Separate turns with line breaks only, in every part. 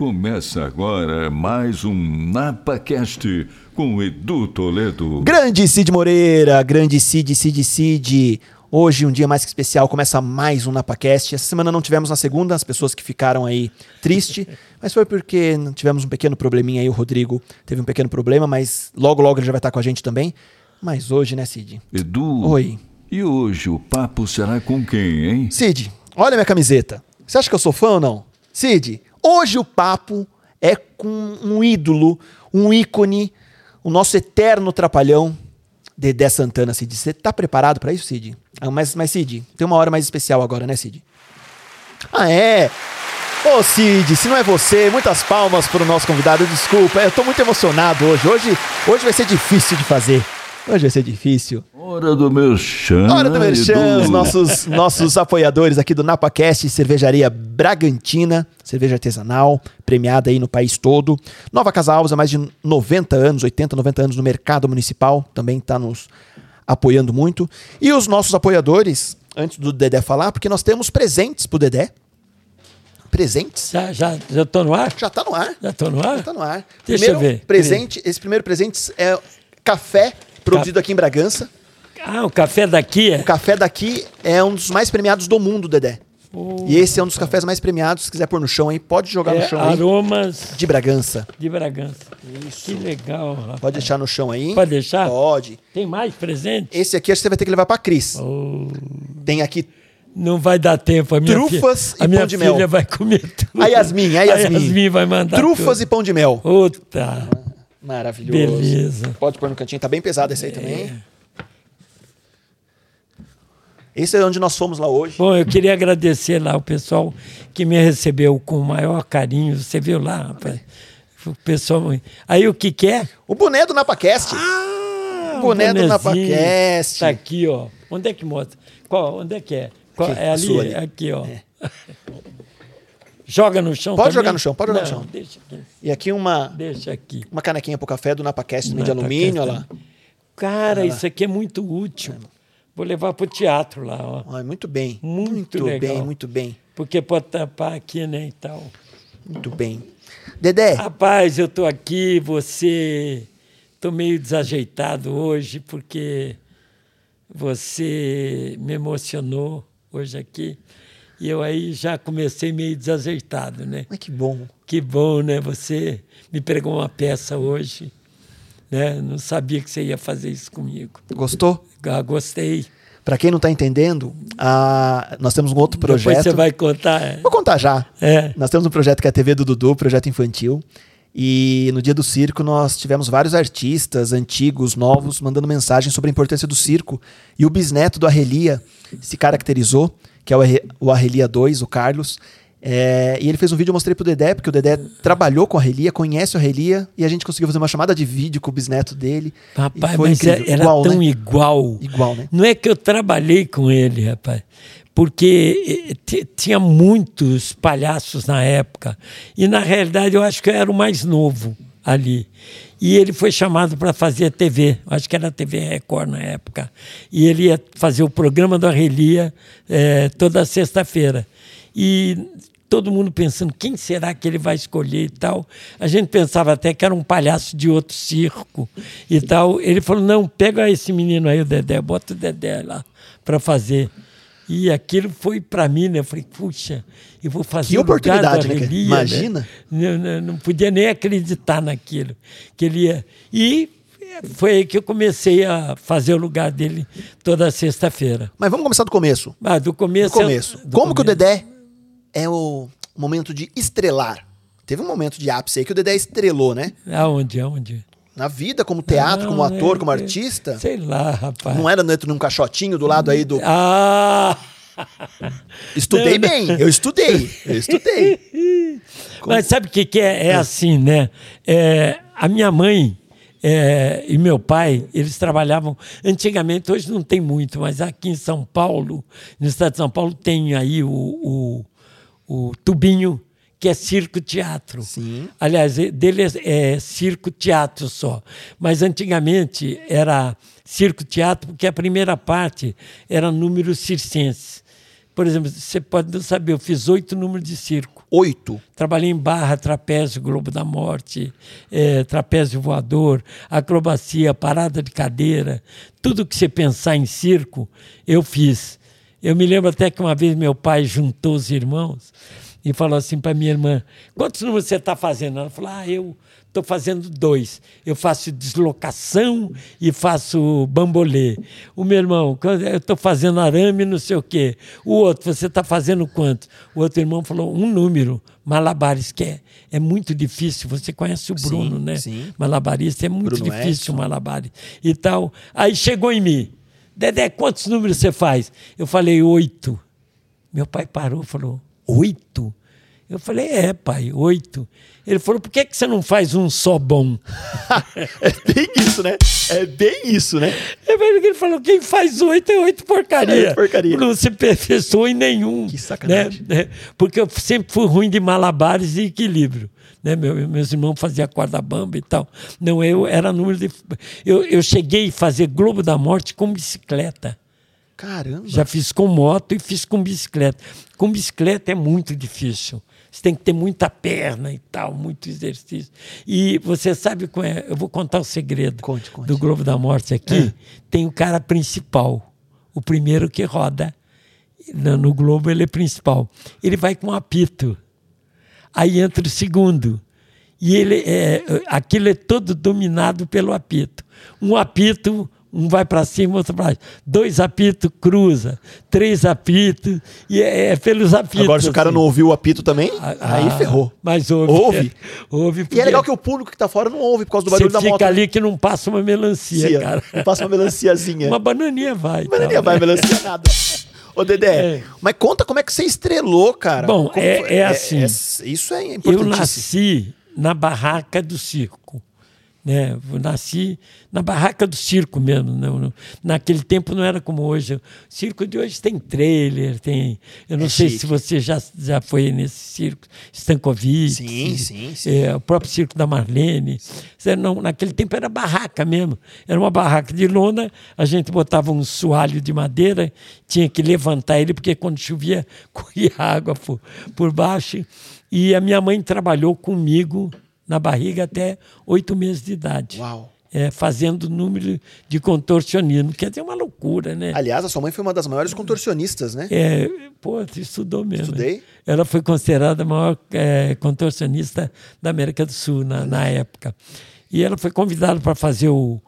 Começa agora mais um NapaCast com Edu Toledo.
Grande Cid Moreira, grande Cid, Cid, Cid. Hoje, um dia mais que especial, começa mais um NapaCast. Essa semana não tivemos na segunda, as pessoas que ficaram aí triste, mas foi porque tivemos um pequeno probleminha aí. O Rodrigo teve um pequeno problema, mas logo, logo ele já vai estar com a gente também. Mas hoje, né, Cid?
Edu.
Oi.
E hoje o papo será com quem, hein?
Cid, olha minha camiseta. Você acha que eu sou fã ou não? Cid, hoje o papo é com um ídolo, um ícone, o nosso eterno trapalhão, Dedé Santana, Cid. Você tá preparado para isso, Cid? Ah, mas, mas, Cid, tem uma hora mais especial agora, né, Cid? Ah, é? Ô, Cid, se não é você, muitas palmas pro nosso convidado. Desculpa, eu tô muito emocionado hoje. Hoje, hoje vai ser difícil de fazer. Hoje vai ser difícil.
Hora do meu chão.
Hora do Merchan, os nossos, nossos apoiadores aqui do NapaCast, Cervejaria Bragantina, cerveja artesanal, premiada aí no país todo. Nova Casa Alves há mais de 90 anos, 80, 90 anos no mercado municipal, também está nos apoiando muito. E os nossos apoiadores, antes do Dedé falar, porque nós temos presentes pro Dedé. Presentes.
Já, já, já tô no ar?
Já tá no ar.
Já tô no ar?
Já tá no ar.
Deixa
primeiro
eu ver.
presente, esse primeiro presente é café produzido aqui em Bragança.
Ah, o café daqui é?
O café daqui é um dos mais premiados do mundo, Dedé. E esse é um dos cafés mais premiados. Se quiser pôr no chão aí, pode jogar no
é
chão aí.
aromas
De Bragança.
de Bragança. Que legal. rapaz.
Pode deixar no chão aí.
Pode deixar?
Pode.
Tem mais presente?
Esse aqui acho que você vai ter que levar pra Cris.
Oh,
Tem aqui
não vai dar tempo. A minha
Trufas
filha,
e
a minha
pão de
filha
mel.
vai comer tudo.
a Yasmin, a Yasmin.
A Yasmin vai mandar
Trufas e pão de mel.
tudo. Puta.
Maravilhoso.
Beleza.
Pode pôr no cantinho. Tá bem pesado esse aí também. Esse é onde nós fomos lá hoje.
Bom, eu queria agradecer lá o pessoal que me recebeu com o maior carinho. Você viu lá, rapaz? O pessoal. Aí o que que é?
O boné do NapaCast.
Ah, o
Boné do. NapaCast.
Tá aqui, ó. Onde é que mostra? Qual, onde é que é? Qual-
Aqui,
é ali,
sua ali.
aqui, ó. Joga no chão
Pode
também?
jogar no chão, pode jogar no
Não,
chão.
Deixa.
E aqui uma,
Deixa aqui.
uma canequinha pro café do NapaCast também de alumínio, olha lá.
Cara, isso aqui é muito útil. Vou levar pro teatro lá, ó.
Ai, muito bem.
Muito legal.
bem, muito bem.
Porque pode tampar aqui, né, e tal.
Muito bem. Dedé,
Rapaz, eu tô aqui, você. Tô meio desajeitado hoje, porque você me emocionou hoje aqui. E eu aí já comecei meio desajeitado, né?
mas que bom.
Que bom, né? Você me pregou uma peça hoje, né? Não sabia que você ia fazer isso comigo.
Gostou?
Ah, gostei.
Pra quem não tá entendendo, a- nós temos um outro projeto.
Depois você vai contar. é.
Vou contar já.
É.
Nós temos um projeto que é a TV do Dudu, projeto infantil. E no dia do circo nós tivemos vários artistas antigos, novos, mandando mensagens sobre a importância do circo. E o bisneto do Arrelia se caracterizou, que é o o Arrelia 2, o Carlos. É, e ele fez um vídeo, eu mostrei pro Dedé, porque o Dedé trabalhou com a Arrelia, conhece o Arrelia, e a gente conseguiu fazer uma chamada de vídeo com o bisneto dele.
Rapaz,
foi
mas
incrível.
era
igual,
tão
né?
igual.
Igual, né?
Não é que eu trabalhei com ele, rapaz, porque eh, ti- tinha muitos palhaços na época. E, na realidade, eu acho que eu era o mais novo ali. E ele foi chamado para fazer TV, acho que era TV Record na época. E ele ia fazer o programa do Arrelia eh, toda sexta-feira. E todo mundo pensando quem será que ele vai escolher e tal. A gente pensava até que era um palhaço de outro circo e tal. Ele falou: não, pega esse menino aí, o Dedé, bota o Dedé lá para fazer. E aquilo foi para mim, né? Eu falei, puxa, eu vou fazer
Que
o lugar do
né?
Arrelia,
Imagina.
Não, não, não podia nem acreditar naquilo. Que ele ia. E foi aí que eu comecei a fazer o lugar dele toda sexta-feira.
Mas vamos começar do começo.
Ah, do começo. Eu-
começo.
do
Como que o
começo.
Dedé é o momento de estrelar? Teve um momento de ápice aí que o Dedé estrelou, né?
Aonde, aonde?
Na vida, como teatro, como
Não,
ator,
é-
como artista.
Sei lá, rapaz.
Não era dentro de um caixotinho do lado aí do.
Ah!
Estudei
não,
bem, eu estudei. Eu estudei.
Mas sabe o que, que é? É assim, né? É, a minha mãe é, e meu pai, eles trabalhavam antigamente, hoje não tem muito, mas aqui em São Paulo, no estado de São Paulo, tem aí o, o, o Tubinho, que é circo-teatro. Aliás, dele é, é circo-teatro só. Mas antigamente era circo-teatro, porque a primeira parte era número circense. Por exemplo, você pode não saber, eu fiz oito números de circo.
Oito.
Trabalhei em barra, trapézio, globo da morte, é, trapézio voador, acrobacia, parada de cadeira, tudo que você pensar em circo, eu fiz. Eu me lembro até que uma vez meu pai juntou os irmãos e falou assim para minha irmã: quantos números você está fazendo? Ela falou: ah, eu estou fazendo dois. Eu faço deslocação e faço bambolê. O meu irmão, eu estou fazendo arame, não sei o quê. O outro, você está fazendo quanto? O outro irmão falou: um número. Malabares, que é, é muito difícil. Você conhece o Bruno,
sim,
né?
Sim.
Malabarista, é muito
Bruno
difícil
Edson.
malabares e tal. Aí chegou em mim. Dedé, quantos números você faz? Eu falei, oito. Meu pai parou e falou, oito? Eu falei, é, pai, oito. Ele falou, por que, que você não faz um só bom?
É bem isso, né? É bem isso, né?
É mesmo que ele falou, quem faz oito é oito porcaria.
É porcaria.
Não se aperfeiçoou em nenhum.
Que sacanagem.
Né? Porque eu sempre fui ruim de malabares e equilíbrio. Né? Meu, meus irmãos faziam corda bamba e tal. Não, eu era número de... Eu, eu cheguei a fazer Globo da Morte com bicicleta.
Caramba.
Já fiz com moto e fiz com bicicleta. Com bicicleta é muito difícil. Você tem que ter muita perna e tal, muito exercício. E você sabe qual é? Eu vou contar o segredo
Conte, conte.
do Globo da Morte aqui. Tem o cara principal, o primeiro que roda. No, no Globo ele é principal. Ele vai com um apito. Aí entra o segundo. E ele é, aquilo é todo dominado pelo apito. Um apito, um vai para cima, outro para baixo. Dois apitos, cruza. Três apitos, e é, é pelos apitos.
Agora, se o cara
assim.
não ouviu o apito também,
Ah,
aí ferrou.
Mas ouve.
Ouve?
ouve
E é legal que o público que tá fora não ouve por causa do barulho
você
da
fica
moto.
ali que não passa uma melancia,
Cia.
cara.
Não passa uma melanciazinha.
Uma bananinha vai.
Bananinha
tal,
vai,
né?
melancia nada. Ô, Dedé,
É.
mas conta como é que você estrelou, cara.
Bom,
Como
é-
foi?
é assim.
isso é
Eu
importantíssimo.
nasci na barraca do circo. Né? Eu nasci na barraca do circo mesmo. Não- naquele tempo não era como hoje. O circo de hoje tem trailer, tem. Eu não
É
sei
chique.
se você já, já foi nesse circo, Stankovic.
Sim, sim, sim.
é, o próprio circo da Marlene. Não, naquele tempo era barraca mesmo. Era uma barraca de lona, a gente botava um soalho de madeira, tinha que levantar ele, porque quando chovia, corria água por, por baixo. E a minha mãe trabalhou comigo na barriga até oito meses de idade.
Uau.
É, fazendo número de contorcionismo. Quer dizer, uma loucura, né?
Aliás, a sua mãe foi uma das maiores contorcionistas, né?
É, pô, você estudou mesmo.
Estudei.
Ela foi considerada a maior é, contorcionista da América do Sul na, na época. E ela foi convidada para fazer o-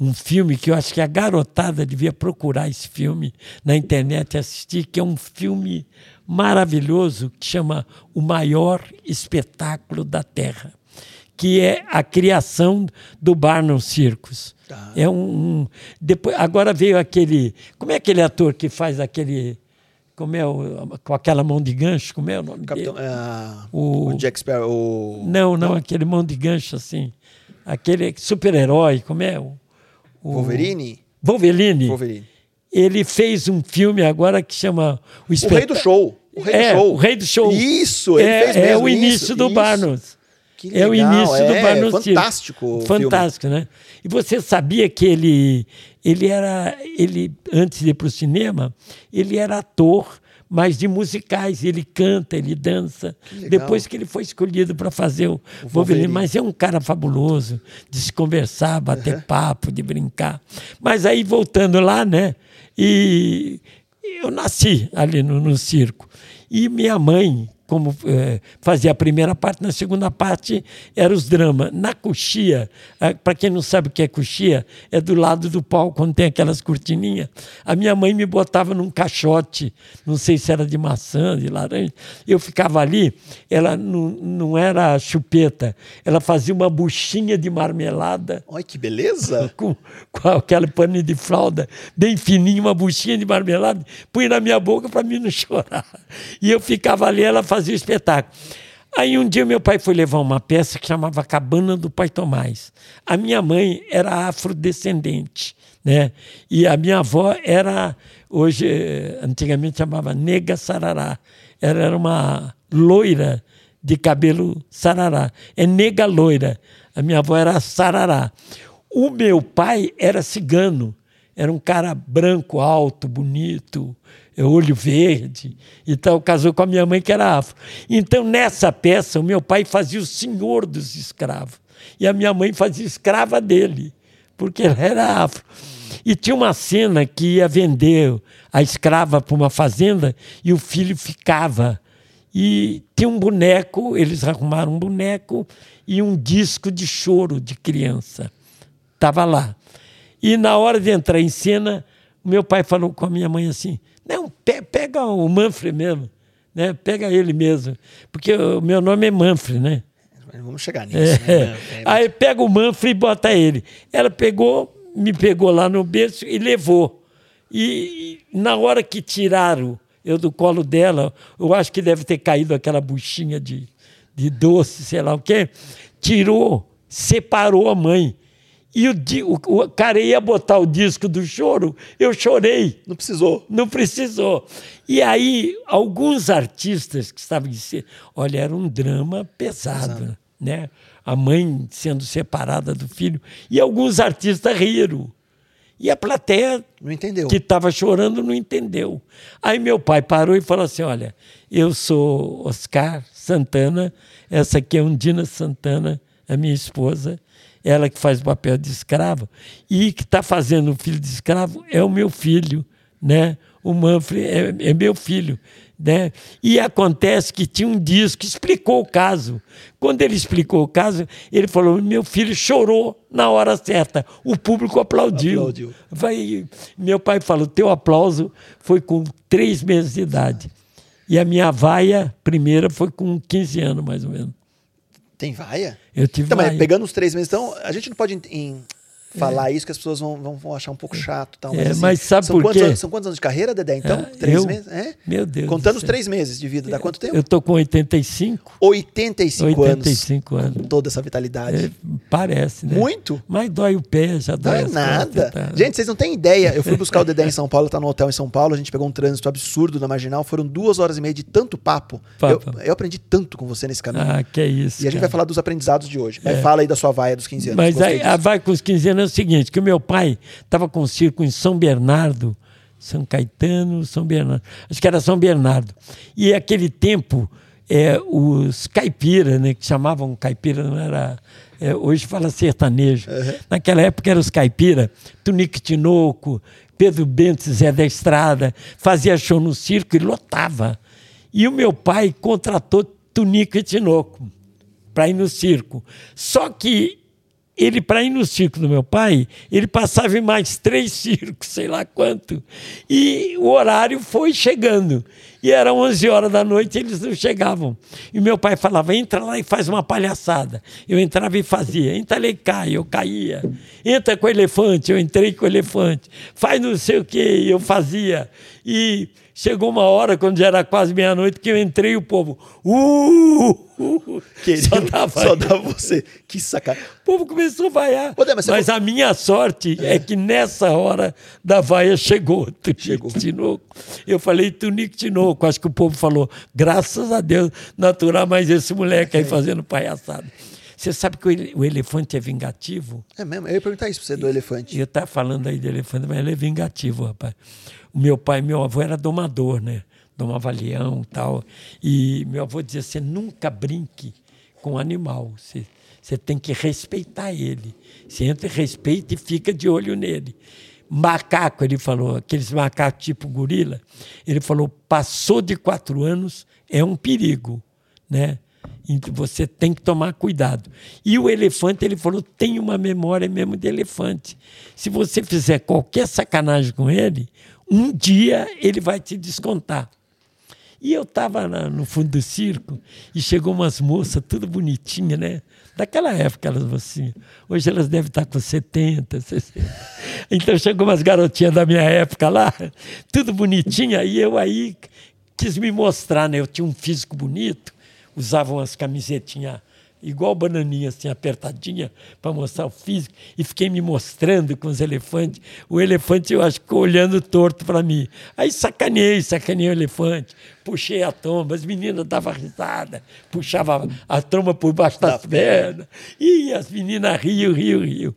um filme que eu acho que a garotada devia procurar esse filme na internet e assistir, que é um filme maravilhoso que chama O Maior Espetáculo da Terra, que é a criação do Barnum Circus.
Tá.
É um, um- depois agora veio aquele como é aquele ator que faz aquele como é o, com aquela mão de gancho como é o nome
Capitão,
dele
ah,
O-
o... Jack Sparrow. O...
não não aquele mão de gancho assim aquele super-herói como é o, o
Wolverine?
Wolverine
Wolverine.
ele fez um filme agora que chama o,
O Rei do Show. O Rei
é,
do Show.
o Rei do Show.
Isso, ele
é,
fez
É
mesmo
o início
isso,
do
isso.
Barnum.
Que
É o
legal,
início do
é,
Barnum
fantástico o filme.
Fantástico, né? E você sabia que ele, ele era, ele antes de ir para o cinema, ele era ator, mas de musicais. Ele canta, ele dança.
legal.
Depois que ele foi escolhido para fazer o, Wolverine.
Wolverine.
Mas é um cara fabuloso, de se conversar, bater papo, de brincar. Mas aí, voltando lá, né? E eu nasci ali no, no circo. E minha mãe, como eh, fazia a primeira parte, na segunda parte eram os dramas. Na coxia, para quem não sabe o que é coxia, é do lado do palco, quando tem aquelas cortininhas. A minha mãe me botava num caixote, não sei se era de maçã, de laranja. Eu ficava ali, ela não, não era chupeta, ela fazia uma buchinha de marmelada
Olha que beleza.
com, com aquele paninho de fralda bem fininho, uma buchinha de marmelada, punha na minha boca para mim não chorar. E eu ficava ali, ela fazia o espetáculo. Aí um dia meu pai foi levar uma peça que chamava Cabana do Pai Tomás. A minha mãe era afrodescendente, né? E a minha avó era, hoje, antigamente chamava Nega Sarará. Ela era uma loira de cabelo sarará. É nega loira. A minha avó era sarará. O meu pai era cigano. Era um cara branco, alto, bonito, olho verde e tal, casou com a minha mãe que era afro. Então, nessa peça, o meu pai fazia o senhor dos escravos e a minha mãe fazia escrava dele, porque ela era afro. E tinha uma cena que ia vender a escrava para uma fazenda e o filho ficava. E tinha um boneco, eles arrumaram um boneco e um disco de choro de criança. Estava lá. E na hora de entrar em cena, meu pai falou com a minha mãe assim: não, pe pega o Manfred mesmo, né? pega ele mesmo, porque o meu nome é Manfred, né?
Vamos chegar nisso. Né?
É. Né? Aí pega o Manfred e bota ele. Ela pegou, me pegou lá no berço e levou. E, e na hora que tiraram eu do colo dela, eu acho que deve ter caído aquela buchinha de, de doce, sei lá o quê, tirou, separou a mãe. E o, o, o, cara ia botar o disco do choro, eu chorei.
Não precisou.
Não precisou. E aí, alguns artistas que estavam dizendo, olha, era um drama pesado, pesado. né? A mãe sendo separada do filho. E alguns artistas riram. E a plateia
não entendeu.
que estava chorando não entendeu. Aí meu pai parou e falou assim: Olha, eu sou Oscar Santana, essa aqui é Undina Santana, a minha esposa, ela que faz o papel de escravo, e que está fazendo o filho de escravo é o meu filho, né? O Manfred é, é meu filho. Né? E acontece que tinha um disco que explicou o caso. Quando ele explicou o caso, ele falou: meu filho chorou na hora certa. O público aplaudiu. aplaudiu. Vai, meu pai falou: teu aplauso foi com três meses de idade. E a minha vaia primeira foi com 15 anos, mais ou menos.
Tem vaia?
Eu tive
então,
vaia.
pegando os três meses, então, a gente não pode. Em falar é. isso que as pessoas vão, vão, achar um pouco é. chato. Tal,
mas, é, assim, mas sabe
são
por quê?
Anos, são quantos anos de carreira, Dedé? Então, é, três
eu,
meses? É?
Meu Deus.
Contando os três meses de vida, dá quanto tempo?
Eu tô com 85.
85,
85 anos.
anos. Com toda essa vitalidade.
É, parece, né?
Muito.
Mas dói o pé, já dói.
Não é nada. Tá... Gente, vocês não têm ideia. Eu fui buscar o Dedé em São Paulo, tá no hotel em São Paulo, a gente pegou um trânsito absurdo na marginal, foram duas horas e meia de tanto papo. Eu, eu, aprendi tanto com você nesse caminho.
Ah, que é isso.
E a gente vai falar dos aprendizados de hoje. Mas é. fala aí da sua vaia dos 15 anos.
Mas a, a vaia com os 15 anos é o seguinte: que o meu pai estava com um circo em São Bernardo, São Caetano, São Bernardo, acho que era São Bernardo. E aquele tempo, é, os caipiras, né, que chamavam caipira, não era. É, hoje fala sertanejo. Uhum. Naquela época eram os caipira, Tunique Tinoco, Pedro Bento Zé da Estrada, fazia show no circo e lotava. E o meu pai contratou Tunico e Tinoco para ir no circo. Só que ele, para ir no circo do meu pai, ele passava em mais três circos, sei lá quanto. E o horário foi chegando. E eram 11 horas da noite eles não chegavam. E meu pai falava: entra lá e faz uma palhaçada. Eu entrava e fazia. Entra lá e cai, eu caía. Entra com o elefante, eu entrei com o elefante. Faz não sei o que, eu fazia. E Chegou uma hora, quando já era quase meia-noite, que eu entrei e o povo. Uh! uh
Querido, só dava, só dava você. Que sacanagem.
O povo começou a vaiar. Ô, mas, mas a minha sorte é. é. que nessa hora da vaia chegou. Chegou. Tinoco. Eu falei Tunico Tinoco. Acho que o povo falou, graças a Deus, natural, mas esse moleque aí é. fazendo palhaçada. Você sabe que o elefante é vingativo?
É mesmo? Eu ia perguntar isso para você do elefante.
Eu estava falando aí do elefante, mas ele é vingativo, rapaz o meu pai, meu avô era domador, né? Domava leão e tal. E meu avô dizia assim: nunca brinque com animal. Você, você tem que respeitar ele. Você entra e respeita e fica de olho nele. Macaco, ele falou, aqueles macacos tipo gorila, ele falou: passou de quatro anos, é um perigo, né? Você tem que tomar cuidado. E o elefante, ele falou, tem uma memória mesmo de elefante. Se você fizer qualquer sacanagem com ele, um dia ele vai te descontar. E eu estava no fundo do circo e chegou umas moças, tudo bonitinha, né? Daquela época elas assim. Hoje elas devem estar com 70, 60. Então chegou umas garotinhas da minha época lá, tudo bonitinha, e eu aí quis me mostrar, né? Eu tinha um físico bonito, usava umas camisetinhas igual bananinha, assim, apertadinha, para mostrar o físico, e fiquei me mostrando com os elefantes. O elefante, eu acho que olhando torto para mim. Aí sacaneei, sacaneei o elefante, puxei a tromba, as meninas davam risada, puxava a tromba por baixo das pernas, e as meninas riam, riam, riam.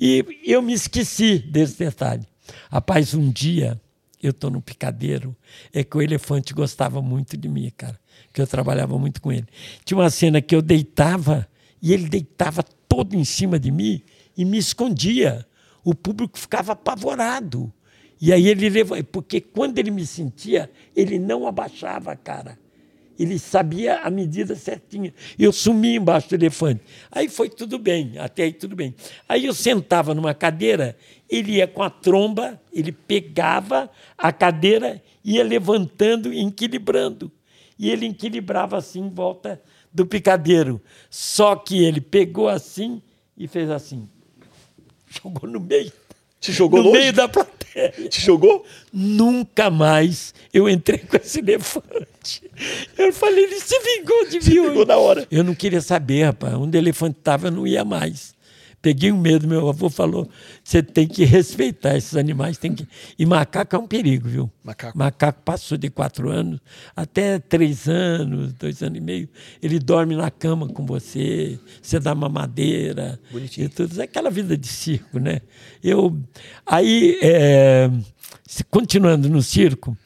E eu me esqueci desse detalhe. Rapaz, um dia eu estou no picadeiro, é que o elefante gostava muito de mim, cara, que eu trabalhava muito com ele. Tinha uma cena que eu deitava e ele deitava todo em cima de mim e me escondia. O público ficava apavorado. E aí ele levou, porque quando ele me sentia, ele não abaixava a cara. Ele sabia a medida certinha. Eu sumi embaixo do elefante. Aí foi tudo bem, até aí tudo bem. Aí eu sentava numa cadeira, ele ia com a tromba, ele pegava a cadeira, ia levantando e equilibrando. E ele equilibrava assim em volta do picadeiro. Só que ele pegou assim e fez assim. Jogou no meio.
Te jogou
no
longe?
meio da plateia.
Te jogou?
Nunca mais eu entrei com esse elefante. Eu falei, ele se vingou de mim.
vingou na hora.
Eu não queria saber, rapaz. Onde o elefante estava, eu não ia mais. Peguei um medo, meu avô falou: você tem que respeitar esses animais, tem que. E macaco é um perigo, viu?
Macaco.
Macaco passou de quatro anos até três anos, dois anos e meio. Ele dorme na cama com você, você dá mamadeira.
Bonitinho.
E tudo. É aquela vida de circo, né? Eu. Aí, é, continuando no circo,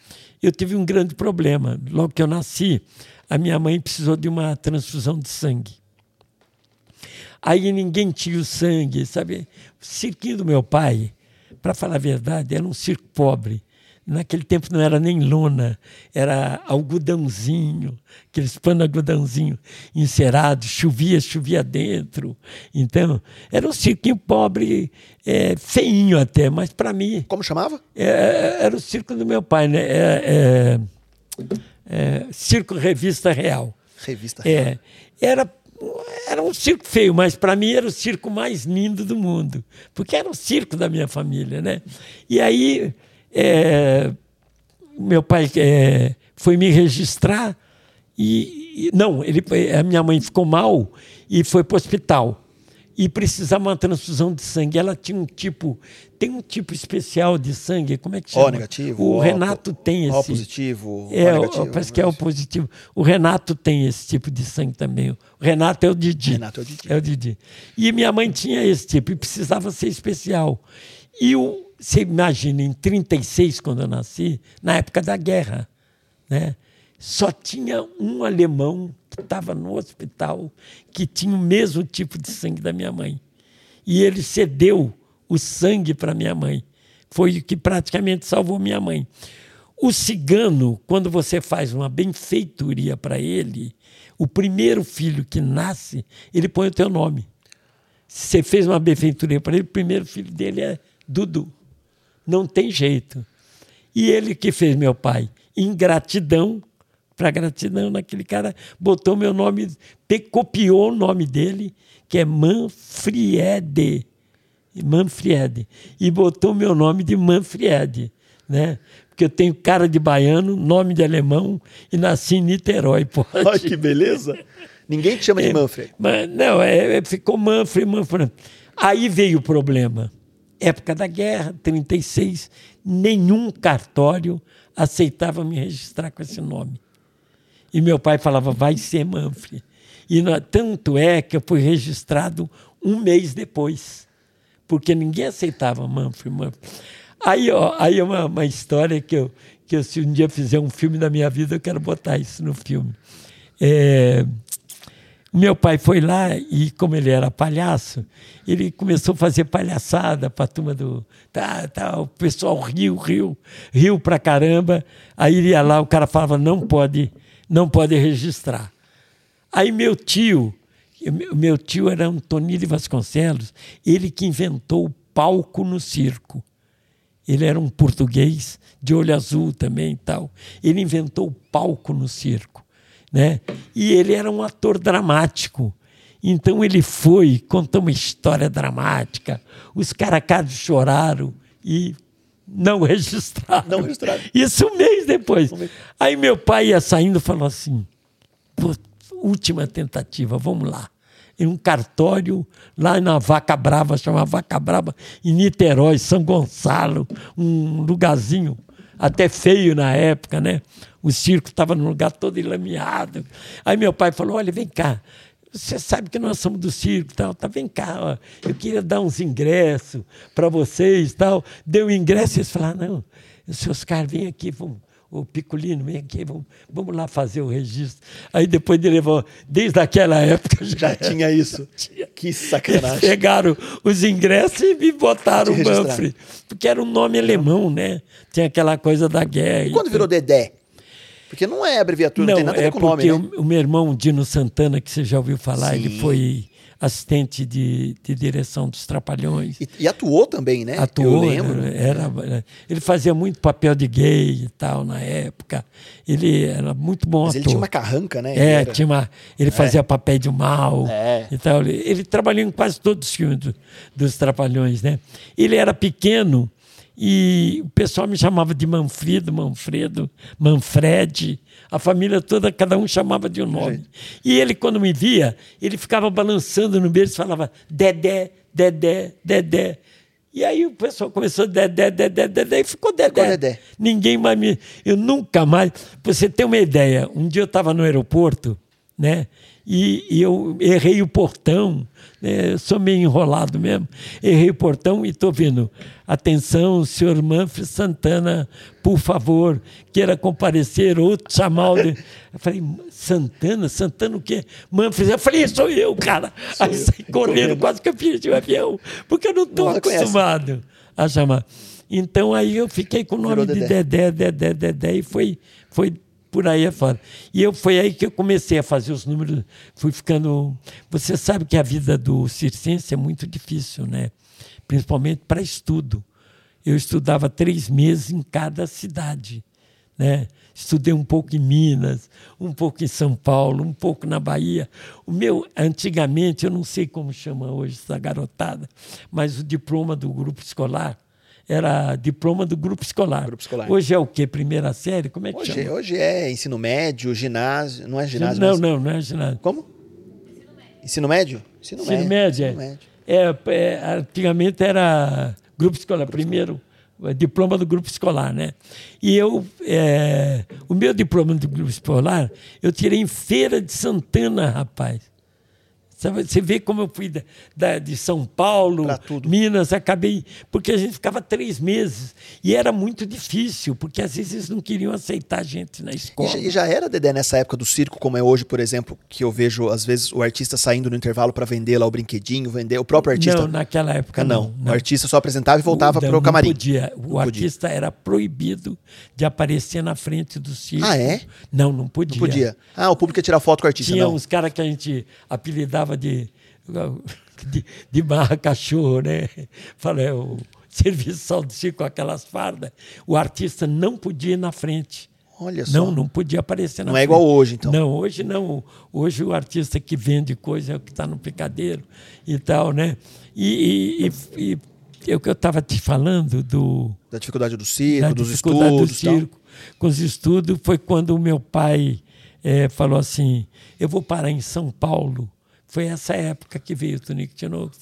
eu tive um grande problema. Logo que eu nasci, a minha mãe precisou de uma transfusão de sangue. Aí ninguém tinha o sangue, sabe? O cirquinho do meu pai, para falar a verdade, era um circo pobre. Naquele tempo não era nem lona, era algodãozinho, aqueles pano algodãozinho encerado, chovia, chovia dentro. Então, era um cirquinho pobre, é, feinho até, mas para mim
Como chamava?
é, era o circo do meu pai, né? É, é, é, circo Revista Real.
Revista.
É, era, era um circo feio, mas para mim era o circo mais lindo do mundo, porque era o circo da minha família, né? E aí é, meu pai é, foi me registrar e, e- não, ele a minha mãe ficou mal e foi para o hospital e precisava uma transfusão de sangue. Ela tinha um tipo, tem um tipo especial de sangue, como é que chama?
O negativo.
O
O
Renato tem esse.
O positivo.
É,
o
o-
negativo.
parece que é o positivo. O Renato tem esse tipo de sangue também. O Renato é o Didi.
Renato é o Didi.
É o Didi. E minha mãe tinha esse tipo e precisava ser especial. E o, você imagina, em 36, quando eu nasci, na época da guerra, né? Só tinha um alemão que estava no hospital que tinha o mesmo tipo de sangue da minha mãe. E ele cedeu o sangue para minha mãe. Foi o que praticamente salvou minha mãe. O cigano, quando você faz uma benfeitoria para ele, o primeiro filho que nasce, ele põe o teu nome. Se você fez uma benfeitoria para ele, o primeiro filho dele é Dudu. Não tem jeito. E ele que fez meu pai, em gratidão, para gratidão naquele cara, botou meu nome, copiou o nome dele, que é Manfriede. Manfriede. E botou meu nome de Manfriede, né? Porque eu tenho cara de baiano, nome de alemão e nasci em Niterói, pode.
Olha que beleza. Ninguém te chama de Manfred.
Mas, não, é, é- ficou Manfred, Manfred. Aí veio o problema. Época da guerra, 36, nenhum cartório aceitava me registrar com esse nome. E meu pai falava, vai ser Manfred. E tanto é que eu fui registrado um mês depois, porque ninguém aceitava Manfred. Manfred. Aí, ó, aí é uma, uma história que eu, que eu, se um dia fizer um filme da minha vida, eu quero botar isso no filme. É, meu pai foi lá e, como ele era palhaço, ele começou a fazer palhaçada para a turma do. Tá, tá, o pessoal riu, riu, riu pra caramba. Aí ele ia lá, o cara falava: não pode, não pode registrar. Aí meu tio, meu- tio era Antônio de Vasconcelos, ele que inventou o palco no circo. Ele era um português de olho azul também e tal. Ele inventou o palco no circo, né? E ele era um ator dramático. Então ele foi, contou uma história dramática. Os caracas choraram e não registraram.
Não registraram.
Isso um mês depois. Aí meu pai ia saindo e falou assim: "Pô, última tentativa, vamos lá. Em um cartório lá na Vaca Brava, chamava Vaca Brava, em Niterói, São Gonçalo, um lugarzinho até feio na época, né? O circo estava num lugar todo enlameado. Aí meu pai falou: olha, vem cá. Você sabe que nós somos do circo, tal, tá? Vem cá, ó. eu queria dar uns ingressos para vocês, tal. Deu ingresso e eles falaram: não, seus caras, vem aqui, vamos, o Picolino, vem aqui, vamos, vamos lá fazer o registro. Aí depois de levar, desde aquela época já,
Já tinha isso. Que
Eles
sacanagem.
pegaram os ingressos e me botaram o. Manfred. Porque era um nome alemão, né? Tinha aquela coisa da guerra.
E quando virou Dedé? Porque não é abreviatura, não,
Não,
tem nada a
é
ver com o nome, né?
o, o meu irmão Dino Santana, que você já ouviu falar,
Sim.
ele foi assistente de, de direção dos Trapalhões.
E, e atuou também, né?
Atuou,
Eu lembro.
Era, era- ele fazia muito papel de gay e tal na época. Ele era muito bom
Mas ele
ator.
tinha uma carranca, né?
É,
Ele era-
tinha uma, ele fazia papel de mal
É.
e tal. Ele, ele trabalhou em quase todos os filmes do- dos Trapalhões, né? Ele era pequeno e o pessoal me chamava de Manfredo, Manfredo, Manfred. A família toda, cada um chamava de um nome. E ele, quando me via, ele ficava balançando no berço e falava Dedé, Dedé, Dedé. E aí o pessoal começou Dedé, Dedé, Dedé e ficou Dedé.
Ficou Dedé.
Ninguém mais me. Eu nunca mais. Pra você ter uma ideia, um dia eu estava no aeroporto, né? E, e eu errei o portão, né? eu sou meio enrolado mesmo. Errei o portão e estou vendo. Atenção, senhor Manfred Santana, por favor, queira comparecer ou chamar de-" Eu falei, Santana? Santana o quê? Manfred. Eu falei, sou eu, cara. Aí saí correndo, quase que eu perdi o avião, porque eu não estou acostumado a chamar. Então aí eu fiquei com o nome
Virou
de
Dedé.
Dedé, Dedé, Dedé, e foi, foi por aí afora. E eu, foi aí que eu comecei a fazer os números, fui ficando... Você sabe que a vida do circense é muito difícil, né? Principalmente para estudo. Eu estudava três meses em cada cidade, né? Estudei um pouco em Minas, um pouco em São Paulo, um pouco na Bahia. O meu, antigamente, eu não sei como chama hoje essa garotada, mas o diploma do grupo escolar era diploma do grupo escolar.
Grupo escolar.
Hoje é o quê? Primeira série? Como é que
Hoje,
chama?
hoje é ensino médio, ginásio. Não é ginásio,
não,
mas-
não, não é ginásio.
Como? Ensino médio? Ensino,
Ensino médio, é.
Ensino médio.
É, é, antigamente era grupo escolar, primeiro é, diploma do grupo escolar, né? E eu, é, o meu diploma do grupo escolar, eu tirei em Feira de Santana, rapaz. Você vê como eu fui da, da- de São Paulo. Minas, acabei. Porque a gente ficava três meses. E era muito difícil, porque às vezes eles não queriam aceitar a gente na
E
escola.
já, e já era, Dedé, nessa época do circo, como é hoje, por exemplo, que eu vejo, às vezes, o artista saindo no intervalo para vender lá o brinquedinho, vender o próprio artista.
Não, naquela época
não.
não.
O artista só apresentava e voltava
Não,
pro camarim.
Não podia. O
Não podia.
artista era proibido de aparecer na frente do circo.
Ah, é?
Não, não podia.
Não podia. Ah, o público ia tirar foto com o artista,
Tinha
não.
uns caras que a gente apelidava de, de, de barra cachorro, né? Falei, o serviçal do circo com aquelas fardas. O artista não podia ir na frente.
Olha só.
Não, não podia aparecer na
Não é
frente.
igual hoje, então.
Não, hoje não. Hoje o artista que vende coisa é o que está no picadeiro e tal, né? E, e, e, e é o que eu estava te falando do,
Da dificuldade do circo, dos
dificuldade
estudos.
do circo, com os estudos, foi quando o meu pai eh, falou assim: eu vou parar em São Paulo. Foi essa época que veio o Tonico Tinoco.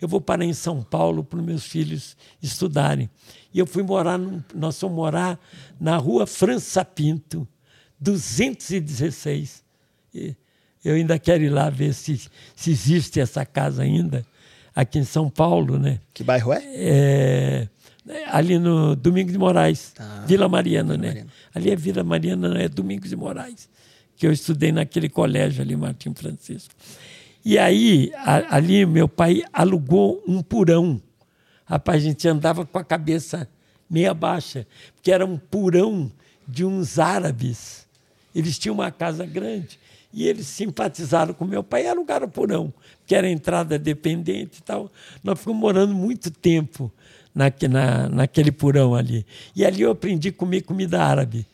Eu vou parar em São Paulo para os meus filhos estudarem. E eu fui morar, num- nós fomos morar na rua França Pinto, 216. E eu ainda quero ir lá ver se, se existe essa casa ainda, aqui em São Paulo, né?
Que bairro é?
É, ali no Domingos de Moraes,
Tá.
Vila Mariana, né?
Mariana.
Ali é Vila Mariana, é Domingos de Moraes, que eu estudei naquele colégio ali, Martim Francisco. E aí, a- ali, meu pai alugou um porão. Rapaz, a gente andava com a cabeça meia baixa, porque era um porão de uns árabes. Eles tinham uma casa grande e eles simpatizaram com meu pai e alugaram o porão, que era entrada dependente e tal. Nós ficamos morando muito tempo naque- na, naquele porão ali. E ali eu aprendi a comer comida árabe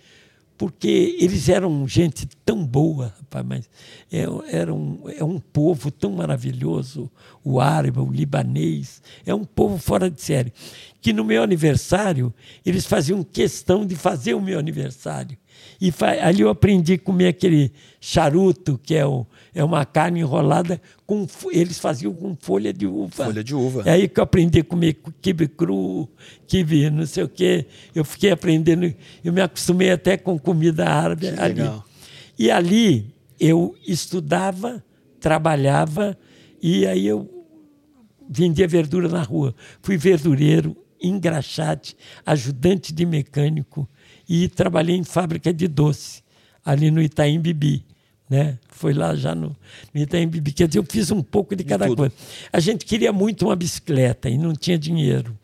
porque eles eram gente tão boa, rapaz, mas é, era um, é um povo tão maravilhoso, o árabe, o libanês, é um povo fora de série. Que no meu aniversário, eles faziam questão de fazer o meu aniversário. E ali eu aprendi a comer aquele charuto, que é, o, é uma carne enrolada, com, eles faziam com folha de uva.
Folha de uva.
É aí que eu aprendi a comer quibe cru, quibe não sei o quê. Eu fiquei aprendendo, eu me acostumei até com comida árabe
Que
ali.
legal.
E ali eu estudava, trabalhava e aí eu vendia verdura na rua. Fui verdureiro engraxate, ajudante de mecânico e trabalhei em fábrica de doce, ali no Itaim Bibi. Né? Foi lá já no, no Itaim Bibi. Quer dizer, eu fiz um pouco de cada
tudo.
coisa. A gente queria muito uma bicicleta e não tinha dinheiro.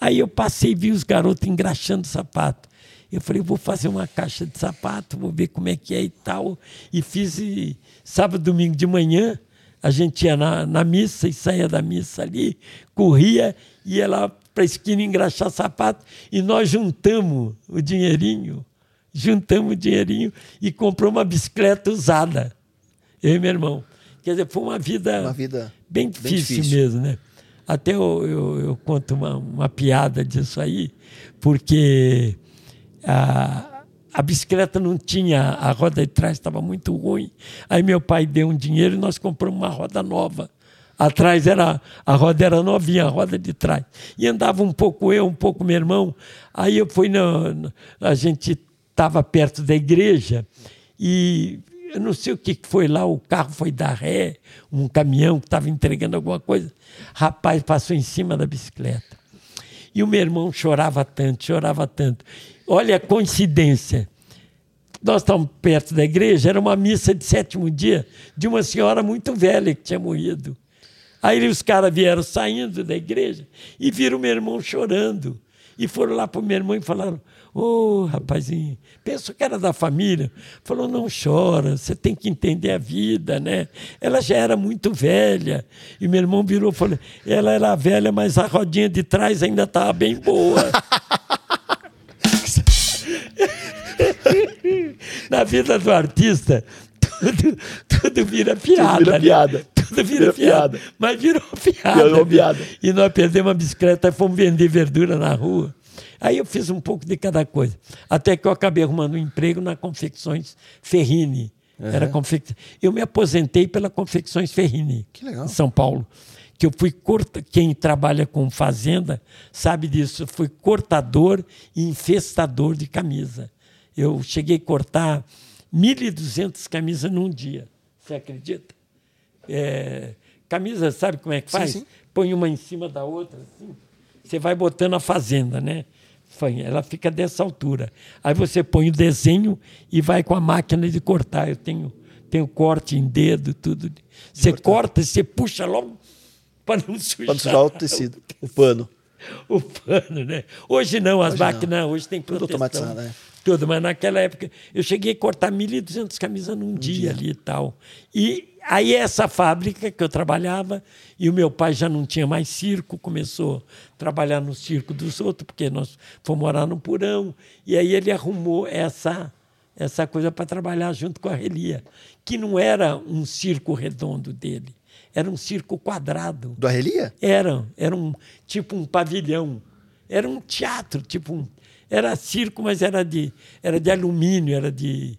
Aí eu passei e vi os garotos engraxando sapato. Eu falei, vou fazer uma caixa de sapato, vou ver como é que é e tal. E fiz e, sábado, domingo de manhã, a gente ia na, na missa e saía da missa ali, corria, ia lá para a esquina engraxar sapato e nós juntamos o dinheirinho, juntamos o dinheirinho e comprou uma bicicleta usada, eu e meu irmão. Quer dizer, foi uma vida,
Uma vida
bem
bem
difícil,
difícil.
mesmo, né? Até eu, eu, eu conto uma, uma piada disso aí, porque a, a bicicleta não tinha, a roda de trás estava muito ruim. Aí meu pai deu um dinheiro e nós compramos uma roda nova. Atrás era a roda era novinha, a roda de trás. E andava um pouco eu, um pouco meu irmão. Aí eu fui na, na- a gente estava perto da igreja e eu não sei o que foi lá, o carro foi dar ré, um caminhão que estava entregando alguma coisa. Rapaz passou em cima da bicicleta. E o meu irmão chorava tanto, chorava tanto. Olha a coincidência. Nós estávamos perto da igreja, era uma missa de sétimo dia de uma senhora muito velha que tinha morrido. Aí os caras vieram saindo da igreja e viram meu irmão chorando. E foram lá para o meu irmão e falaram: Ô rapazinho, pensou que era da família. Falou: não chora, você tem que entender a vida, né? Ela já era muito velha. E meu irmão virou e falou: ela era velha, mas a rodinha de trás ainda estava bem boa. Na vida do artista, tudo, tudo vira piada.
vira
né?
piada.
Tudo vira, piada. Mas virou piada.
Virou piada.
E nós perdemos a bicicleta e fomos vender verdura na rua. Aí eu fiz um pouco de cada coisa. Até que eu acabei arrumando um emprego na Confecções Ferrini. Era confec... Eu me aposentei pela Confecções Ferrini,
Que legal.
em São Paulo. Que eu fui corta... Quem trabalha com fazenda sabe disso. Eu fui cortador e infestador de camisa. Eu cheguei a cortar 1.200 camisas num dia. Você acredita? É, camisa, sabe como é que
Sim,
faz?
sim.
Põe uma em cima da outra, assim. Você vai botando a fazenda, né? Ela fica dessa altura. Aí você põe o desenho e vai com a máquina de cortar. Eu tenho, tenho corte em dedo, tudo. Você corta e você puxa logo para não sujar.
Para não sujar o tecido, o pano.
o pano, né? Hoje não, as
Hoje não.
máquinas hoje tem
Tudo
proteção.
automatizado, né?
Tudo, mas naquela época eu cheguei a cortar 1.200 camisas num dia, ali e tal. E aí essa fábrica que eu trabalhava, e o meu pai já não tinha mais circo, começou a trabalhar no circo dos outros, porque nós fomos morar no Purão, e aí ele arrumou essa essa coisa para trabalhar junto com a Relia, que não era um circo redondo dele, era um circo quadrado.
Do Arrelia?
Era, era um tipo um pavilhão. Era um teatro, tipo um, era circo, mas era de era de alumínio, era de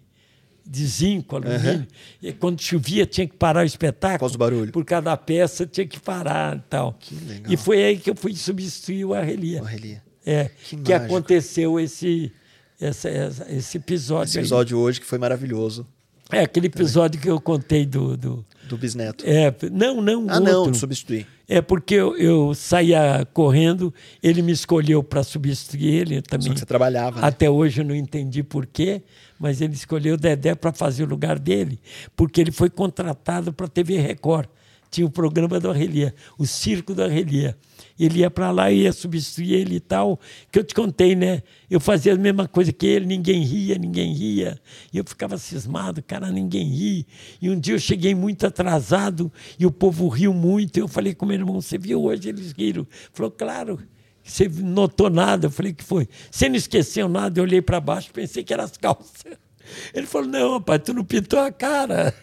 de zinco, alumínio. E quando chovia tinha que parar o espetáculo.
Por causa do barulho.
Por cada peça tinha que parar e tal.
Que legal.
E foi aí que eu fui substituir o Arrelia.
O Arrelia.
É,
Que
que, aconteceu esse essa, essa- esse episódio.
Esse
aí.
episódio hoje que foi maravilhoso
É aquele episódio que eu contei do, do
do bisneto.
é, não, não,
ah,
outro.
não, substituir.
É porque eu, eu saía correndo, ele me escolheu para substituir ele também.
Só que você trabalhava, né?
Até hoje eu não entendi por quê, mas ele escolheu o Dedé para fazer o lugar dele, porque ele foi contratado para a TV Record. Tinha o programa do Arrelia, o Circo do Arrelia. Ele ia para lá e ia substituir ele e tal, que eu te contei, né? Eu fazia a mesma coisa que ele, ninguém ria, ninguém ria. E eu ficava cismado, cara, ninguém ri. E um dia eu cheguei muito atrasado e o povo riu muito. Eu falei com meu irmão, você viu hoje? Eles riram. Falou, claro. Você notou nada? Eu falei, que foi? Você não esqueceu nada? Eu olhei para baixo, pensei que eram as calças. Ele falou, não, rapaz, tu não pintou a cara.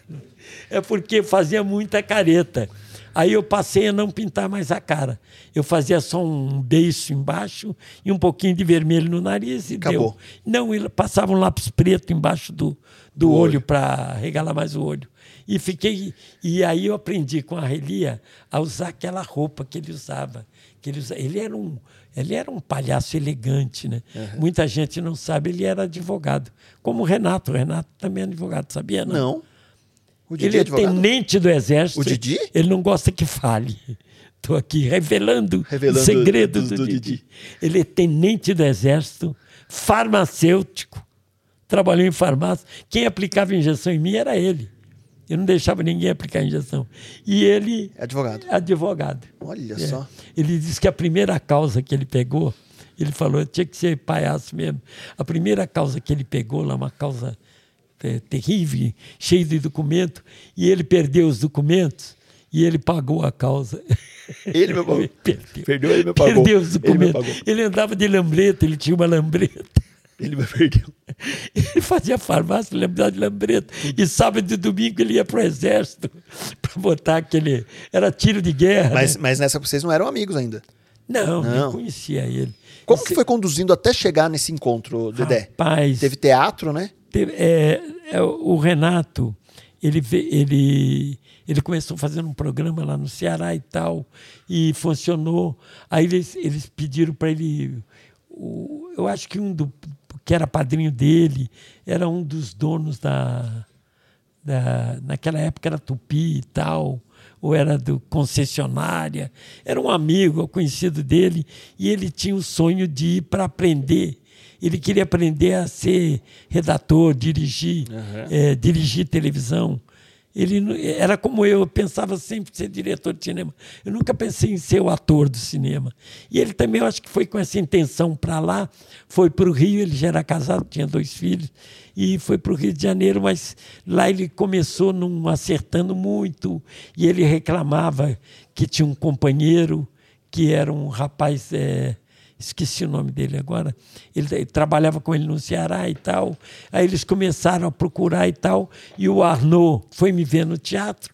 É porque fazia muita careta. Aí eu passei a não pintar mais a cara. Eu fazia só um beiço embaixo e um pouquinho de vermelho no nariz e
Acabou.
deu. Não, ele passava um lápis preto embaixo do, do,
olho.
olho para regalar mais o olho. E fiquei e aí eu aprendi com a Relia a usar aquela roupa que ele usava. Que ele, ele era um ele era um palhaço elegante, né? Muita gente não sabe, ele era advogado. Como o Renato, o Renato também é advogado, sabia?
Não. O Didi
Ele é
advogado?
tenente do exército.
O Didi?
Ele não gosta que fale. Estou aqui revelando,
Revelando
o segredo
do-
do,
do
Didi.
Didi.
Ele é tenente do Exército, farmacêutico, trabalhou em farmácia. Quem aplicava injeção em mim era ele. Eu não deixava ninguém aplicar injeção. E ele.
Advogado.
Advogado.
Olha
É.
só.
Ele disse que a primeira causa que ele pegou, ele falou, tinha que ser palhaço mesmo. A primeira causa que ele pegou lá, uma causa é, terrível, cheia de documento, e ele perdeu os documentos e ele pagou a causa.
Ele me pagou.
Perdeu.
Perdeu, ele me pagou.
Perdeu os
Ele me
documentos.
pagou.
Ele, andava de lambreta, ele tinha uma lambreta.
Ele me perdeu.
Ele fazia farmácia, lembrava de lambreta. E sábado e domingo ele ia para o exército para botar aquele. Era tiro de guerra.
Mas,
né?
mas nessa vocês não eram amigos ainda.
Não,
Não.
não conhecia ele.
Como que foi conduzindo até chegar nesse encontro, Dedé?
Rapaz,
Teve teatro, né?
Teve- é, é, o Renato, ele, ele, ele começou fazendo um programa lá no Ceará e tal, e funcionou. Aí eles, eles pediram para ele. o- eu acho que um do, que era padrinho dele era um dos donos da, da. Naquela época era Tupi e tal, ou era do concessionária. Era um amigo, conhecido dele, e ele tinha o sonho de ir para aprender. Ele queria aprender a ser redator, dirigir, eh, dirigir televisão. Ele era como eu, eu pensava sempre em ser diretor de cinema. Eu nunca pensei em ser o ator do cinema. E ele também, eu acho que foi com essa intenção para lá. Foi para o Rio, ele já era casado, tinha dois filhos, e foi para o Rio de Janeiro, mas lá ele começou não acertando muito, e ele reclamava que tinha um companheiro que era um rapaz. eh, esqueci o nome dele agora. Ele, ele trabalhava com ele no Ceará e tal. Aí eles começaram a procurar e tal. E o Arnaud foi me ver no teatro.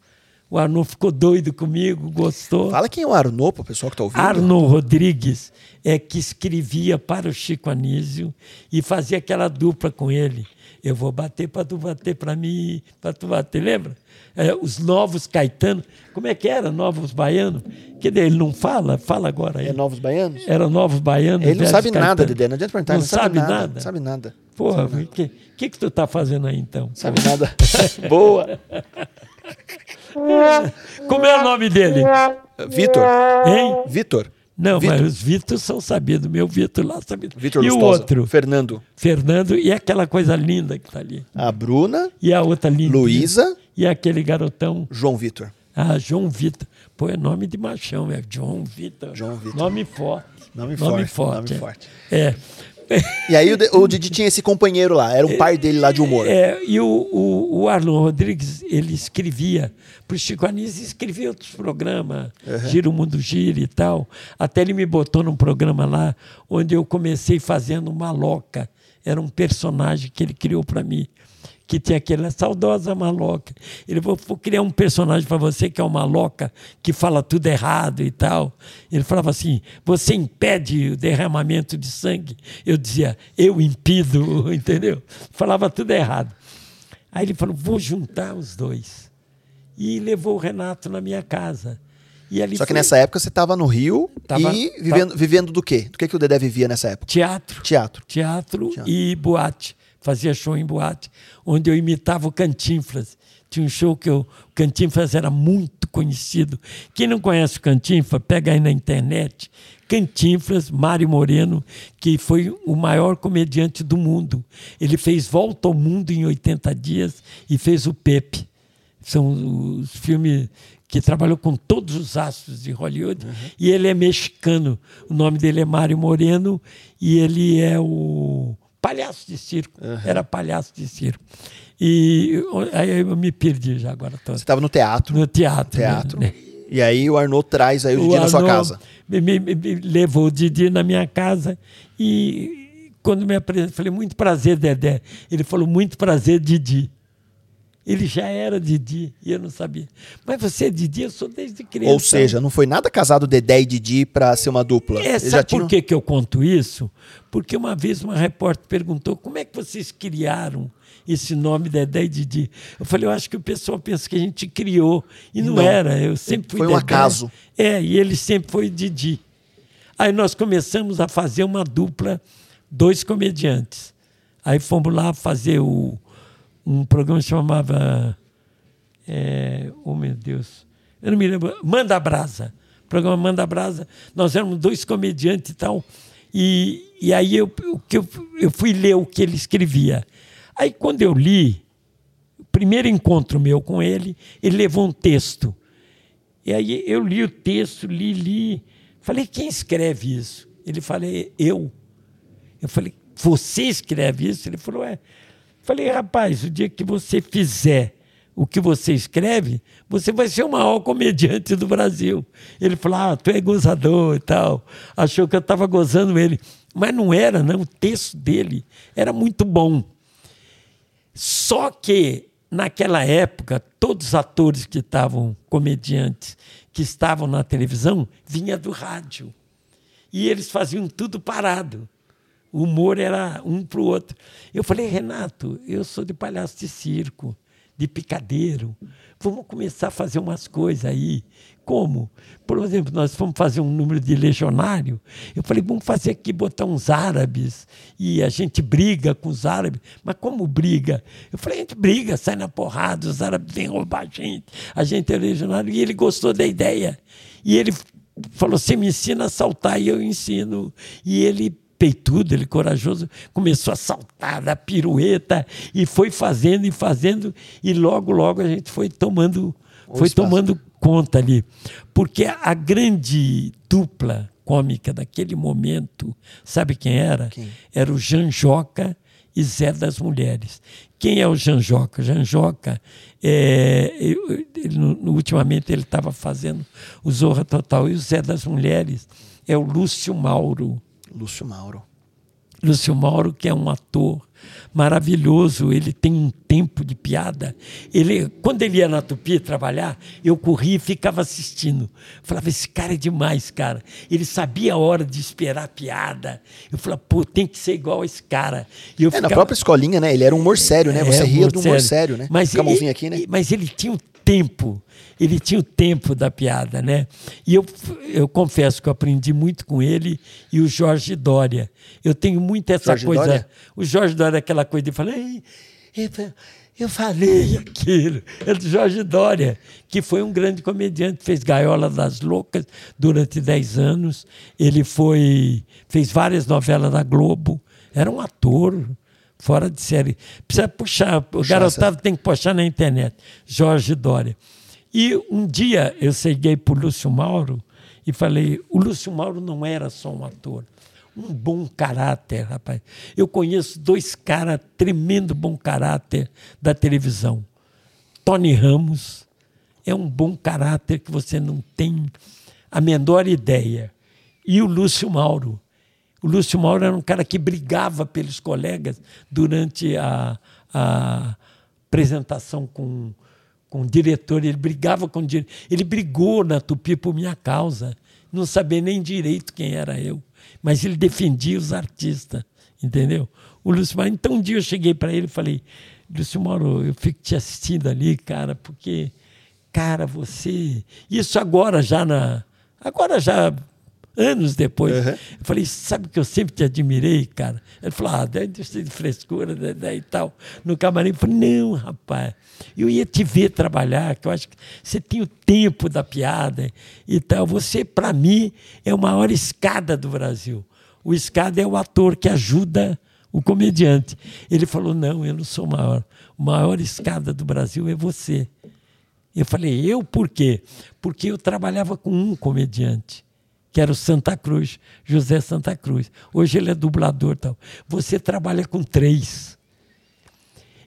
O Arnaud ficou doido comigo, gostou.
Fala quem é o Arnô, pro pessoal que tá ouvindo.
Arnaud Rodrigues é que escrevia para o Chico Anísio e fazia aquela dupla com ele. Eu vou bater para tu bater para mim, para tu bater, lembra? É, os novos Caetano, como é que era, novos baianos? Que ele não fala? Fala agora aí.
É Novos Baianos?
Era novos baianos.
Ele não sabe nada,
Caetano.
Dedé. Não adianta perguntar.
Não
Não, sabe,
sabe
nada.
nada?
Não sabe nada.
Porra, o que, que que tu tá fazendo aí então?
Sabe nada. Boa.
Como é o nome dele?
Vitor.
Hein?
Vitor.
Não,
Vitor.
mas os Vitor são sabidos. Meu Vitor lá sabido.
Vitor
E o
Lustosa.
outro?
Fernando.
Fernando e aquela coisa linda que tá ali.
A Bruna.
E a outra linda.
Luísa.
E aquele garotão.
João Vitor.
Ah, João Vitor. Pô, é nome de machão, é João Vitor.
João Vitor.
Nome forte.
Nome forte, nome
é.
forte.
É.
E aí o, o Didi tinha esse companheiro lá. Era o pai dele lá de humor.
É, e o, o, o Arnold Rodrigues, ele escrevia, para o Chico Anísio, escrevia outros programas, Gira o Mundo Gira e tal. Até ele me botou num programa lá, onde eu comecei fazendo Maloca. Era um personagem que ele criou para mim, que tinha aquela saudosa Maloca. Ele falou, vou criar um personagem para você que é uma Maloca, que fala tudo errado e tal. Ele falava assim, você impede o derramamento de sangue. Eu dizia, eu impido, entendeu? Falava tudo errado. Aí ele falou, vou juntar os dois. E levou o Renato na minha casa. E
Só que
foi
nessa época você tava no Rio
Tava-
e vivendo, vivendo do quê? Do que, que o Dedé vivia nessa época?
teatro.
Teatro.
teatro e boate. Fazia show em boate, onde eu imitava o Cantinflas. Tinha um show que eu, o Cantinflas era muito conhecido. Quem não conhece o Cantinflas, pega aí na internet. Cantinflas, Mário Moreno, que foi o maior comediante do mundo. Ele fez Volta ao Mundo em 80 dias e fez o Pepe. São os filmes que trabalhou com todos os astros de Hollywood. E ele é mexicano. O nome dele é Mário Moreno e ele é o palhaço de circo. Era palhaço de circo. E aí eu me perdi já agora. Tô
Você tava no teatro.
no teatro.
Teatro.
né?
E aí o Arnaud traz aí o Didi na sua
Arnaud
casa.
Me- me- me levou o Didi na minha casa e quando me apresentou, falei, muito prazer, Dedé. Ele falou, muito prazer, Didi. Ele já era Didi e eu não sabia. Mas você é Didi? Eu sou desde criança.
Ou seja, não foi nada casado Dedé e Didi pra ser uma dupla.
É, sabe
já
por
tinham-
que, que eu conto isso? Porque uma vez uma repórter perguntou como é que vocês criaram esse nome Dedé e Didi. Eu falei, eu acho que o pessoal pensa que a gente criou. E não,
Não.
era. Eu sempre fui
Foi um
Dedé.
acaso.
É, e ele sempre foi Didi. Aí nós começamos a fazer uma dupla, dois comediantes. Aí fomos lá fazer o, um programa que chamava. É, oh, meu Deus. Eu não me lembro. Manda Brasa. programa Manda Brasa. Nós éramos dois comediantes e tal. E, e aí eu, eu, eu fui ler o que ele escrevia. Aí quando eu li, o primeiro encontro meu com ele, ele levou um texto. E aí eu li o texto, li, li. Falei, quem escreve isso? Ele falou, eu. Eu falei, você escreve isso? Ele falou, é. Falei, rapaz, o dia que você fizer o que você escreve, você vai ser o maior comediante do Brasil. Ele falou, ah, tu é gozador e tal. Achou que eu estava gozando ele. Mas não era, não. O texto dele era muito bom. Só que, naquela época, todos os atores que estavam, comediantes, que estavam na televisão, vinha do rádio. E eles faziam tudo parado. O humor era um para o outro. Eu falei, Renato, eu sou de palhaço de circo de picadeiro. Vamos começar a fazer umas coisas aí. Como? Por exemplo, nós fomos fazer um número de legionário. Eu falei, vamos fazer aqui, botar uns árabes. E a gente briga com os árabes. Mas como briga? Eu falei, a gente briga, sai na porrada, os árabes vêm roubar a gente. A gente é legionário. E ele gostou da ideia. E ele falou, você me ensina a saltar e eu ensino. E ele peitudo, ele corajoso, começou a saltar, dar pirueta e foi fazendo e fazendo e logo logo a gente foi tomando foi tomando conta ali, porque a grande dupla cômica daquele momento, sabe quem era? Quem? Era o Janjoca e Zé das Mulheres. Quem é o Janjoca? Janjoca, é, ele, ultimamente ele estava fazendo o Zorra Total e o Zé das Mulheres é o Lúcio Mauro.
Lúcio Mauro.
Lúcio Mauro, que é um ator maravilhoso, ele tem um tempo de piada. Ele, quando ele ia na Tupi trabalhar, eu corria e ficava assistindo. falava, esse cara é demais, cara. Ele sabia a hora de esperar a piada. Eu falava, pô, tem que ser igual a esse cara.
E eu é, ficava... na própria escolinha, né? Ele era um humor sério, né? Você é, ria do humor sério, né?
Mas ele, aqui, né? Mas ele tinha um tempo ele tinha o tempo da piada, né? E eu, eu confesso que eu aprendi muito com ele e o Jorge Dória. Eu tenho muito essa Jorge coisa. Dória? O Jorge Dória, é aquela coisa de falar. Eu falei aquilo. É do Jorge Dória, que foi um grande comediante, fez Gaiola das Loucas durante 10 anos. Ele foi fez várias novelas da Globo. Era um ator fora de série. Precisa puxar, o garotado tem que puxar na internet. Jorge Dória. E um dia eu cheguei para o Lúcio Mauro e falei: o Lúcio Mauro não era só um ator, um bom caráter, rapaz. Eu conheço dois caras tremendo bom caráter da televisão. Tony Ramos é um bom caráter que você não tem a menor ideia. E o Lúcio Mauro. O Lúcio Mauro era um cara que brigava pelos colegas durante a, a apresentação com com o diretor, ele brigava com o diretor. Ele brigou na Tupi por minha causa. Não sabia nem direito quem era eu. Mas ele defendia os artistas, entendeu? O Lúcio Mauro. Então um dia eu cheguei para ele e falei: Lúcio Mauro, eu fico te assistindo ali, cara, porque, cara, você. Isso agora já na. Agora já anos depois. Uhum. Eu falei, sabe que eu sempre te admirei, cara? Ele falou, ah, ser de frescura né, e tal. No camarim, eu falei, não, rapaz, eu ia te ver trabalhar, que eu acho que você tem o tempo da piada e tal. Você, para mim, é a maior escada do Brasil. O escada é o ator que ajuda o comediante. Ele falou, não, eu não sou maior. A maior escada do Brasil é você. Eu falei, eu por quê? Porque eu trabalhava com um comediante que era o Santa Cruz, José Santa Cruz. Hoje ele é dublador tal. Você trabalha com três.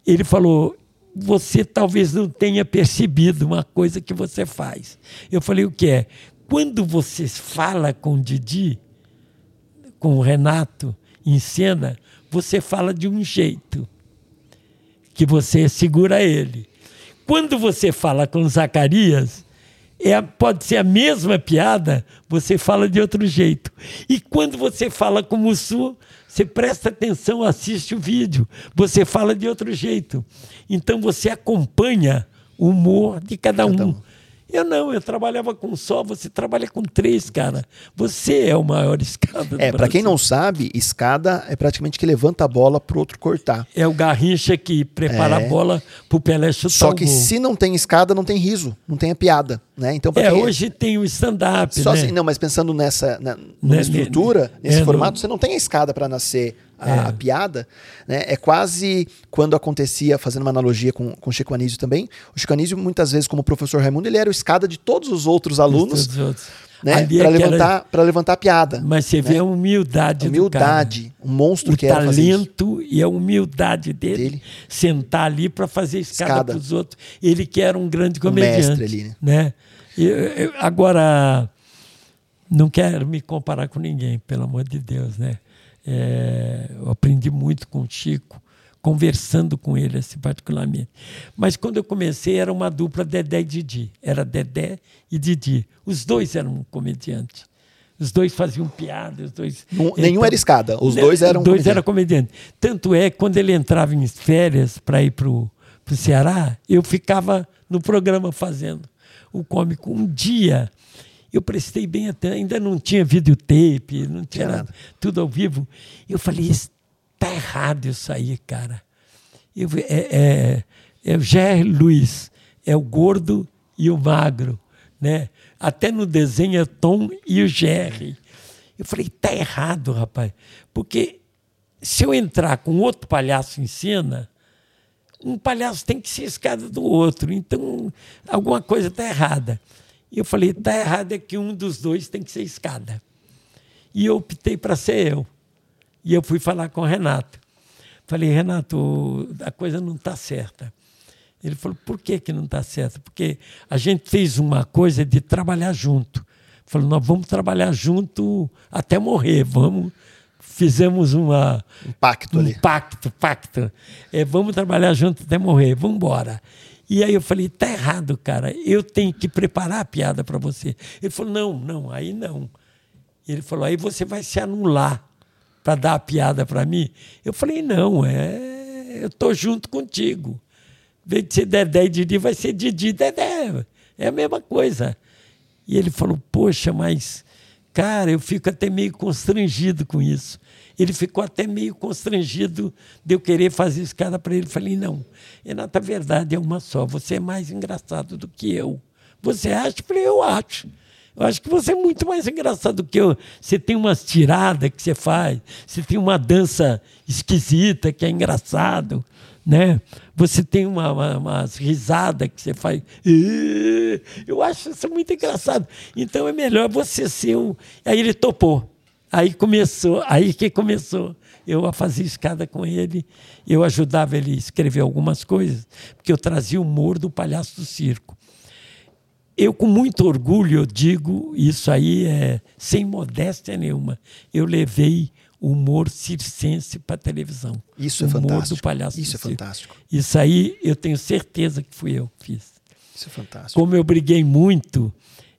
Ele falou: você talvez não tenha percebido uma coisa que você faz. Eu falei: o que é? Quando você fala com o Didi, com o Renato, em cena, você fala de um jeito que você segura ele. Quando você fala com Zacarias, é, pode ser a mesma piada, você fala de outro jeito. E quando você fala com o Mussu, você presta atenção, assiste o vídeo, você fala de outro jeito. Então você acompanha o humor de cada, cada um. Eu não, eu trabalhava com um só, você trabalha com três, cara. Você é o maior escada do
É, pra quem não sabe, escada é praticamente que levanta a bola pro outro cortar.
É o Garrincha que prepara
É.
a bola pro Pelé chutar
Só que se não tem escada, não tem riso, não tem a piada, né? Então,
É, hoje tem o stand-up,
Só
né?
assim, não, mas pensando nessa na, numa
Né,
estrutura,
né,
nesse
é,
formato,
no-
você não tem a escada para nascer a,
É.
a piada, né? É quase quando acontecia, fazendo uma analogia com, com o Chico Anísio também, o Chico Anísio, muitas vezes, como professor Raimundo, ele era o escada de todos os outros alunos,
Todos os outros.
né?
É
Para
que era-
levantar, pra levantar a piada.
Mas você vê a humildade,
A humildade, um monstro
o
que era
talento e a humildade dele,
Dele.
sentar ali para fazer escada, para os outros. Ele que era um grande comediante,
mestre ali, né?
né? E, eu- agora não quero me comparar com ninguém, pelo amor de Deus, né? É, eu aprendi muito com o Chico, conversando com ele, assim, particularmente. Mas quando eu comecei, era uma dupla Dedé e Didi. Era Dedé e Didi. Os dois eram comediantes. Os dois faziam piada, os dois.
Não- nenhum era escada, os dois eram
Os dois
comediante.
eram comediantes. Tanto é que quando ele entrava em férias para ir para o Ceará, eu ficava no programa fazendo o cômico. Um dia eu prestei bem até, ainda não tinha videotape, não tinha nada, tudo ao vivo. Eu falei, está errado isso aí, cara. Eu, é, é, é o Jerry Luiz, é o gordo e o magro, né? Até no desenho é Tom e o Jerry. Eu falei, tá errado, rapaz. Porque se eu entrar com outro palhaço em cena, um palhaço tem que ser escada do outro. Então, alguma coisa está errada. E eu falei, está errado é que um dos dois tem que ser escada. E eu optei para ser eu. E eu fui falar com o Renato. Falei, Renato, a coisa não está certa. Ele falou, por que, que não está certa? Porque a gente fez uma coisa de trabalhar junto. Falou, nós vamos trabalhar junto até morrer. Vamos. Fizemos uma,
Um pacto
um
ali.
pacto, pacto. É, vamos trabalhar junto até morrer, vamos embora. E aí eu falei, tá errado, cara. Eu tenho que preparar a piada para você. Ele falou, não, não, aí não. Ele falou, aí você vai se anular para dar a piada para mim. Eu falei, não, é, eu tô junto contigo. Em vez de ser Dedé e Didi, vai ser Didi e Dedé. É a mesma coisa. E ele falou, poxa, mas, cara, eu fico até meio constrangido com isso. Ele ficou até meio constrangido de eu querer fazer escada para ele. Falei, não, Renata, a verdade é uma só. Você é mais engraçado do que eu. Você acha? Eu falei, eu acho. Eu acho que você é muito mais engraçado do que eu. Você tem umas tiradas que você faz, você tem uma dança esquisita que é engraçado, né? Você tem uma, uma, umas risadas que você faz. Eu acho isso muito engraçado. Então é melhor você ser um. Aí ele topou. Aí começou, aí que começou. Eu a fazer escada com ele, eu ajudava ele a escrever algumas coisas, porque eu trazia o humor do palhaço do circo. Eu, com muito orgulho, eu digo, isso aí é sem modéstia nenhuma, eu levei o humor circense para a televisão.
Isso é
humor
fantástico.
do palhaço
Isso
do
é
circo.
fantástico.
Isso aí eu tenho certeza que fui eu que fiz.
Isso é fantástico.
Como eu briguei muito,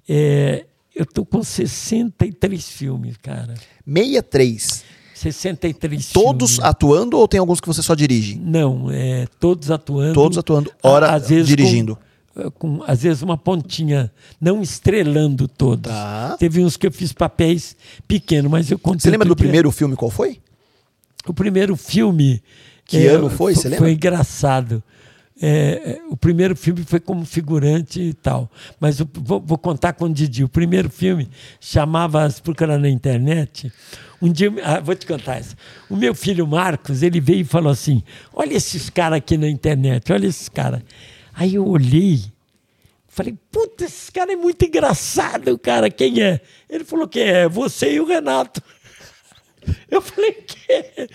é, eu tô com 63 filmes, cara.
63.
63
Todos
filmes.
atuando ou tem alguns que você só dirige?
Não, é, todos atuando.
Todos atuando, hora
às vezes
dirigindo.
Com, com, às vezes uma pontinha, não estrelando todos.
Tá.
Teve uns que eu fiz papéis pequenos, mas eu contei.
Você lembra do
dia-
primeiro filme qual foi?
O primeiro filme.
Que ano foi, você lembra?
Foi engraçado. É, é, o primeiro filme foi como figurante e tal. Mas eu vou, vou contar com o Didi. O primeiro filme chamava, se procurar na internet, um dia. ah, vou te contar isso. O meu filho Marcos, ele veio e falou assim: Olha esses caras aqui na internet, olha esses caras. Aí eu olhei, falei: Puta, esse cara é muito engraçado, cara. Quem é? Ele falou: Quem é? Você e o Renato. Eu falei, que?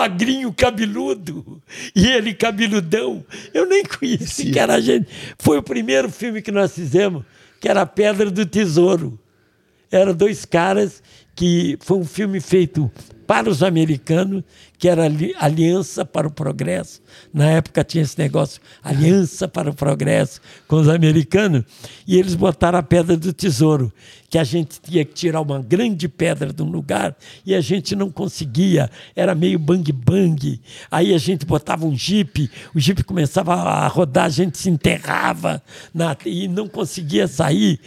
Magrinho, cabeludo, e ele cabeludão. Eu nem conheci que era a gente. Foi o primeiro filme que nós fizemos, que era Pedra do Tesouro. Eram dois caras que foi um filme feito para os americanos, que era ali, Aliança para o Progresso. Na época tinha esse negócio, Aliança para o Progresso, com os americanos. E eles botaram a pedra do tesouro, que a gente tinha que tirar uma grande pedra de um lugar e a gente não conseguia. Era meio bang-bang. Aí a gente botava um jipe, o jipe começava a rodar, a gente se enterrava na, e não conseguia sair.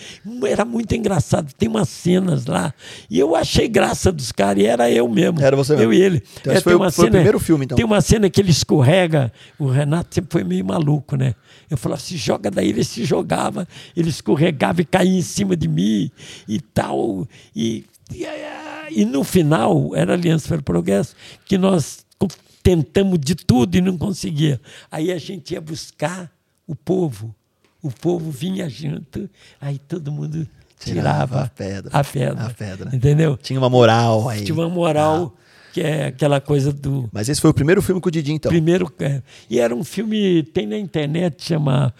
Era muito engraçado. Tem umas cenas lá. E eu achei graça dos caras, e era eu mesmo.
Era você mesmo.
Eu e ele.
Então,
É,
foi o-
uma
foi o
cena-
primeiro filme, então.
Tem uma cena que ele escorrega. O Renato sempre foi meio maluco, né? Eu falava, se joga daí, ele se jogava, ele escorregava e caía em cima de mim e tal. E, e, e no final, era Aliança pelo Progresso, que nós tentamos de tudo e não conseguia. Aí a gente ia buscar o povo. O povo vinha junto, aí todo mundo
Tirava
tirava,
a pedra.
A pedra.
A pedra.
Entendeu?
Tinha uma moral aí.
Tinha uma moral que é aquela coisa do
Mas esse foi o primeiro filme com o Didi, então.
primeiro. é, e era um filme, tem na internet, chama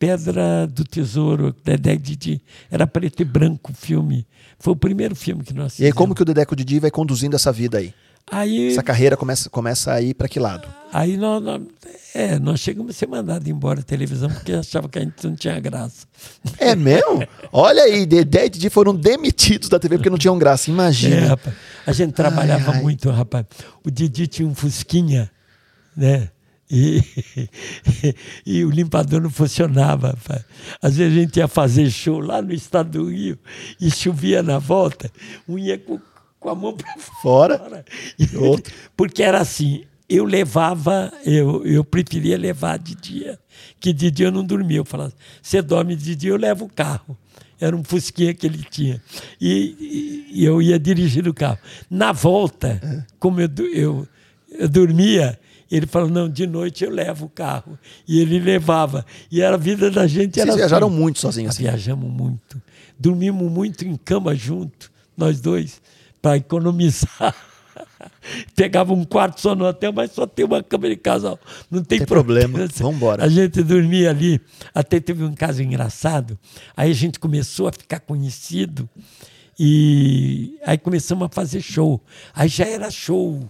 Pedra do Tesouro, Dedé Didi. Era preto e branco o filme. Foi o primeiro filme que nós
E aí,
fizemos.
como que o Dedé com o Didi vai conduzindo essa vida aí?
Aí,
Essa carreira começa, começa a ir pra que lado?
aí nós, nós- é, nós chegamos a ser mandados embora da televisão porque achava que a gente não tinha graça.
É mesmo? Olha aí, Dedé e Didi foram demitidos da TV porque não tinham graça.
É,
Imagina.
rapaz. A gente trabalhava
Ai, ai.
muito, rapaz. O Didi tinha um Fusquinha, né? E, e o limpador não funcionava, rapaz. Às vezes a gente ia fazer show lá no estado do Rio e chovia na volta, um ia com, com a mão para
Fora.
fora. E outro- Porque era assim, eu levava, eu, eu preferia levar de dia, que de dia eu não dormia. Eu falava, você dorme de dia, eu levo o carro. Era um fusquinha que ele tinha. E, e- eu ia dirigindo o carro. Na volta, como eu, eu, eu dormia, ele falou, não, de noite eu levo o carro. E ele levava. E era a vida da gente.
Vocês
era
viajaram
assim.
muito sozinhos assim.
Viajamos muito. Dormimos muito em cama junto, nós dois, para economizar. Pegava um quarto só no hotel, mas só tem uma cama de casal. Não tem,
Tem problema.
importância.
Vambora.
A gente dormia ali. Até teve um caso engraçado. Aí a gente começou a ficar conhecido. E aí começamos a fazer show. Aí já era show.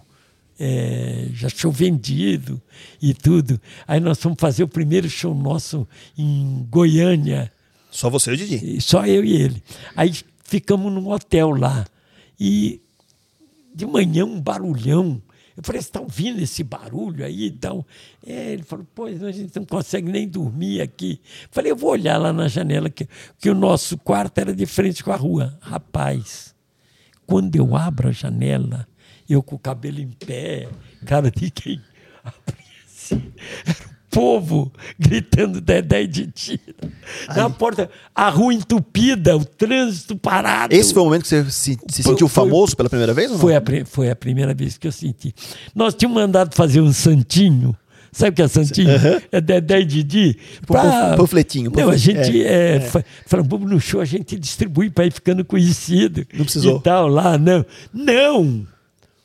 É, já show vendido e tudo. Aí nós fomos fazer o primeiro show nosso em Goiânia.
Só você e o Didi.
Só eu e ele. Aí ficamos num hotel lá. E de manhã um barulhão. Eu falei, você está ouvindo esse barulho aí e tal? É, ele falou, pois a gente não consegue nem dormir aqui. Falei, eu vou olhar lá na janela, que, que o nosso quarto era de frente com a rua. Rapaz, quando eu abro a janela, eu com o cabelo em pé, cara de quem era o povo gritando Dedé de tira. Na porta, a rua entupida, o trânsito parado.
Esse foi o momento que você se, se sentiu
foi-
famoso pela primeira vez?
Foi a, foi a primeira vez que eu senti. Nós tínhamos mandado fazer um santinho. Sabe o que é santinho? É Dedé e Didi.
Panf- panfletinho,
Não, a gente
É,
é, vamos no show, a gente distribui para ir ficando conhecido.
Não precisou.
E tal, lá, não. Não!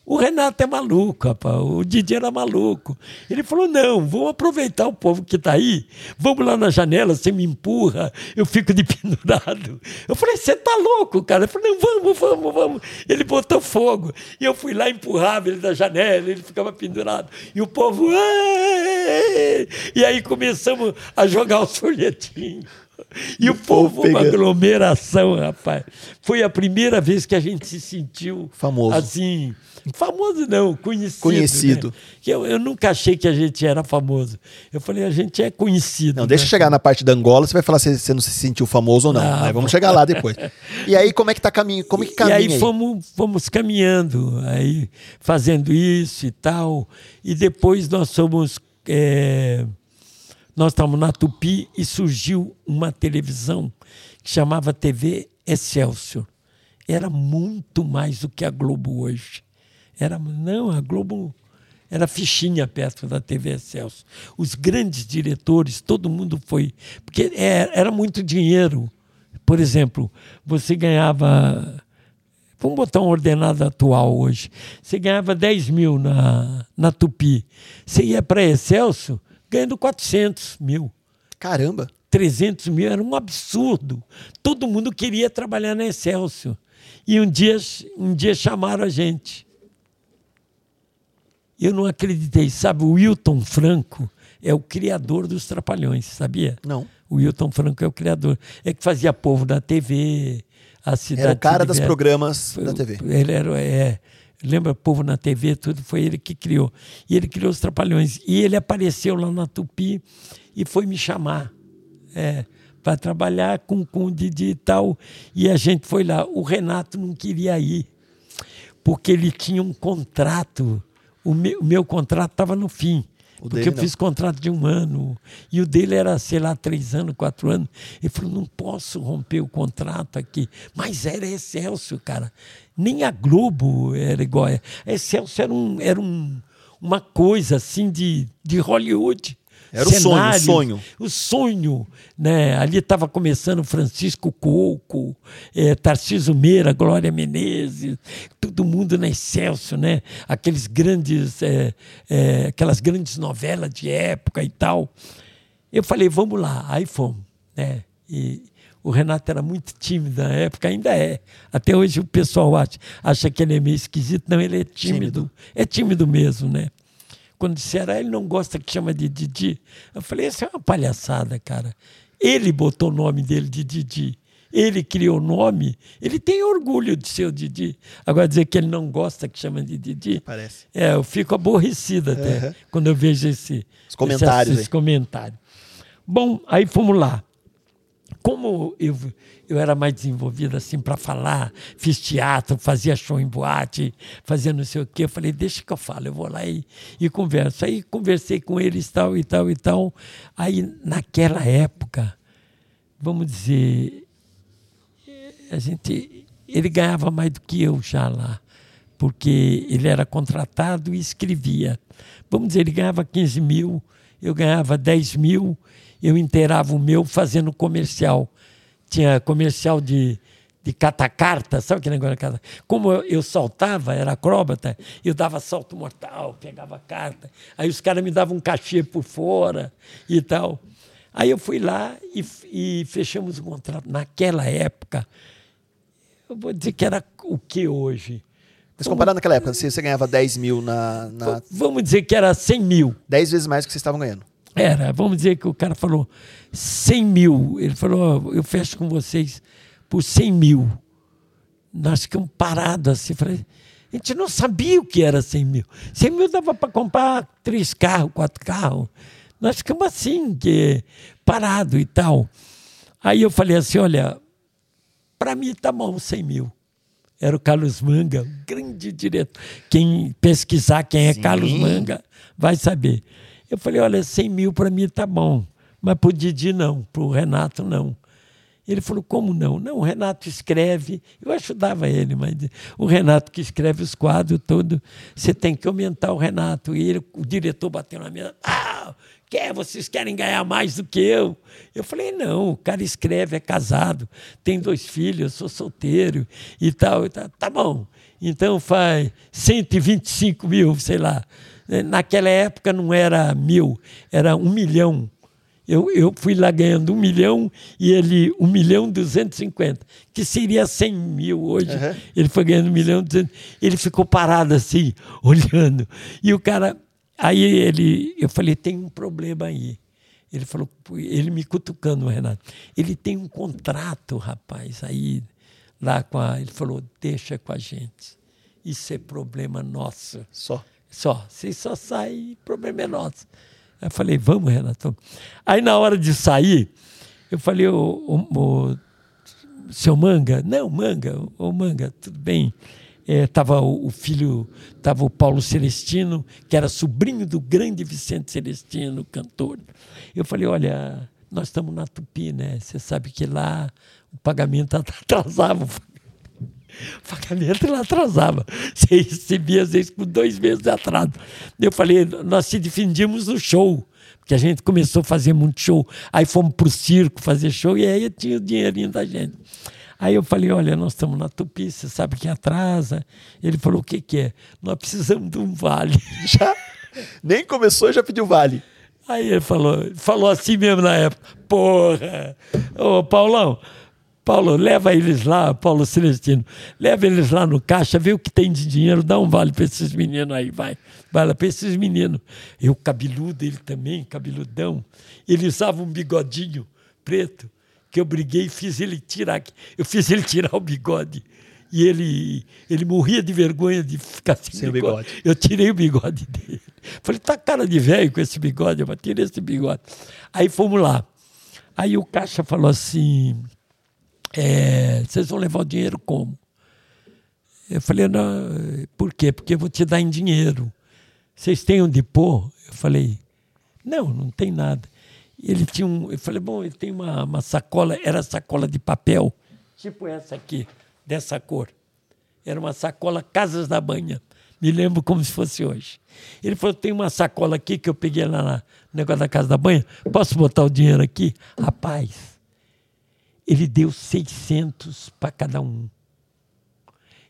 O Renato é maluco, rapaz. O Didi era maluco. Ele falou: não, vamos aproveitar o povo que está aí. Vamos lá na janela, você me empurra, eu fico de pendurado. Eu falei: você tá louco, cara? Ele falou: não, vamos, vamos, vamos. Ele botou fogo. E eu fui lá, empurrava ele da janela, ele ficava pendurado. E o povo. E aí começamos a jogar os folhetinhos. E o povo, uma aglomeração, rapaz. Foi a primeira vez que a gente se sentiu
Famoso.
assim. Famoso não, conhecido.
Conhecido.
né? Que Eu, eu nunca achei que a gente era famoso. Eu falei, a gente é conhecido.
Não, deixa eu
né?
chegar na parte da Angola, você vai falar se você não se sentiu famoso ou não.
Ah,
Aí vamos chegar lá depois. E aí, como é que tá caminho? Como é que
E
caminha
aí
aí?
fomos, fomos caminhando, aí fazendo isso e tal. E depois nós fomos. é, nós estávamos na Tupi e surgiu uma televisão que chamava TV Excelsior. Era muito mais do que a Globo hoje. Era, não, a Globo era fichinha perto da TV Excelsior. Os grandes diretores, todo mundo foi. Porque é- era muito dinheiro. Por exemplo, você ganhava. Vamos botar um ordenado atual hoje. Você ganhava 10 mil na, na Tupi. Você ia para Excelso ganhando 400 mil.
Caramba.
300 mil era um absurdo. Todo mundo queria trabalhar na Excelsior. E um dia, um dia chamaram a gente. Eu não acreditei. Sabe, o Wilton Franco é o criador dos Trapalhões, sabia?
Não.
O Wilton Franco é o criador. É que fazia povo da TV, a cidade.
Era o cara das programas da TV.
Ele era, é, lembra Povo na TV, tudo foi ele que criou. E ele criou os Trapalhões. E ele apareceu lá na Tupi e foi me chamar é, para trabalhar com, com o Didi e tal. E a gente foi lá. O Renato não queria ir, porque ele tinha um contrato. O meu, o meu contrato estava no fim.
O
porque eu
não.
fiz contrato de um ano. E o dele era, sei lá, três anos, quatro anos. Ele falou: não posso romper o contrato aqui. Mas era Excelsior, cara. Nem a Globo era igual. A Excelsior era, um, era um, uma coisa assim de, de Hollywood.
Era o sonho, o sonho.
O sonho. Né? Ali estava começando Francisco Coco, eh, Tarcísio Meira, Glória Menezes, todo mundo na Excelsior, né? Aqueles grandes, eh, eh, aquelas grandes novelas de época e tal. Eu falei, vamos lá, aí fomos. Né? E o Renato era muito tímido na época, ainda é. Até hoje o pessoal acha, acha que ele é meio esquisito. Não, ele é tímido.
Tímido.
É tímido mesmo, né? Quando disseram, ah, ele não gosta que chama de Didi. Eu falei, isso é uma palhaçada, cara. Ele botou o nome dele de Didi. Ele criou o nome. Ele tem orgulho de ser o Didi. Agora, dizer que ele não gosta que chama de Didi.
Parece.
É, eu fico aborrecido até
Uhum.
quando eu vejo esse,
Os comentários
esse, esse comentário. Bom, aí fomos lá. Como eu, eu era mais desenvolvido assim para falar, fiz teatro, fazia show em boate, fazia não sei o quê, eu falei, deixa que eu falo, eu vou lá e, e converso. Aí conversei com eles tal e tal e tal. Aí naquela época, vamos dizer, a gente, ele ganhava mais do que eu já lá, porque ele era contratado e escrevia. Vamos dizer, ele ganhava 15 mil, eu ganhava 10 mil, eu inteirava o meu fazendo comercial. Tinha comercial de, de catacarta, sabe que negócio de cata? Como eu, eu saltava, era acróbata, eu dava salto mortal, pegava carta. Aí os caras me davam um cachê por fora e tal. Aí eu fui lá e, e fechamos o contrato. Naquela época, eu vou dizer que era o que hoje?
Mas comparando naquela época, se você ganhava 10 mil na, na
Vamos dizer que era 100 mil.
10 vezes mais do que vocês estavam ganhando.
Era, vamos dizer que o cara falou 100 mil. Ele falou, "Ó, eu fecho com vocês por 100 mil. Nós ficamos parados assim. Falei, a gente não sabia o que era 100 mil. 100 mil dava para comprar três carros, quatro carros. Nós ficamos assim, que, parado e tal. Aí eu falei assim, olha, para mim tá bom 100 mil. Era o Carlos Manga, um grande diretor. Quem pesquisar quem é
Sim.
Carlos Manga vai saber. Eu falei, olha, 100 mil para mim tá bom, mas para o Didi não, para o Renato não. Ele falou, como não? Não, o Renato escreve, eu ajudava ele, mas o Renato que escreve os quadros todos, você tem que aumentar o Renato. E ele, o diretor bateu na mesa, ah, quer, vocês querem ganhar mais do que eu? Eu falei, não, o cara escreve, é casado, tem dois filhos, eu sou solteiro e tal. E tal. Tá bom, então faz 125 mil, sei lá. Naquela época não era mil, era um milhão. Eu, eu fui lá ganhando um milhão e ele um milhão duzentos e cinquenta, que seria cem mil hoje.
Uhum.
Ele foi ganhando um milhão duzentos. Ele ficou parado assim, olhando. E o cara, aí ele, eu falei, tem um problema aí. Ele falou, ele me cutucando, Renato. Ele tem um contrato, rapaz, aí lá com a. Ele falou, deixa com a gente. Isso é problema nosso.
Só.
Só. Se só sair, problema é nosso. Eu falei, vamos, Renato. Aí na hora de sair, eu falei, ô, ô, ô, seu Manga, não, Manga, ô Manga, tudo bem. É, tava o, o filho, tava o Paulo Celestino, que era sobrinho do grande Vicente Celestino, cantor. Eu falei, olha, nós estamos na Tupi, né? Você sabe que lá o pagamento atrasava. O pagamento lá atrasava. Você recebia, às vezes, com dois meses de atraso. Eu falei, nós se defendíamos no show, porque a gente começou a fazer muito show. Aí fomos para o circo fazer show e aí tinha o dinheirinho da gente. Aí eu falei, olha, nós estamos na Tupi, você sabe que atrasa. Ele falou, o que, que é? Nós precisamos de um vale.
Já? Nem começou, já pediu vale.
Aí ele falou, falou assim mesmo na época, porra, ô Paulão, Paulo, leva eles lá, Paulo Celestino, leva eles lá no caixa, vê o que tem de dinheiro, dá um vale para esses meninos aí, vai. Vai lá para esses meninos. Eu, cabeludo, ele também, cabeludão. Ele usava um bigodinho preto, que eu briguei e fiz ele tirar. Eu fiz ele tirar o bigode. E ele, ele morria de vergonha de ficar sem, sem bigode. bigode. Eu tirei o bigode dele. Falei, tá cara de velho com esse bigode, eu tirei esse bigode. Aí fomos lá. Aí o caixa falou assim: é, vocês vão levar o dinheiro como? Eu falei, não, por quê? Porque eu vou te dar em dinheiro. Vocês têm onde pôr? Eu falei, não, não tem nada. Ele tinha um. Eu falei, bom, ele tem uma, uma sacola, era sacola de papel, tipo essa aqui, dessa cor. Era uma sacola Casas da Banha. Me lembro como se fosse hoje. Ele falou: tem uma sacola aqui que eu peguei lá no negócio da Casa da Banha. Posso botar o dinheiro aqui? Rapaz, ele deu 600 para cada um.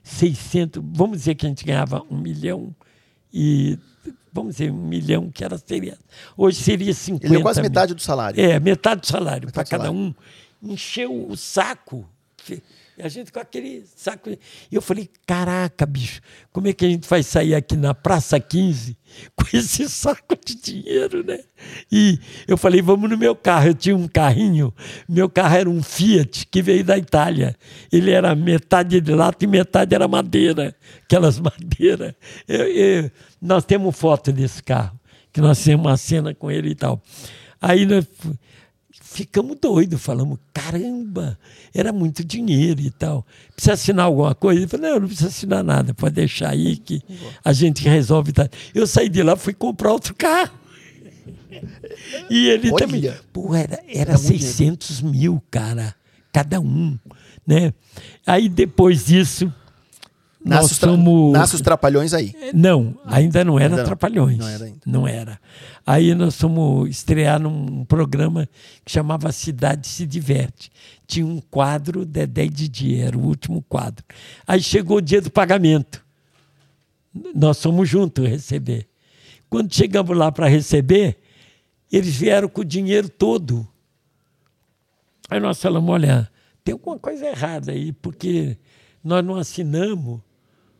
600, vamos dizer que a gente ganhava um milhão e vamos dizer, um milhão, que era seria. Hoje seria 50. Ele
deu quase mil. metade do salário.
É, metade do salário para cada um. Encheu o saco. E a gente com aquele saco. E eu falei: caraca, bicho, como é que a gente vai sair aqui na Praça 15 com esse saco de dinheiro, né? E eu falei: vamos no meu carro. Eu tinha um carrinho, meu carro era um Fiat que veio da Itália. Ele era metade de lata e metade era madeira, aquelas madeiras. Eu, eu, nós temos foto desse carro, que nós fizemos uma cena com ele e tal. Aí nós ficamos doidos, falamos, caramba, era muito dinheiro e tal. Precisa assinar alguma coisa? Ele falou, não, não precisa assinar nada, pode deixar aí que a gente resolve. Eu saí de lá, fui comprar outro carro. E ele Olha. também. Pô, era, era, era 600 mil, cara, cada um. Né? Aí depois disso
Nasce, os, tra somos... Nasce os Trapalhões aí.
Não, ainda não era ainda Trapalhões. Não. não era ainda. Não era. Aí nós fomos estrear num programa que chamava Cidade Se Diverte. Tinha um quadro, Dedé e Didi, era o último quadro. Aí chegou o dia do pagamento. Nós fomos juntos receber. Quando chegamos lá para receber, eles vieram com o dinheiro todo. Aí nós falamos: olha, tem alguma coisa errada aí, porque nós não assinamos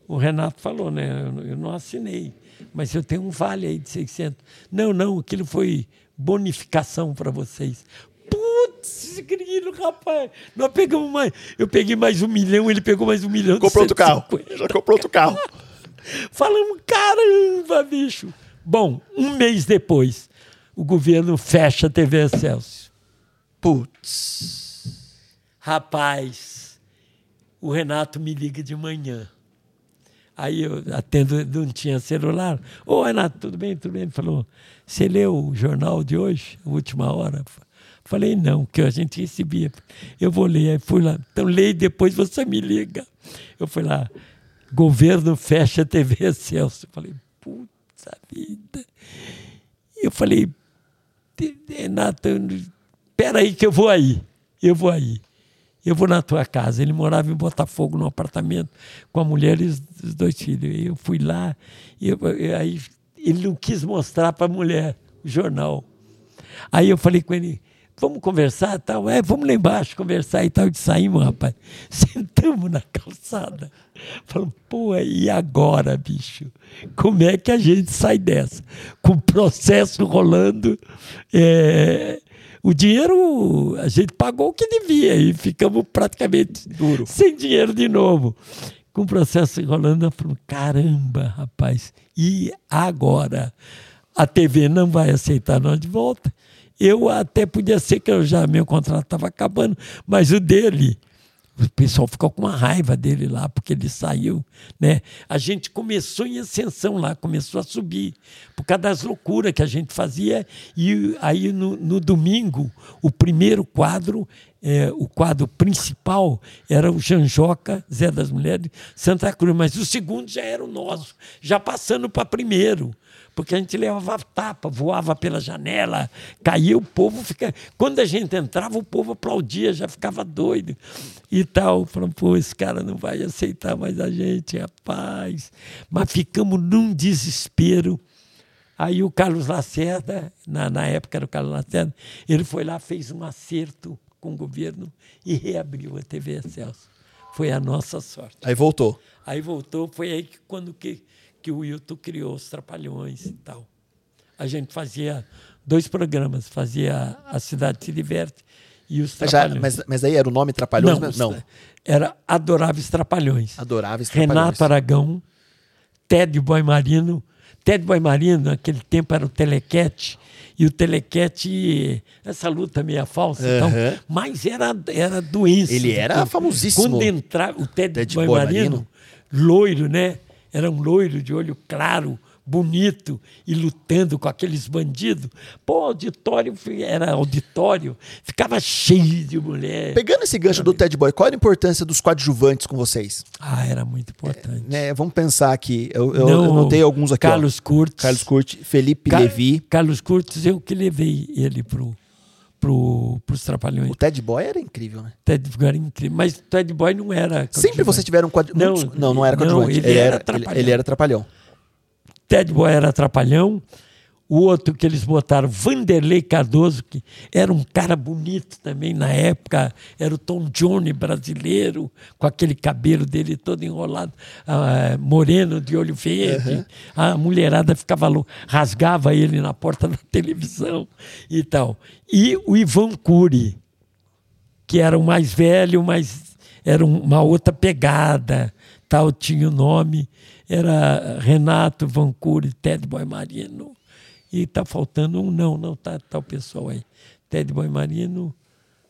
o Renato falou, né? Eu não assinei, mas eu tenho um vale aí de 600. Não, não, aquilo foi bonificação para vocês. Putz, grilo, rapaz. Nós pegamos mais. Eu peguei mais um milhão, ele pegou mais um milhão.
Comprou outro carro. Já comprou outro carro.
Falamos, caramba, bicho. Bom, um mês depois, o governo fecha a TV Excelsior. Putz. Rapaz, o Renato me liga de manhã. Aí eu atendo, não tinha celular. Ô, Renato, tudo bem? Tudo bem? Ele falou, você leu o jornal de hoje, última hora? Falei, não, que a gente recebia. Eu vou ler. Aí fui lá. Então, leia e depois você me liga. Eu fui lá, governo fecha a TV Celso. Falei, puta vida. Eu falei, Renato, espera aí que eu vou aí. Eu vou aí eu vou na tua casa. Ele morava em Botafogo, num apartamento, com a mulher e os dois filhos. Eu fui lá, e eu, aí ele não quis mostrar para a mulher o jornal. Aí eu falei com ele, vamos conversar tal? É, vamos lá embaixo conversar e tal. E saímos, rapaz. Sentamos na calçada. Falamos, pô, e agora, bicho? Como é que a gente sai dessa? Com o processo rolando, é, o dinheiro, a gente pagou o que devia e ficamos praticamente Duro. sem dinheiro de novo. Com o processo enrolando, eu falo, caramba, rapaz, e agora? A TV não vai aceitar nós de volta. Eu até podia ser que eu já meu contrato estava acabando, mas o dele o pessoal ficou com uma raiva dele lá, porque ele saiu. Né? A gente começou em ascensão lá, começou a subir, por causa das loucuras que a gente fazia. E aí, no, no domingo, o primeiro quadro, é, o quadro principal, era o Janjoca, Zé das Mulheres, Santa Cruz. Mas o segundo já era o nosso, já passando para primeiro porque a gente levava tapa, voava pela janela, caía, o povo fica. Quando a gente entrava, o povo aplaudia, já ficava doido e tal. Falando, pô, esse cara não vai aceitar mais a gente, rapaz. Mas ficamos num desespero. Aí o Carlos Lacerda, na, na época era o Carlos Lacerda, ele foi lá, fez um acerto com o governo e reabriu a TV Excelso. Foi a nossa sorte.
Aí voltou.
Aí voltou, foi aí que quando que, que o Wilton criou os Trapalhões e tal. A gente fazia dois programas, fazia A Cidade Se Diverte e os
Mas, já,
Trapalhões.
mas, mas aí era o nome Trapalhões?
não,
mas- não.
era Adoráveis Trapalhões.
Adoráveis Trapalhões.
Renato Aragão, Ted Boy Marino. Ted Boy Marino, naquele tempo, era o Telequete. E o Telequete, essa luta meia falsa, então,
Aham.
mas era, era doença.
Ele era
Então,
famosíssimo.
Quando entrava o Ted,
Ted
Boy,
Boy
Marino, loiro, né? Era um loiro de olho claro, bonito, e lutando com aqueles bandidos. Pô, auditório era auditório, ficava cheio de mulher.
Pegando esse gancho do Ted Boy, qual a importância dos coadjuvantes com vocês?
Ah, era muito importante.
Né, vamos pensar aqui. Eu, eu,
Não,
eu notei alguns aqui. ó.
Carlos Curtis.
Carlos Curti, Felipe
Ca-
Levi.
Carlos Curtis, eu que levei ele pro, pro, pros Trapalhões.
O Ted Boy era incrível, né?
Ted Boy era incrível. Mas Ted Boy não era.
Sempre vocês tiveram coadjuvante.
Não,
não, não era coadjuvante.
ele era
ele, ele era trapalhão.
Ted Boy era trapalhão. O outro que eles botaram, Vanderlei Cardoso, que era um cara bonito também na época, era o Tom Johnny brasileiro, com aquele cabelo dele todo enrolado, ah, moreno de olho verde. A mulherada ficava louca, rasgava ele na porta da televisão e tal. E o Ivan Cury, que era o mais velho, mas era um- uma outra pegada, tal, tinha o nome, era Renato Vancuri, Ted Boy Marino, e tá faltando um, não, não, tá, tá o pessoal aí. Ted Boy Marino,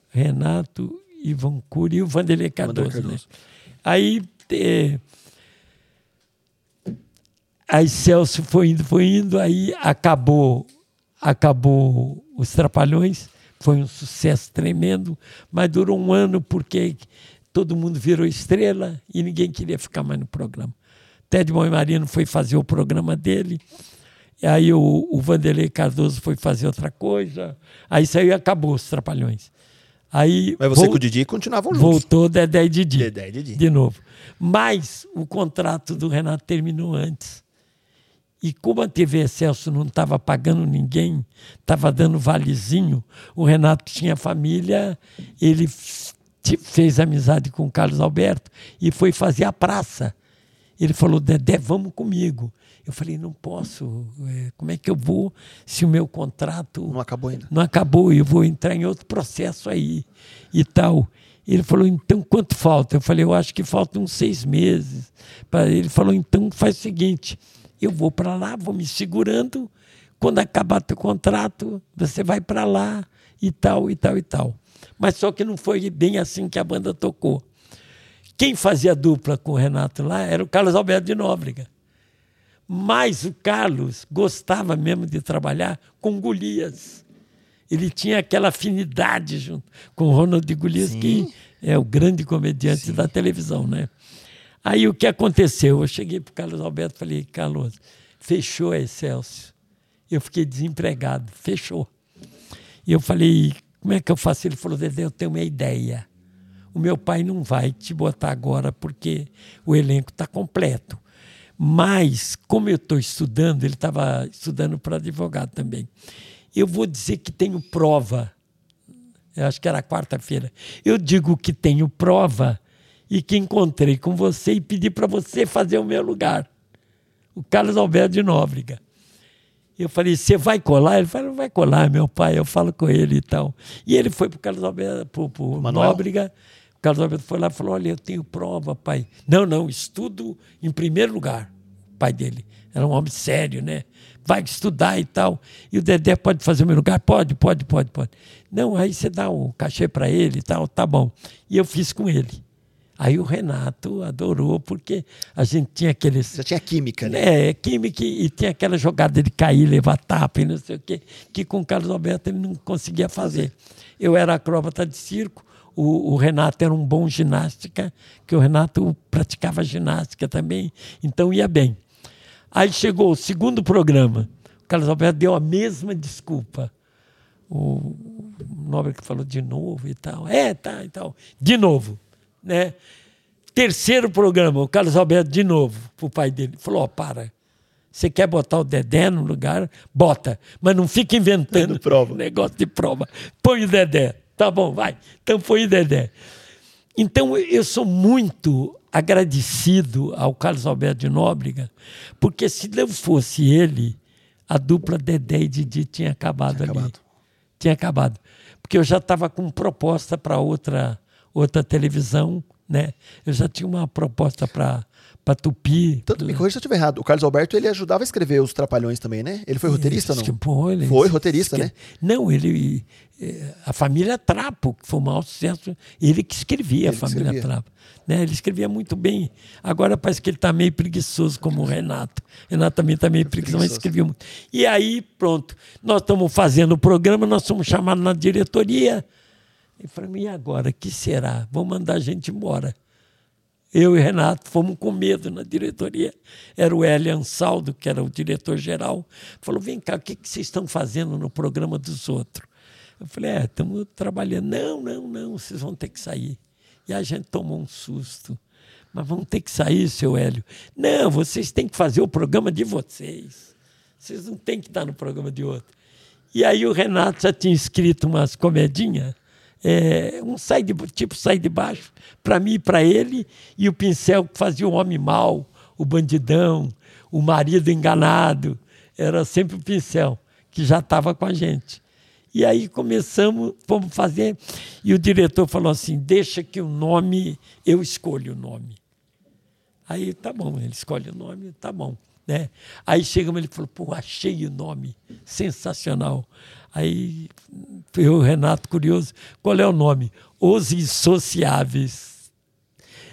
Renato, Ivan Cury e o Vanderlei Cardoso.
Cardoso.
Né? Aí, eh, aí Celso foi indo, foi indo, aí acabou, acabou os Trapalhões, foi um sucesso tremendo, mas durou um ano porque todo mundo virou estrela e ninguém queria ficar mais no programa. Ted Boy Marino foi fazer o programa dele, e aí o, o Vanderlei Cardoso foi fazer outra coisa, aí saiu e acabou os Trapalhões. Aí
Mas você
vol-
com o Didi continuavam juntos.
voltou Dedé e Didi.
Dedé e Didi.
De novo. Mas o contrato do Renato terminou antes. E como a TV Excelso não estava pagando ninguém, estava dando valezinho, o Renato tinha família, ele fez amizade com o Carlos Alberto e foi fazer a praça. Ele falou, Dedé, vamos comigo. Eu falei, não posso. eh, Como é que eu vou se o meu contrato
Não acabou ainda.
não acabou, eu vou entrar em outro processo aí e tal. Ele falou, então quanto falta? Eu falei, eu acho que faltam uns seis meses. Ele falou, então faz o seguinte, eu vou para lá, vou me segurando, quando acabar teu contrato, você vai para lá e tal, e tal, e tal. Mas só que não foi bem assim que a banda tocou. Quem fazia dupla com o Renato lá era o Carlos Alberto de Nóbrega. Mas o Carlos gostava mesmo de trabalhar com Golias. Ele tinha aquela afinidade junto com o Ronald Golias, que é o grande comediante da televisão, né? Aí o que aconteceu? Eu cheguei para o Carlos Alberto e falei, Carlos, fechou a Excelsior. Eu fiquei desempregado, fechou. E eu falei, como é que eu faço? Ele falou, Dedé, eu tenho uma ideia. O meu pai não vai te botar agora porque o elenco está completo. Mas, como eu estou estudando, ele estava estudando para advogado também. Eu vou dizer que tenho prova. Eu acho que era quarta-feira. Eu digo que tenho prova e que encontrei com você e pedi para você fazer o meu lugar. O Carlos Alberto de Nóbrega. Eu falei, você vai colar? Ele falou, não vai colar, meu pai, eu falo com ele e tal. E ele foi para o Carlos Alberto, pro
Manuel.
Nóbrega. O Carlos Alberto foi lá e falou, olha, eu tenho prova, pai. Não, não, estudo em primeiro lugar, pai dele. Era um homem sério, né? Vai estudar e tal. E o Dedé pode fazer o meu lugar? Pode, pode, pode, pode. Não, aí você dá o cachê para ele e tal, tá bom. E eu fiz com ele. Aí o Renato adorou, porque a gente tinha aqueles
Já tinha química, né?
é, química e e tinha aquela jogada de cair, levar tapa e não sei o quê, que com o Carlos Alberto ele não conseguia fazer. Eu era acróbata de circo, o, o Renato era um bom ginástica, que o Renato praticava ginástica também, então ia bem. Aí chegou o segundo programa, o Carlos Alberto deu a mesma desculpa. O Nobre que falou de novo e tal. É, tá e tal. De novo, né? Terceiro programa, o Carlos Alberto de novo, pro pai dele. Falou, ó, para. Você quer botar o Dedé no lugar? Bota. Mas não fica inventando
prova.
negócio de prova. Põe o Dedé. Tá bom, vai. Então foi o Dedé. Então eu sou muito agradecido ao Carlos Alberto de Nóbrega, porque se não fosse ele, a dupla Dedé e Didi tinha acabado
Tinha
ali.
acabado.
Tinha acabado. Porque eu já estava com proposta para outra, outra televisão, né? Eu já tinha uma proposta para Tupi.
Tanto me corrija se eu estiver errado. O Carlos Alberto ele ajudava a escrever os Trapalhões também, né? Ele foi roteirista não?
ele-
Foi roteirista, né?
Não, ele. eh, A família Trapo, que foi um maior sucesso, ele que escrevia
Ele
a família
escrevia.
Trapo. Né? Ele escrevia muito bem. Agora parece que ele está meio preguiçoso, como o Renato. Renato também está meio preguiçoso, mas escrevia muito. E aí, pronto, nós estamos fazendo o programa, nós somos chamados na diretoria. E falei, e agora? O que será? Vão mandar a gente embora. Eu e Renato fomos com medo na diretoria. Era o Hélio Ansaldo, que era o diretor-geral. Falou: vem cá, o que, que vocês estão fazendo no programa dos outros? Eu falei: é, estamos trabalhando. Não, não, não, vocês vão ter que sair. E a gente tomou um susto. Mas vamos ter que sair, seu Hélio. Não, vocês têm que fazer o programa de vocês. Vocês não têm que estar no programa de outro. E aí o Renato já tinha escrito umas comedinhas, é, um sai de, tipo sai de baixo, para mim e para ele, e o pincel que fazia o homem mau, o bandidão, o marido enganado. Era sempre o pincel, que já estava com a gente. E aí começamos, fomos fazer, e o diretor falou assim: deixa que o nome, eu escolho o nome. Aí tá bom, ele escolhe o nome, tá bom. Né? Aí chegamos, ele falou, pô, achei o nome, sensacional. Aí eu o Renato curioso, qual é o nome? Os Insociáveis.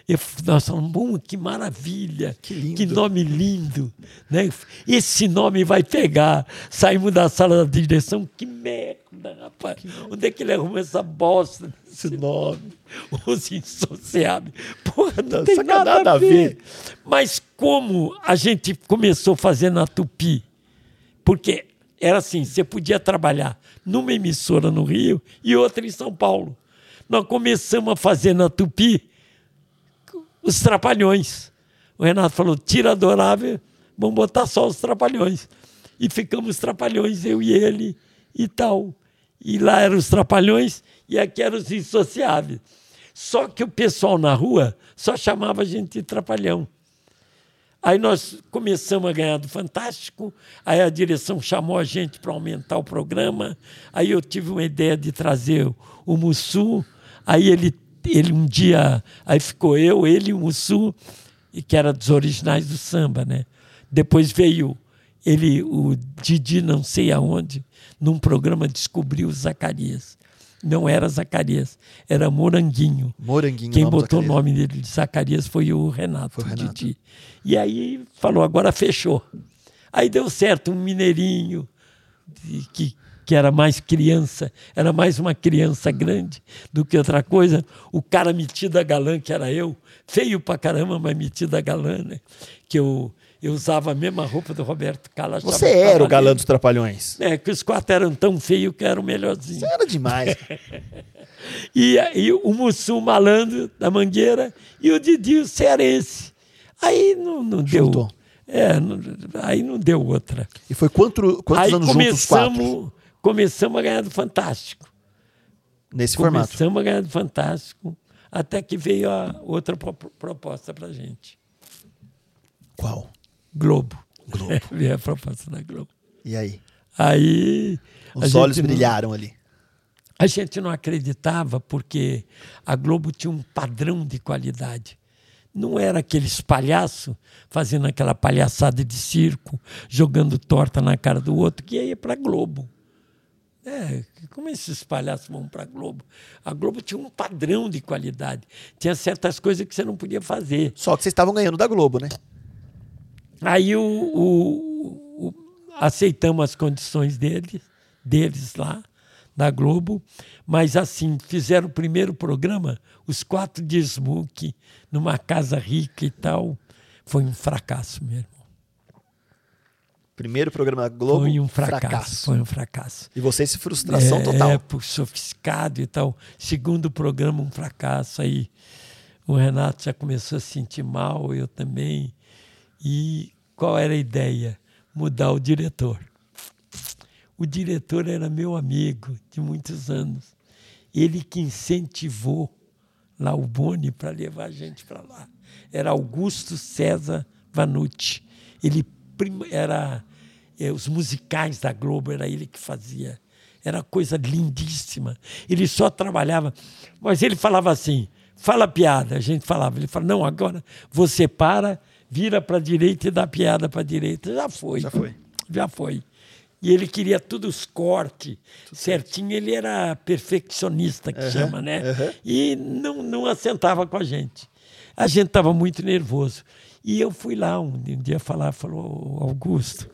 Eu, nós falamos, que maravilha,
Que lindo.
nome lindo. Né? Esse nome vai pegar. Saímos da sala da direção, que merda, rapaz. Onde é que ele arruma essa bosta desse nome? Os Insociáveis. Porra, não
Não,
tem nada,
nada
a
a
ver.
ver.
Mas como a gente começou a fazer na Tupi, porque era assim, você podia trabalhar numa emissora no Rio e outra em São Paulo. Nós começamos a fazer na Tupi os trapalhões. O Renato falou: tira adorável, vamos botar só os trapalhões. E ficamos trapalhões, eu e ele e tal. E lá eram os trapalhões e aqui eram os insociáveis. Só que o pessoal na rua só chamava a gente de trapalhão. Aí nós começamos a ganhar do Fantástico, aí a direção chamou a gente para aumentar o programa, aí eu tive uma ideia de trazer o Mussu, aí ele, ele um dia, aí ficou eu, ele e o Mussu, e que era dos originais do samba, né? Depois veio ele, o Didi não sei aonde, num programa descobriu o Zacarias. Não era Zacarias, era Moranguinho.
Moranguinho,
Quem botou o nome dele de Zacarias foi o Renato,
Foi o Renato.
Didi. E aí falou, agora fechou. Aí deu certo, um mineirinho que, que era mais criança, era mais uma criança grande do que outra coisa. O cara metido a galã, que era eu, feio pra caramba, mas metido a galã, né? Que eu, eu usava a mesma roupa do Roberto Carlos.
Você era o galã dos Trapalhões.
É, que os quatro eram tão feios que era o melhorzinho.
Você era demais.
E, e o Mussum malandro da Mangueira e o Didi o cearense. Aí não, não deu. É, não- aí não deu outra.
E foi quanto, quantos
aí
anos juntos os quatro?
começamos, começamos a ganhar do Fantástico.
Nesse formato.
Começamos a ganhar do Fantástico, até que veio a outra pro- proposta para gente.
Qual?
Globo.
Globo.
veio a proposta da Globo.
E aí?
Aí.
Os olhos
não-
brilharam ali.
A gente não acreditava porque a Globo tinha um padrão de qualidade. Não era aqueles palhaços fazendo aquela palhaçada de circo, jogando torta na cara do outro, que ia para a Globo. É, como esses palhaços vão para a Globo? A Globo tinha um padrão de qualidade. Tinha certas coisas que você não podia fazer.
Só que vocês estavam ganhando da Globo, né?
Aí o, o- o- aceitamos as condições deles, deles lá, da Globo, mas assim, fizeram o primeiro programa, os quatro de smoke, numa casa rica e tal. Foi um fracasso mesmo.
Primeiro programa da Globo.
foi um fracasso, Foi um fracasso.
E vocês, frustração
é,
total.
É, por sofisticado e tal. Segundo programa, um fracasso. Aí o Renato já começou a se sentir mal, eu também. E qual era a ideia? Mudar o diretor. O diretor era meu amigo de muitos anos. Ele que incentivou lá o Boni para levar a gente para lá. Era Augusto César Vanucci. Ele era é, os musicais da Globo, era ele que fazia. Era coisa lindíssima. Ele só trabalhava, mas ele falava assim: fala piada. A gente falava, ele falava, não, agora você para, vira para a direita e dá piada para a direita. Já foi.
Já foi.
Já foi. E ele queria tudo os cortes certinho. Ele era perfeccionista, que uhum, chama, né? Uhum. E não, não assentava com a gente. A gente estava muito nervoso. E eu fui lá um, um dia falar, falou, Augusto,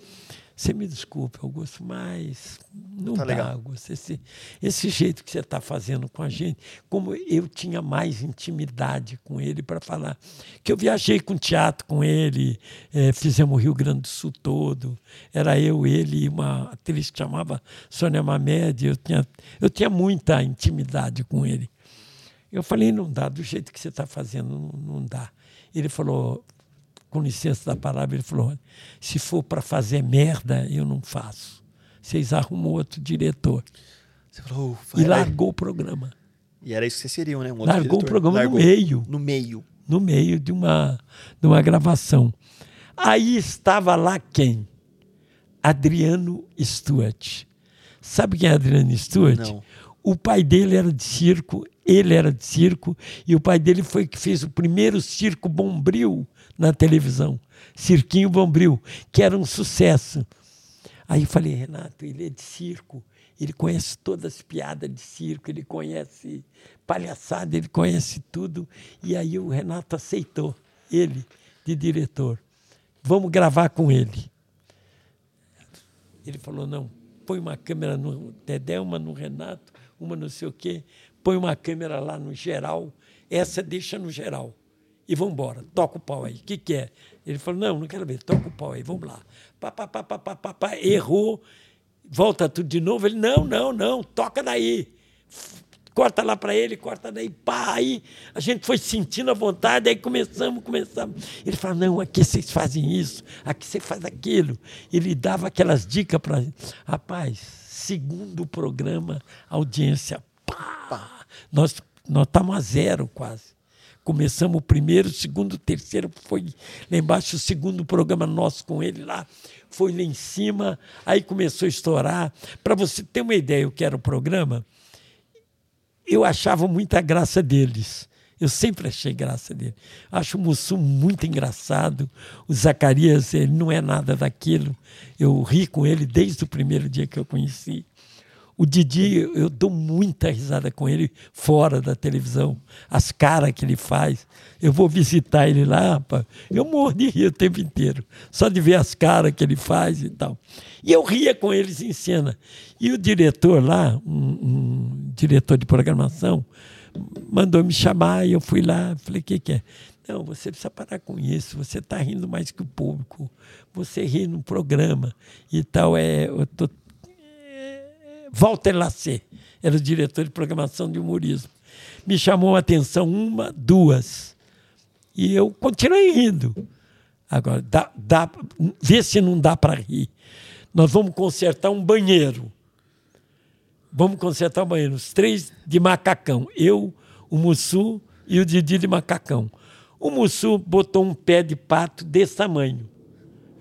você me desculpe, Augusto, mas não tá dá, legal. Augusto. Esse, esse jeito que você está fazendo com a gente, como eu tinha mais intimidade com ele para falar. Que eu viajei com teatro com ele, é, fizemos o Rio Grande do Sul todo. Era eu, ele e uma atriz que chamava Sônia Mamed. Eu tinha, eu tinha muita intimidade com ele. Eu falei, não dá, do jeito que você está fazendo, não, não dá. Ele falou, com licença da palavra, ele falou: se for para fazer merda, eu não faço. Vocês arrumam outro diretor. Você falou, e largou o programa.
E era isso que vocês seriam, né? Um
largou diretor. o programa largou no meio.
No meio.
No meio de uma, de uma gravação. Aí estava lá quem? Adriano Stuart. Sabe quem é Adriano Stuart?
Não.
O pai dele era de circo, ele era de circo, e o pai dele foi que fez o primeiro circo bombril na televisão, Cirquinho Bombril, que era um sucesso. Aí falei, Renato, ele é de circo, ele conhece todas as piadas de circo, ele conhece palhaçada, ele conhece tudo. E aí o Renato aceitou ele de diretor. Vamos gravar com ele. Ele falou, não, põe uma câmera no Dedé, uma no Renato, uma não sei o quê, põe uma câmera lá no geral, essa deixa no geral e vamos embora. Toca o pau aí. O que, que é? Ele falou: não, não quero ver, toca o pau aí, vamos lá. Pá, pá, pá, pá, pá, pá, pá. Errou, volta tudo de novo. Ele: não, não, não, toca daí. Corta lá para ele, corta daí, pá. Aí a gente foi sentindo a vontade, aí começamos, começamos. Ele falou: não, aqui vocês fazem isso, aqui você faz aquilo. Ele dava aquelas dicas para. Rapaz, segundo programa, audiência, pá. Nós nós estamos a zero quase. Começamos o primeiro, o segundo, o terceiro, foi lá embaixo, o segundo programa nosso com ele lá, foi lá em cima, aí começou a estourar. Para você ter uma ideia o que era o programa, eu achava muita graça deles. Eu sempre achei graça dele. Acho o Mussum muito engraçado. O Zacarias, ele não é nada daquilo. Eu ri com ele desde o primeiro dia que eu conheci. O Didi, eu dou muita risada com ele fora da televisão. As caras que ele faz. Eu vou visitar ele lá, rapaz, eu morro de rir o tempo inteiro. Só de ver as caras que ele faz e tal. E eu ria com eles em cena. E o diretor lá, um, um diretor de programação, mandou me chamar e eu fui lá. Falei, o que, que é? Não, você precisa parar com isso. Você está rindo mais que o público. Você ri no programa e tal. É, eu tô Walter Lacer, era o diretor de programação de humorismo. Me chamou a atenção uma, duas. E eu continuei rindo. Agora, dá, dá, vê se não dá para rir. Nós vamos consertar um banheiro. Vamos consertar um banheiro. Os três de macacão. Eu, o Mussu e o Didi de macacão. O Mussu botou um pé de pato desse tamanho.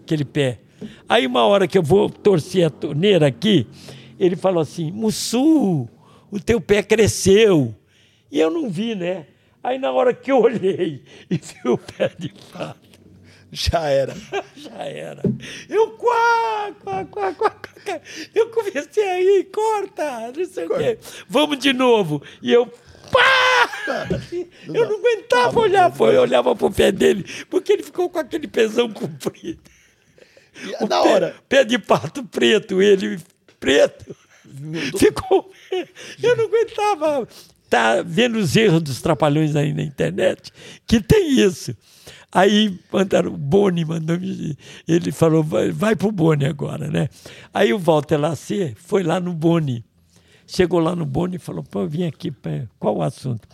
Aquele pé. Aí, uma hora que eu vou torcer a torneira aqui, ele falou assim: Mussu, o teu pé cresceu. E eu não vi, né? Aí na hora que eu olhei e vi o pé de fato.
Já era.
Já era. Eu quá, quá, quá, quá, quá. Eu comecei aí, corta, não sei corta. o quê. Vamos de novo. E eu pá! eu não aguentava olhar, foi, eu olhava pro pé dele, porque ele ficou com aquele pezão comprido.
Na pé, hora.
Pé de pato preto, ele preto. Ficou. Eu não aguentava tá vendo os erros dos trapalhões aí na internet, que tem isso. Aí mandaram, o Boni mandou. Ele falou, vai, vai pro Boni agora, né? Aí o Walter Lacer foi lá no Boni. Chegou lá no Boni e falou, pô, vim aqui, qual o assunto?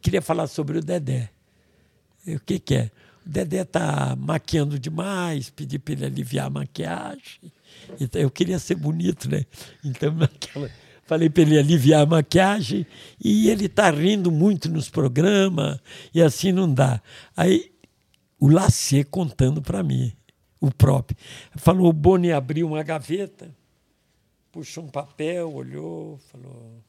Queria falar sobre o Dedé. o que, que é? O Dedé tá maquiando demais, pedi para ele aliviar a maquiagem. Então, eu queria ser bonito, né? Então, naquela. falei para ele aliviar a maquiagem e ele tá rindo muito nos programas e assim não dá. Aí o Lacer contando para mim, o próprio. Falou, o Boni abriu uma gaveta, puxou um papel, olhou, falou...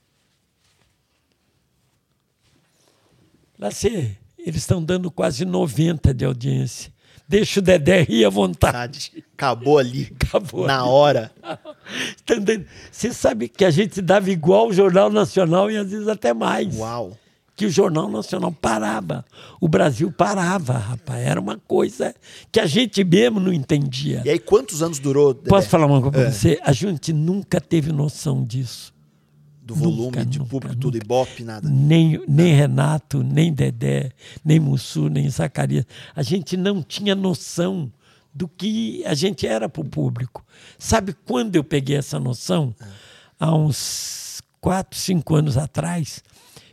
Lacer, eles estão dando quase 90 de audiência. Deixa o Dedé rir à vontade.
Acabou ali.
Acabou.
Na hora.
Você sabe que a gente dava igual o Jornal Nacional e às vezes até mais.
Uau.
Que o Jornal Nacional parava. O Brasil parava, rapaz. Era uma coisa que a gente mesmo não entendia.
E aí, quantos anos durou? Dedé?
Posso falar uma coisa pra é. você? A gente nunca teve noção disso
do volume nunca, de nunca, público, nunca. tudo, Ibope, nada.
Nem, nem Renato, nem Dedé, nem Mussu, nem Zacarias. A gente não tinha noção do que a gente era para o público. Sabe quando eu peguei essa noção? É. Há uns quatro, cinco anos atrás,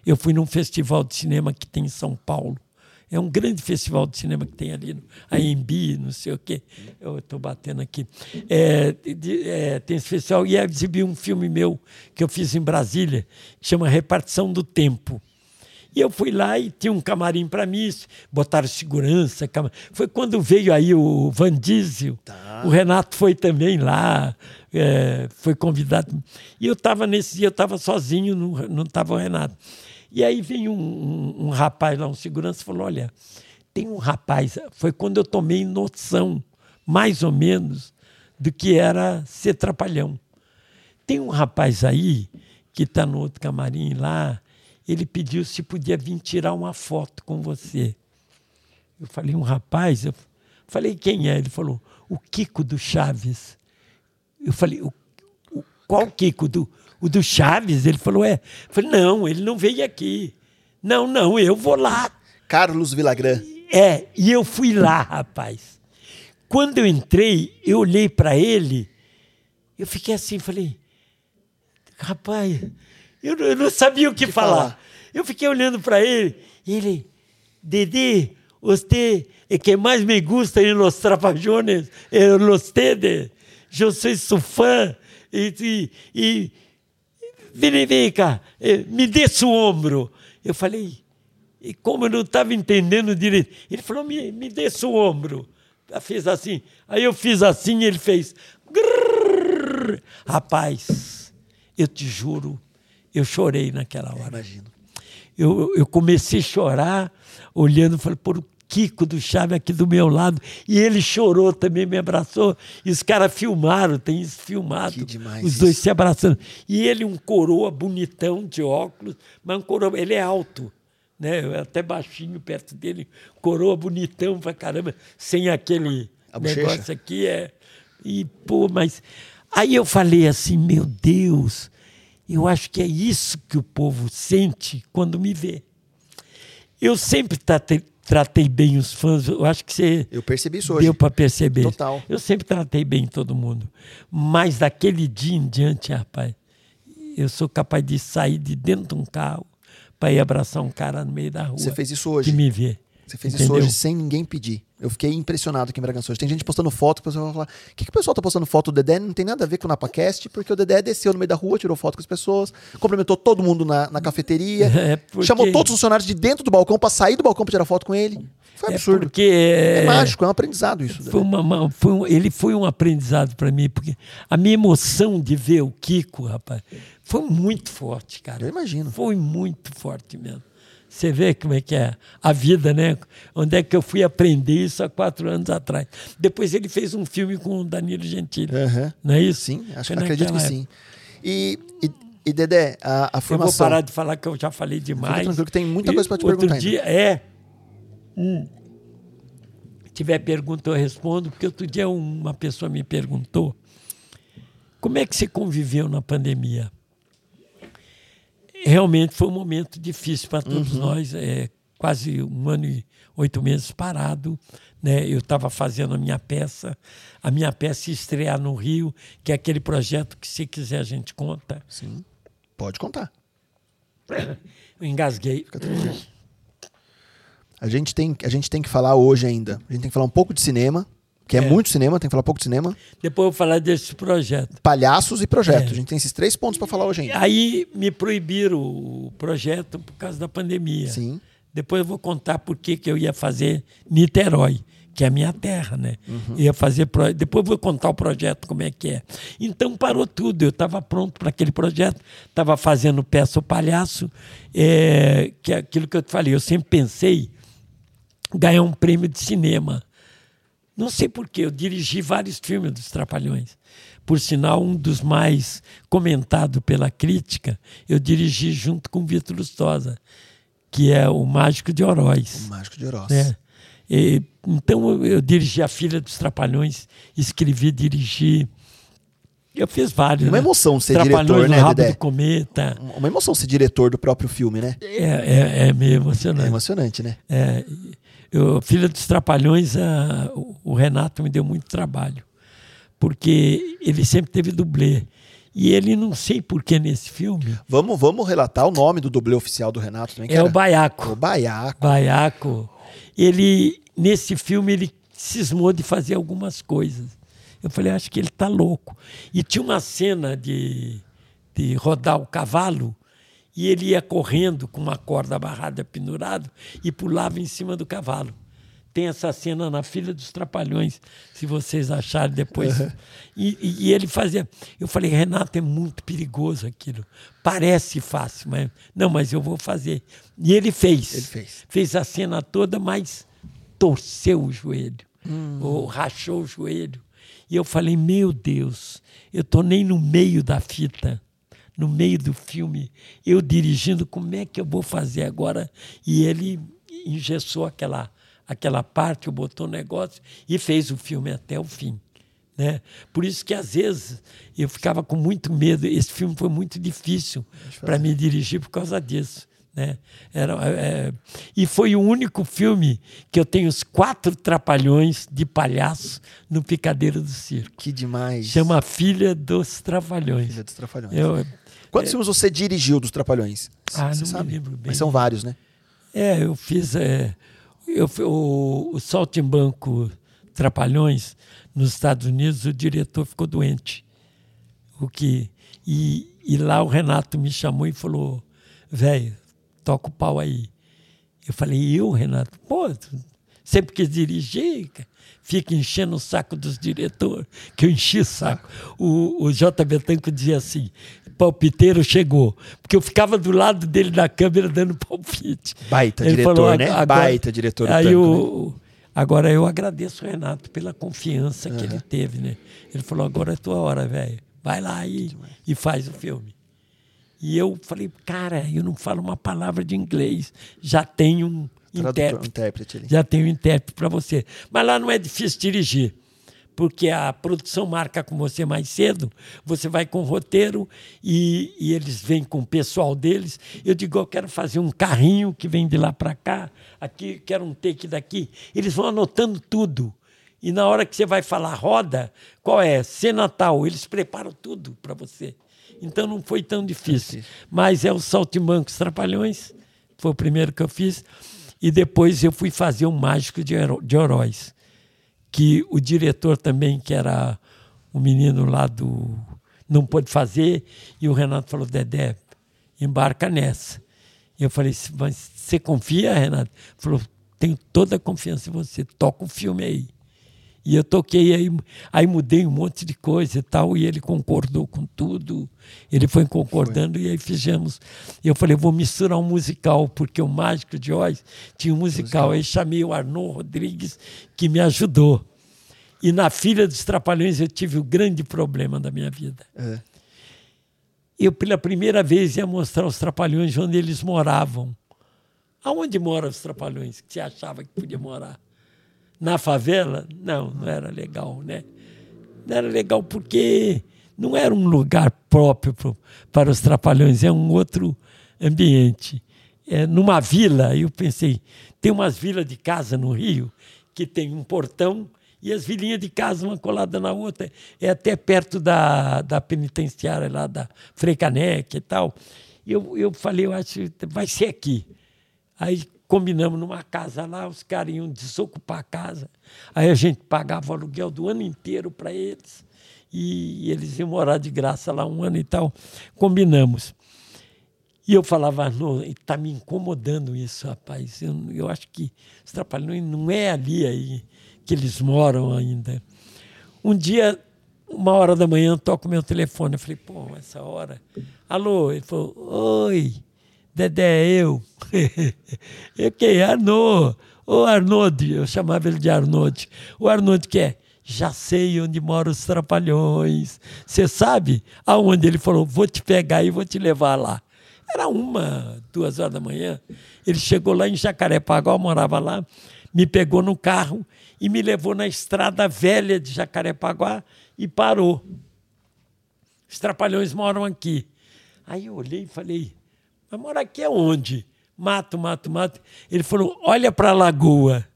eu fui num festival de cinema que tem em São Paulo. É um grande festival de cinema que tem ali, no AMB, não sei o quê. Eu estou batendo aqui. É, de, é, tem esse festival e exibi um filme meu que eu fiz em Brasília, que chama Repartição do Tempo. E eu fui lá e tinha um camarim para mim, botaram segurança. Cam... Foi quando veio aí o Van Diesel, tá. o Renato foi também lá, é, foi convidado. E eu estava nesse dia, eu estava sozinho, não estava o Renato. E aí vem um, um, um rapaz lá, um segurança, falou: Olha, tem um rapaz. Foi quando eu tomei noção, mais ou menos, do que era ser trapalhão. Tem um rapaz aí que está no outro camarim lá, ele pediu se podia vir tirar uma foto com você. Eu falei, um rapaz? Eu falei, quem é? Ele falou, o Kiko do Chaves. Eu falei, o, o, qual Kiko? Do, o do Chaves, ele falou, é. Eu falei, não, ele não veio aqui. Não, não, eu vou lá.
Carlos Vilagran.
É, e eu fui lá, rapaz. Quando eu entrei, eu olhei para ele, eu fiquei assim, falei, rapaz, eu, eu não sabia o que, que falar. falar. Eu fiquei olhando para ele, e ele, Dede, você é que mais me gusta em los trapajones, en los tedes. Eu sou su fã. E, e, e vem, vem cá, eh, me desça o ombro. Eu falei, e como eu não estava entendendo direito, ele falou, me, me desça o ombro. Fez assim. Aí eu fiz assim e ele fez. Grrr. Rapaz, eu te juro, eu chorei naquela hora.
Imagino.
Eu, eu comecei a chorar, olhando, falei, por Kiko do Chave aqui do meu lado. E ele chorou também, me abraçou. E os caras filmaram, tem isso filmado.
Que demais
os dois se abraçando. E ele, um coroa bonitão de óculos, mas um coroa, ele é alto. Né? Até baixinho perto dele, coroa bonitão pra caramba, sem aquele
A
negócio
bochecha.
aqui. É. E, pô, mas. Aí eu falei assim, meu Deus, eu acho que é isso que o povo sente quando me vê. Eu sempre tratei, bem os fãs. Eu acho que você.
Eu percebi isso hoje.
Deu para perceber.
Total.
Eu sempre tratei bem todo mundo. Mas daquele dia em diante, rapaz, eu sou capaz de sair de dentro de um carro para ir abraçar um cara no meio da rua.
Você fez isso hoje.
Que me vê.
Você fez
Entendeu?
isso hoje sem ninguém pedir. Eu fiquei impressionado aqui em Bragança hoje. Tem gente postando foto, o pessoal vai falar: o que, que o pessoal tá postando foto do Dedé? Não tem nada a ver com o NapaCast, porque o Dedé desceu no meio da rua, tirou foto com as pessoas, cumprimentou todo mundo na, na cafeteria,
É, porque-
chamou todos os funcionários de dentro do balcão para sair do balcão para tirar foto com ele. Foi
É
absurdo.
porque
É,
é,
mágico, é um aprendizado isso.
Foi uma, uma- foi um- ele foi um aprendizado para mim, porque a minha emoção de ver o Kiko, rapaz, foi muito forte, cara.
Eu imagino.
Foi muito forte mesmo. Você vê como é que é a vida, né? Onde é que eu fui aprender isso há quatro anos atrás. Depois ele fez um filme com o Danilo Gentili.
Aham.
Não é isso?
Sim, acho, acredito que sim. E, e, e, Dedé, a, a
Eu
formação.
vou parar de falar que eu já falei demais.
tranquilo que tem muita coisa pra te
outro
perguntar ainda.
dia é. Hum. Se tiver pergunta, eu respondo, porque outro dia uma pessoa me perguntou como é que você conviveu na pandemia. Realmente foi um momento difícil para todos
Uhum.
nós. É, quase um ano e oito meses parado. Né? Eu estava fazendo a minha peça, a minha peça estrear no Rio, que é aquele projeto que, se quiser, a gente conta.
Sim. Pode contar.
Eu engasguei.
A gente, tem, a gente tem que falar hoje ainda. A gente tem que falar um pouco de cinema, que é, muito cinema, tem que falar pouco de cinema.
Depois eu vou falar desse projeto.
Palhaços e projeto. A gente tem esses três pontos para falar hoje ainda.
Aí me proibiram o projeto por causa da pandemia.
Sim.
Depois eu vou contar por que que eu ia fazer Niterói, que é a minha terra, né? Ia fazer pro... depois eu vou contar o projeto como é que é. Então parou tudo. Eu estava pronto para aquele projeto, estava fazendo peça o palhaço, é... que é aquilo que eu te falei. Eu sempre pensei ganhar um prêmio de cinema. Não sei porquê, eu dirigi vários filmes dos Trapalhões. Por sinal, um dos mais comentados pela crítica, eu dirigi junto com Vitor Lustosa, que é o Mágico de Oroz.
O Mágico de Oroz.
né? E, então eu, dirigi A Filha dos Trapalhões, escrevi, dirigi. Eu fiz vários.
Uma
né?
emoção ser
Trapalhões
diretor,
no
né,
Rabo
Dedé?
do Cometa.
Uma emoção ser diretor do próprio filme, né?
É, é, é meio
É
emocionante.
emocionante, né?
É, eu, Filha dos Trapalhões, a- o- Renato me deu muito trabalho, porque ele sempre teve dublê. E ele, não sei porquê nesse filme,
Vamos, vamos relatar o nome do dublê oficial do Renato também. que
é
era
o Baiaco.
O Baiaco.
Baiaco. Ele, nesse filme, ele cismou de fazer algumas coisas. Eu falei, acho que ele está louco. E tinha uma cena de, de rodar o cavalo e ele ia correndo com uma corda amarrada pendurado e pulava em cima do cavalo. Tem essa cena na Filha dos Trapalhões, se vocês acharem depois. E, e- e ele fazia. Eu falei, Renato, é muito perigoso aquilo. Parece fácil, mas. Não, mas eu vou fazer. E ele fez.
Ele fez.
Fez a cena toda, mas torceu o joelho. Ou rachou o joelho. E eu falei, meu Deus, eu tô nem no meio da fita, no meio do filme, eu dirigindo, como é que eu vou fazer agora? E ele engessou aquela, aquela parte, botou o negócio e fez o filme até o fim. Né? Por isso que às vezes eu ficava com muito medo. Esse filme foi muito difícil para me dirigir por causa disso. Né? Era, é, e foi o único filme que eu tenho os quatro trapalhões de palhaço no Picadeiro do Circo.
Que demais.
Chama Filha dos Trapalhões.
Filha dos Trapalhões.
Eu,
Quantos filmes você dirigiu dos Trapalhões?
Ah,
Você
não
sabe?
lembro bem.
Mas são vários, né?
É, eu fiz é, eu, o, o Saltimbanco Trapalhões nos Estados Unidos, o diretor ficou doente. O que e, e lá o Renato me chamou e falou, velho, toca o pau aí. Eu falei, eu, Renato? Pô, sempre quis dirigir, fica enchendo o saco dos diretores, que eu enchi o saco. O, o J. Betanco dizia assim, palpiteiro chegou. Porque eu ficava do lado dele na câmera dando palpite.
Baita
Ele
diretor,
falou,
né?
"Agora-"
Baita diretor do
Aí
Tanco,
o, Agora eu agradeço o Renato pela confiança que ele teve, né? Ele falou, agora é tua hora, velho. Vai lá e, e faz o filme. E eu falei, cara, eu não falo uma palavra de inglês. Já tenho um
Tradutor,
intérprete.
intérprete ali.
Já tenho um intérprete para você. Mas lá não é difícil dirigir, porque a produção marca com você mais cedo, você vai com o roteiro e, e eles vêm com o pessoal deles. Eu digo, eu quero fazer um carrinho que vem de lá para cá, aqui, quero um take daqui. Eles vão anotando tudo. E na hora que você vai falar roda, qual é? Cena tal, eles preparam tudo para você. Então não foi tão difícil. Mas é o Saltimbancos Trapalhões, foi o primeiro que eu fiz. E depois eu fui fazer um Mágico de Heróis, que o diretor também, que era o menino lá do. Não pôde fazer, e o Renato falou: Dedé, embarca nessa. E eu falei: Mas você confia, Renato? Ele falou: Tenho toda a confiança em você, toca o filme aí. E eu toquei, aí, aí mudei um monte de coisa e tal, e ele concordou com tudo. Ele foi concordando e aí fizemos. Eu falei, vou misturar um musical, porque o Mágico de Oz tinha um musical. Aí chamei o Arnaud Rodrigues, que me ajudou. E na Filha dos Trapalhões eu tive o grande problema da minha vida.
É.
Eu, pela primeira vez, ia mostrar os Trapalhões onde eles moravam. Aonde moram os Trapalhões que você achava que podia morar? Na favela? Não, não era legal, né? Não era legal porque não era um lugar próprio para os Trapalhões, é um outro ambiente. É, numa vila, eu pensei, tem umas vilas de casa no Rio que tem um portão e as vilinhas de casa uma colada na outra. É até perto da, da penitenciária lá da Frei Caneca e tal. Eu, eu falei, eu acho vai ser aqui. Aí combinamos numa casa lá, os caras iam desocupar a casa. Aí a gente pagava o aluguel do ano inteiro para eles. E eles iam morar de graça lá um ano e tal. Combinamos. E eu falava, está me incomodando isso, rapaz. Eu, eu acho que os Trapalhões não é ali aí que eles moram ainda. Um dia, uma hora da manhã, toco meu telefone. Eu falei, pô, essa hora. Alô? Ele falou, oi, Dedé, é eu. eu quem? Arnaud. Ô Arnold, eu chamava ele de Arnold. O Arnold que é? Já sei onde moram os trapalhões. Você sabe aonde ele falou? Vou te pegar e vou te levar lá. Era uma, duas horas da manhã. Ele chegou lá em Jacarepaguá, morava lá, me pegou no carro e me levou na estrada velha de Jacarepaguá e parou. Os trapalhões moram aqui. Aí eu olhei e falei, mas mora aqui aonde? Mato, mato, mato. Ele falou, olha para a lagoa.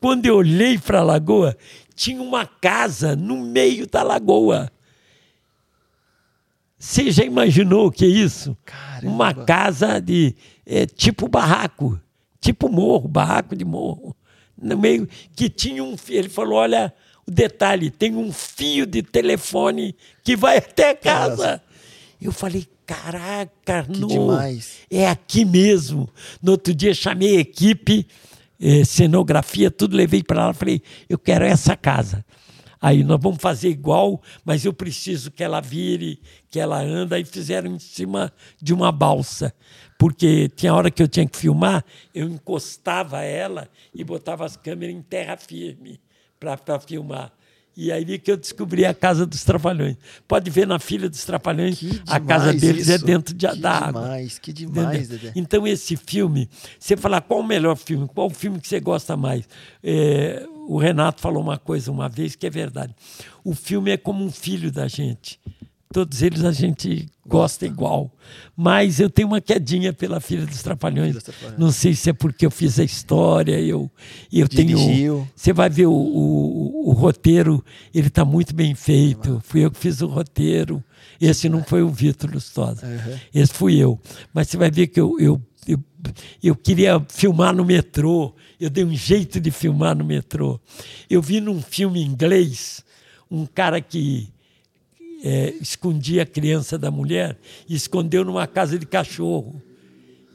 Quando eu olhei para a lagoa, tinha uma casa no meio da lagoa. Você já imaginou o que é isso? Caramba. Uma casa de é, tipo barraco, tipo morro, barraco de morro. No meio que tinha um. Ele falou: olha, o detalhe, tem um fio de telefone que vai até a casa. Eu falei, caraca, que no, demais. é aqui mesmo. No outro dia chamei a equipe, eh, cenografia, tudo levei para lá, falei, eu quero essa casa. Aí nós vamos fazer igual, mas eu preciso que ela vire, que ela anda. E fizeram em cima de uma balsa. Porque tinha hora que eu tinha que filmar, eu encostava ela e botava as câmeras em terra firme para filmar. E aí que eu descobri a casa dos Trapalhões. Pode ver na filha dos Trapalhões, a casa deles é isso. é dentro de, que da água.
Demais, que demais.
Então, esse filme, você falar qual o melhor filme, qual o filme que você gosta mais? É, o Renato falou uma coisa uma vez que é verdade. O filme é como um filho da gente. Todos eles a gente gosta, gosta igual. Mas eu tenho uma quedinha pela Filha dos Trapalhões. Trapalhões. Não sei se é porque eu fiz a história, eu, eu tenho. Você vai ver o, o, o roteiro, ele está muito bem feito. Fui eu que fiz o roteiro. Esse não foi o Vitor Lustosa. Uhum. Esse fui eu. Mas você vai ver que eu, eu, eu, eu queria filmar no metrô. Eu dei um jeito de filmar no metrô. Eu vi num filme inglês um cara que é, escondia a criança da mulher e escondeu numa casa de cachorro.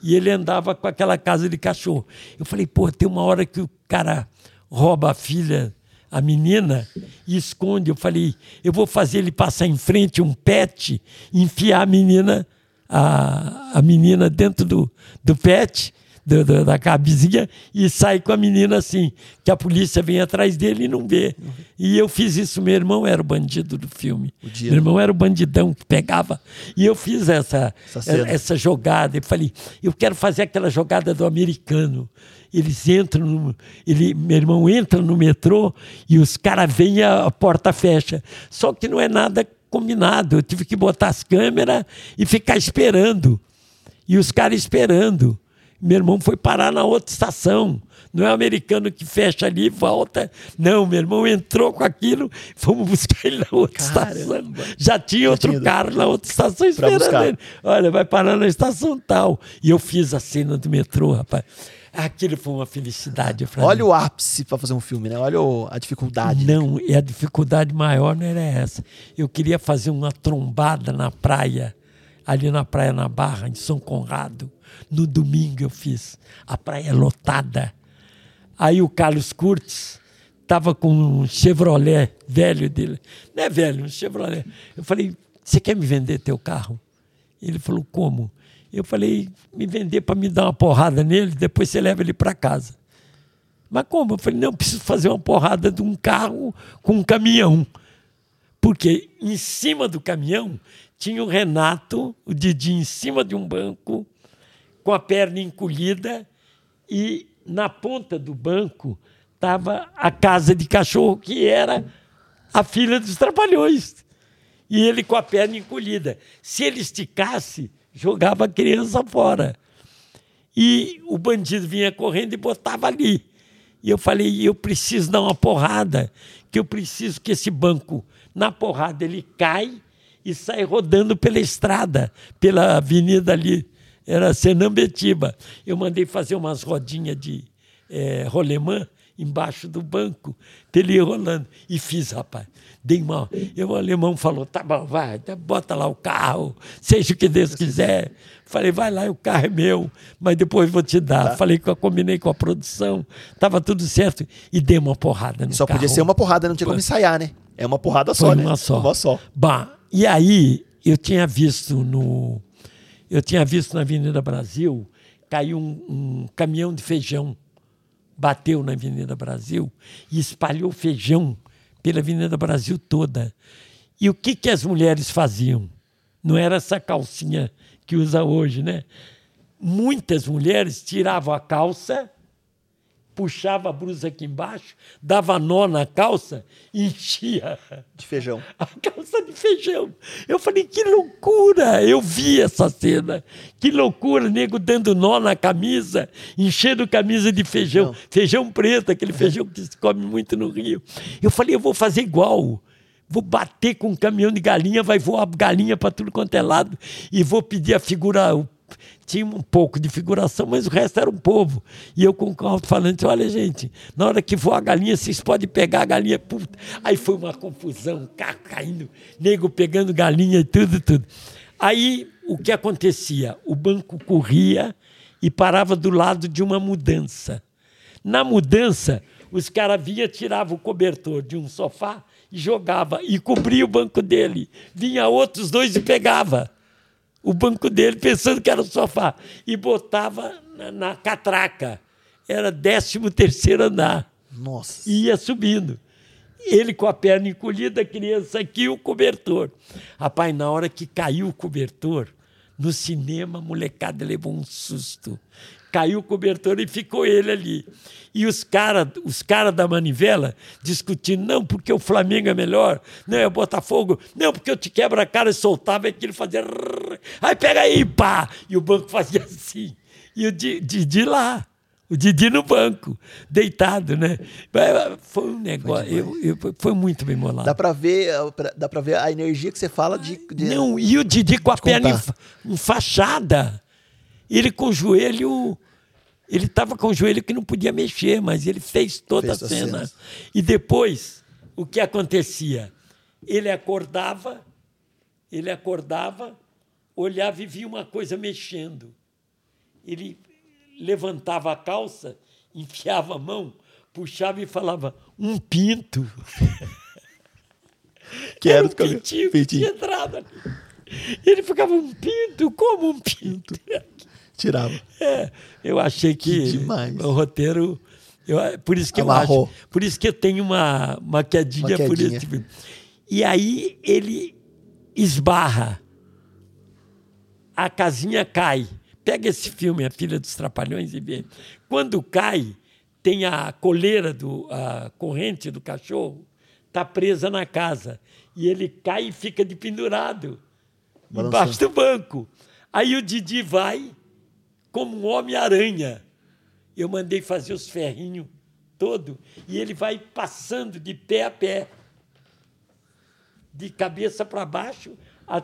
E ele andava com aquela casa de cachorro. Eu falei, pô, tem uma hora que o cara rouba a filha, a menina, e esconde. Eu falei, eu vou fazer ele passar em frente um pet, enfiar a menina, a, a menina dentro do, do pet do, do, da cabezinha e sai com a menina assim, que a polícia vem atrás dele e não vê. Uhum. E eu fiz isso, meu irmão era o bandido do filme. Meu irmão era o bandidão que pegava. E eu fiz essa, essa, essa jogada. Eu falei, eu quero fazer aquela jogada do americano eles entram, no, ele, meu irmão entra no metrô e os caras vêm a, a porta fecha. Só que não é nada combinado. Eu tive que botar as câmeras e ficar esperando. E os caras esperando. Meu irmão foi parar na outra estação. Não é o americano que fecha ali e volta. Não, meu irmão entrou com aquilo, fomos buscar ele na outra Caramba. estação. Já tinha outro tinha carro na outra estação esperando ele. Olha, vai parar na estação tal. E eu fiz a cena do metrô, rapaz. Aquilo foi uma felicidade.
Olha mim. o ápice para fazer um filme, né? Olha a dificuldade.
Não, e a dificuldade maior não era essa. Eu queria fazer uma trombada na praia, ali na praia na Barra, em São Conrado no domingo eu fiz. A praia lotada. Aí o Carlos Curtis estava com um Chevrolet velho dele. Não é velho, um Chevrolet. Eu falei, você quer me vender teu carro? Ele falou, como? Eu falei, me vender para me dar uma porrada nele, depois você leva ele para casa. Mas como? Eu falei, não, eu preciso fazer uma porrada de um carro com um caminhão. Porque em cima do caminhão tinha o Renato, o Didi, em cima de um banco, com a perna encolhida e na ponta do banco estava a casa de cachorro, que era a filha dos trapalhões. E ele com a perna encolhida. Se ele esticasse, jogava a criança fora. E o bandido vinha correndo e botava ali. E eu falei, eu preciso dar uma porrada, que eu preciso que esse banco, na porrada, ele cai e sai rodando pela estrada, pela avenida ali Era Senambetiba. Eu mandei fazer umas rodinhas de é, rolemã embaixo do banco, ele ia rolando. E fiz, rapaz. Dei mal. E o alemão falou: tá bom, vai, bota lá o carro, seja o que Deus quiser. Falei, vai lá, o carro é meu, mas depois vou te dar. Tá. Falei que eu combinei com a produção, estava tudo certo. E dei uma porrada no
Só
carro.
podia ser uma porrada, não tinha como ensaiar, né? É uma porrada só,
Foi
né?
Uma só.
Uma só.
Bah, e aí, eu tinha visto no. Eu tinha visto na Avenida Brasil, caiu um, um caminhão de feijão bateu na Avenida Brasil e espalhou feijão pela Avenida Brasil toda. E o que, que as mulheres faziam? Não era essa calcinha que usa hoje, né? Muitas mulheres tiravam a calça puxava a blusa aqui embaixo, dava nó na calça e enchia.
De feijão.
A calça de feijão. Eu falei, que loucura! Eu vi essa cena. Que loucura, nego dando nó na camisa, enchendo camisa de feijão. Não. Feijão preto, aquele feijão que se come muito no Rio. Eu falei, eu vou fazer igual vou bater com um caminhão de galinha, vai voar galinha para tudo quanto é lado, e vou pedir a figura, o tinha um pouco de figuração, mas o resto era um povo. E eu com o alto-falante, olha, gente, na hora que voar a galinha, vocês podem pegar a galinha. Puta. Aí foi uma confusão, carro caindo, nego pegando galinha e tudo, tudo. Aí o que acontecia? O banco corria e parava do lado de uma mudança. Na mudança, os caras vinham, tiravam o cobertor de um sofá e jogava e cobria o banco dele. Vinha outros dois e pegava o banco dele, pensando que era o sofá, e botava na, na catraca. Era 13 terceiro andar.
Nossa.
E ia subindo. Ele com a perna encolhida, a criança aqui, o cobertor. Rapaz, na hora que caiu o cobertor, no cinema, a molecada levou um susto caiu o cobertor e ficou ele ali. E os caras os cara da manivela discutindo, não, porque o Flamengo é melhor, não, é o Botafogo, não, porque eu te quebra a cara e soltava aquilo, fazia. Aí pega aí, pá! E o banco fazia assim. E o Didi lá. O Didi no banco, deitado, né? Foi um negócio. Foi, eu, eu, foi muito bem molado.
Dá pra ver, dá pra ver a energia que você fala de. de
não, e o Didi com a perna enfaixada. Ele com o joelho. Ele estava com o joelho que não podia mexer, mas ele fez toda fez a cena. E depois, o que acontecia? Ele acordava, ele acordava, olhava e via uma coisa mexendo. Ele levantava a calça, enfiava a mão, puxava e falava: um pinto.
Que era, era
um pintinho, pintinho. que tinha entrado ali. Ele ficava um pinto, como um pinto.
Tirava.
É, eu achei que,
que demais.
o roteiro. Eu, por isso que Amarrou. eu acho. Por isso que eu tenho uma, uma, quedinha, uma quedinha por esse filme. E aí ele esbarra. A casinha cai. Pega esse filme, A Filha dos Trapalhões, e vê. Quando cai, tem a coleira, do, a corrente do cachorro, está presa na casa. E ele cai e fica de pendurado Balançando. embaixo do banco. Aí o Didi vai como um Homem-Aranha. Eu mandei fazer os ferrinhos todo e ele vai passando de pé a pé, de cabeça para baixo,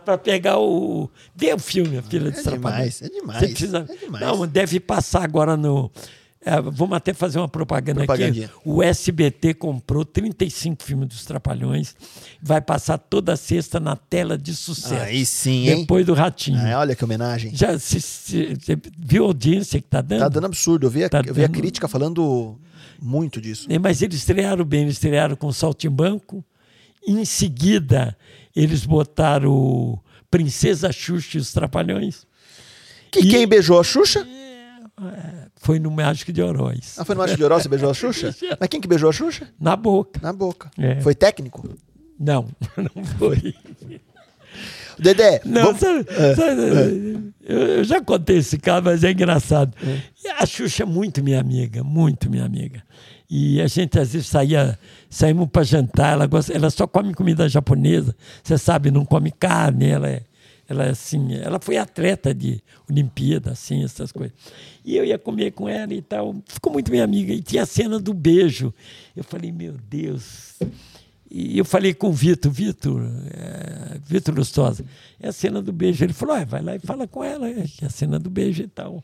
para pegar o. Vê o filme, a filha
é
de
demais, é demais. Você precisa... É demais.
Não, deve passar agora no. É, vamos até fazer uma propaganda aqui. O SBT comprou 35 filmes dos Trapalhões. Vai passar toda sexta na tela de sucesso.
Aí sim, hein?
Depois do Ratinho.
Ah, olha que homenagem.
Já se, se, se, viu a audiência que tá dando?
Tá dando absurdo. Eu vi a, tá eu vi a crítica falando muito disso.
É, mas eles estrearam bem. Eles estrearam com Saltimbanco. Em seguida, eles botaram Princesa Xuxa e os Trapalhões.
Que e... quem beijou a Xuxa?
É, foi no Mágico de Oroz.
Ah, foi no Mágico de Oroz você beijou a Xuxa? Mas quem que beijou a Xuxa?
Na boca.
Na boca. É. Foi técnico?
Não, não foi.
Dedé,
não, vamos... sabe, é, sabe, é. Eu, já contei esse caso, mas é engraçado. É. A Xuxa é muito minha amiga, muito minha amiga. E a gente às vezes saía, saímos para jantar, ela, gosta, ela só come comida japonesa, você sabe, não come carne, ela é ela assim, ela foi atleta de Olimpíada, assim, essas coisas. E eu ia comer com ela e tal. Ficou muito minha amiga. E tinha a cena do beijo. Eu falei, meu Deus. e eu falei com o Vitor, Vitor, é, Vitor Lustosa, é a cena do beijo. Ele falou, ah, vai lá e fala com ela, é a cena do beijo e tal.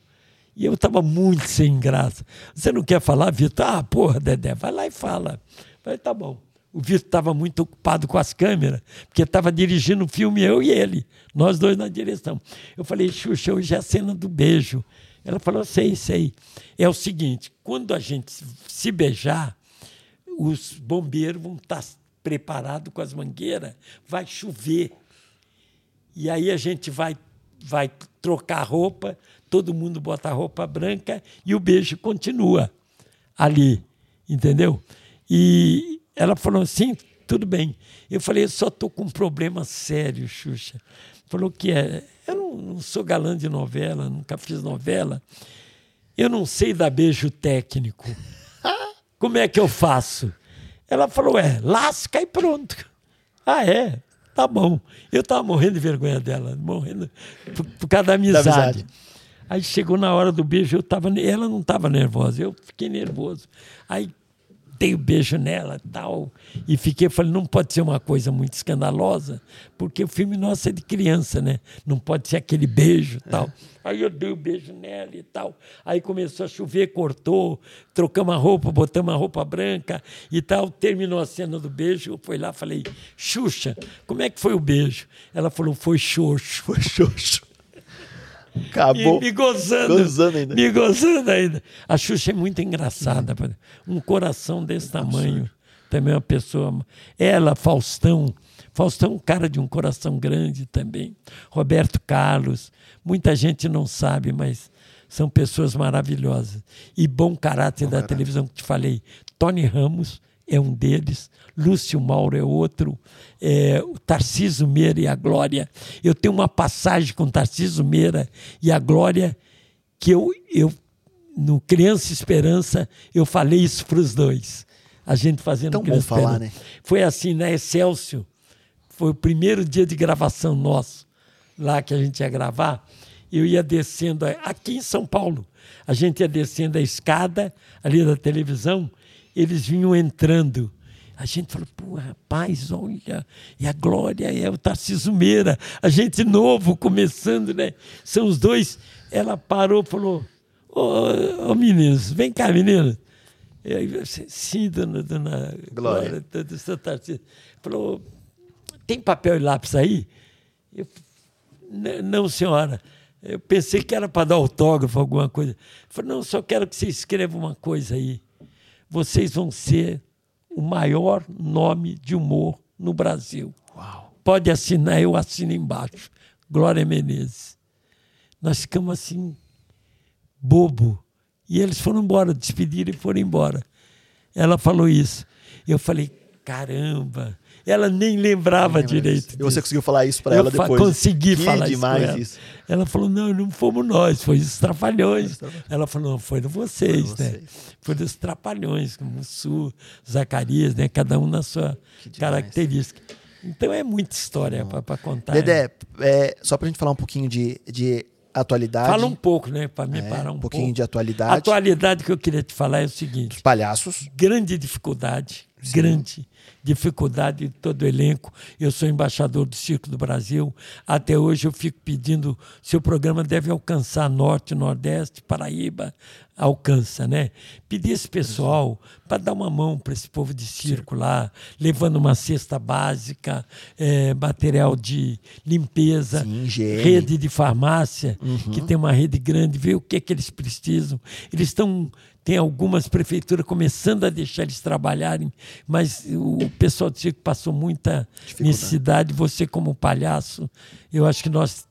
E eu estava muito sem graça. Você não quer falar, Vitor? Ah, porra, Dedé, vai lá e fala. Eu falei, tá bom. O Vitor estava muito ocupado com as câmeras, porque estava dirigindo o filme, eu e ele, nós dois na direção. Eu falei, Xuxa, hoje é a cena do beijo. Ela falou, sei, sei. É o seguinte, quando a gente se beijar, os bombeiros vão estar tá preparados com as mangueiras, vai chover. E aí a gente vai, vai trocar roupa, todo mundo bota roupa branca e o beijo continua ali, entendeu? E ela falou assim, tudo bem. Eu falei, eu só estou com um problema sério, Xuxa. Falou que é, eu não, não sou galã de novela, nunca fiz novela. Eu não sei dar beijo técnico. Como é que eu faço? Ela falou, é, lasca e pronto. Ah, é? Tá bom. Eu estava morrendo de vergonha dela, morrendo por, por causa da amizade. da amizade. Aí chegou na hora do beijo, eu tava, ela não estava nervosa, eu fiquei nervoso. Aí dei o um beijo nela tal. E fiquei, falei, não pode ser uma coisa muito escandalosa, porque o filme nosso é de criança, né? Não pode ser aquele beijo tal. É. Aí eu dei o um beijo nela e tal. Aí começou a chover, cortou, trocamos a roupa, botamos a roupa branca e tal. Terminou a cena do beijo, eu fui lá falei, Xuxa, como é que foi o beijo? Ela falou, foi xoxo.
Foi xoxo. Acabou.
E me gozando. Gozando ainda. Me gozando ainda. A Xuxa é muito engraçada. Um coração desse tamanho. Também uma pessoa. Ela, Faustão. Faustão, um cara de um coração grande também. Roberto Carlos. Muita gente não sabe, mas são pessoas maravilhosas. E bom caráter bom da caráter. televisão que te falei. Tony Ramos é um deles, Lúcio Mauro é outro, é, o Tarciso Meira e a Glória. Eu tenho uma passagem com Tarciso Meira e a Glória que eu, eu no Criança Esperança, eu falei isso para os dois. A gente fazendo
Tão Criança bom falar, Esperança. né?
Foi assim, na Excelsior, foi o primeiro dia de gravação nosso, lá que a gente ia gravar. Eu ia descendo, aqui em São Paulo, a gente ia descendo a escada ali da televisão eles vinham entrando. A gente falou, pô, rapaz, olha, e a Glória é o Tarcísio Meira, a gente novo começando, né? São os dois. Ela parou e falou, ô, oh, oh, meninos, vem cá, meninos. Sim, dona, dona Glória, Glória do seu Tarcísio. Falou, tem papel e lápis aí? Eu, não, senhora. Eu pensei que era para dar autógrafo, alguma coisa. Eu falei, não, só quero que você escreva uma coisa aí vocês vão ser o maior nome de humor no Brasil. Uau. Pode assinar, eu assino embaixo. Glória Menezes. Nós ficamos assim, bobo. E eles foram embora, despediram e foram embora. Ela falou isso. Eu falei, caramba, ela nem lembrava direito.
E você conseguiu falar isso para ela depois?
Consegui que falar demais isso, ela. isso. Ela falou: não, não fomos nós, foi os trapalhões. Ela falou: não, foram vocês, foi né? Vocês. Foram os trapalhões, como o Sul, Zacarias, né? Cada um na sua característica. Então é muita história para contar.
Dedé, é, só para a gente falar um pouquinho de, de atualidade.
Fala um pouco, né? Para me é, parar um,
um pouquinho
pouco.
de atualidade.
A atualidade que eu queria te falar é o seguinte:
Os palhaços.
Grande dificuldade, Sim. grande dificuldade de todo o elenco. Eu sou embaixador do Circo do Brasil. Até hoje eu fico pedindo se o programa deve alcançar Norte, Nordeste, Paraíba, alcança, né? Pedir esse pessoal para dar uma mão para esse povo de circo lá, levando uma cesta básica, é, material de limpeza, Sim, rede de farmácia, uhum. que tem uma rede grande, ver o que é que eles precisam. Eles estão tem algumas prefeituras começando a deixar eles trabalharem, mas o pessoal do circo passou muita necessidade. Você, como palhaço, eu acho que nós,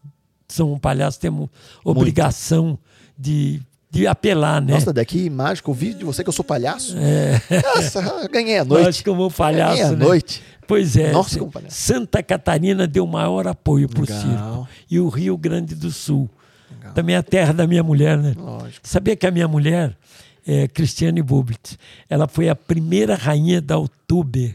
somos um palhaço, temos obrigação de de apelar, né?
Nossa, daqui mágico, ouvi de você que eu sou palhaço. É. Nossa, ganhei a noite.
Nós como palhaço, ganhei
a né? noite.
Pois é. Nossa, como palhaço. Santa Catarina deu maior apoio para o circo. E o Rio Grande do Sul. Legal. Também a terra da minha mulher, né? Lógico. Sabia que a minha mulher, é, Cristiane Bubitz, ela foi a primeira rainha da Outubro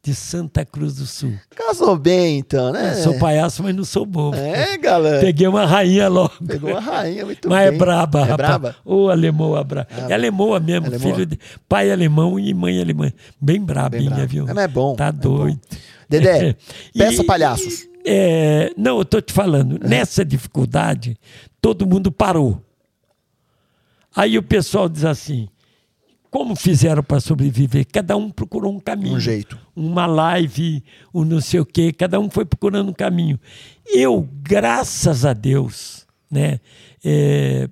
de Santa Cruz do Sul.
Casou bem, então, né?
Eu sou palhaço, mas não sou bobo.
É, galera.
Peguei uma rainha logo.
Pegou uma rainha, muito
Mas
bem.
é braba,
É
rapaz.
braba?
Ô, alemoa, bra...
Ah,
É alemoa mesmo,
alemoa.
filho de pai alemão e mãe alemã. Bem brabinha,
braba.
viu?
É, mas é bom,
Tá
é bom.
doido.
Dedé,
E-
peça palhaços.
é, não, eu tô te falando, nessa dificuldade, todo mundo parou. Aí o pessoal diz assim: como fizeram para sobreviver? Cada um procurou um caminho.
Um jeito.
Uma live, um não sei o quê, cada um foi procurando um caminho. Eu, graças a Deus, né? é,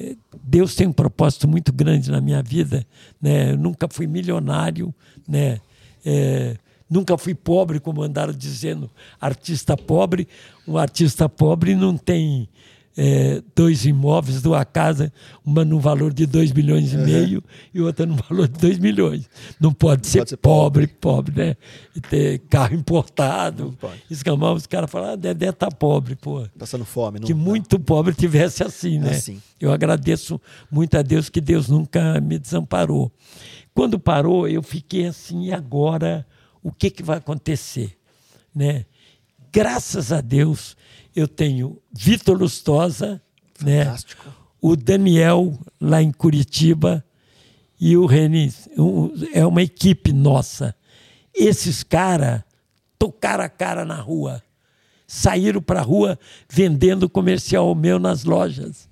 é, Deus tem um propósito muito grande na minha vida, né? Eu nunca fui milionário, né? É, nunca fui pobre, como andaram dizendo, artista pobre. Um artista pobre não tem é, dois imóveis, duas casas, uma no valor de 2 milhões e meio e outra no valor de 2 milhões. Não pode ser,
pode ser
pobre, pobre, né? E ter carro importado. Escamar, os caras falam, ah, Dedé tá pobre, pô
Passando fome. Não,
que muito pobre tivesse assim, né?
Assim.
Eu agradeço muito a Deus que Deus nunca me desamparou. Quando parou, eu fiquei assim, e agora o que, que vai acontecer? Né? Graças a Deus, eu tenho Vitor Lustosa, né?
Fantástico.
o Daniel lá em Curitiba e o Reni. Um- é uma equipe nossa. Esses caras tocaram a cara na rua. Saíram para a rua vendendo comercial meu nas lojas.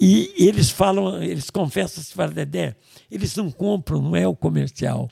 E eles falam, eles confessam, se falam, Dedé, eles não compram, não é o comercial.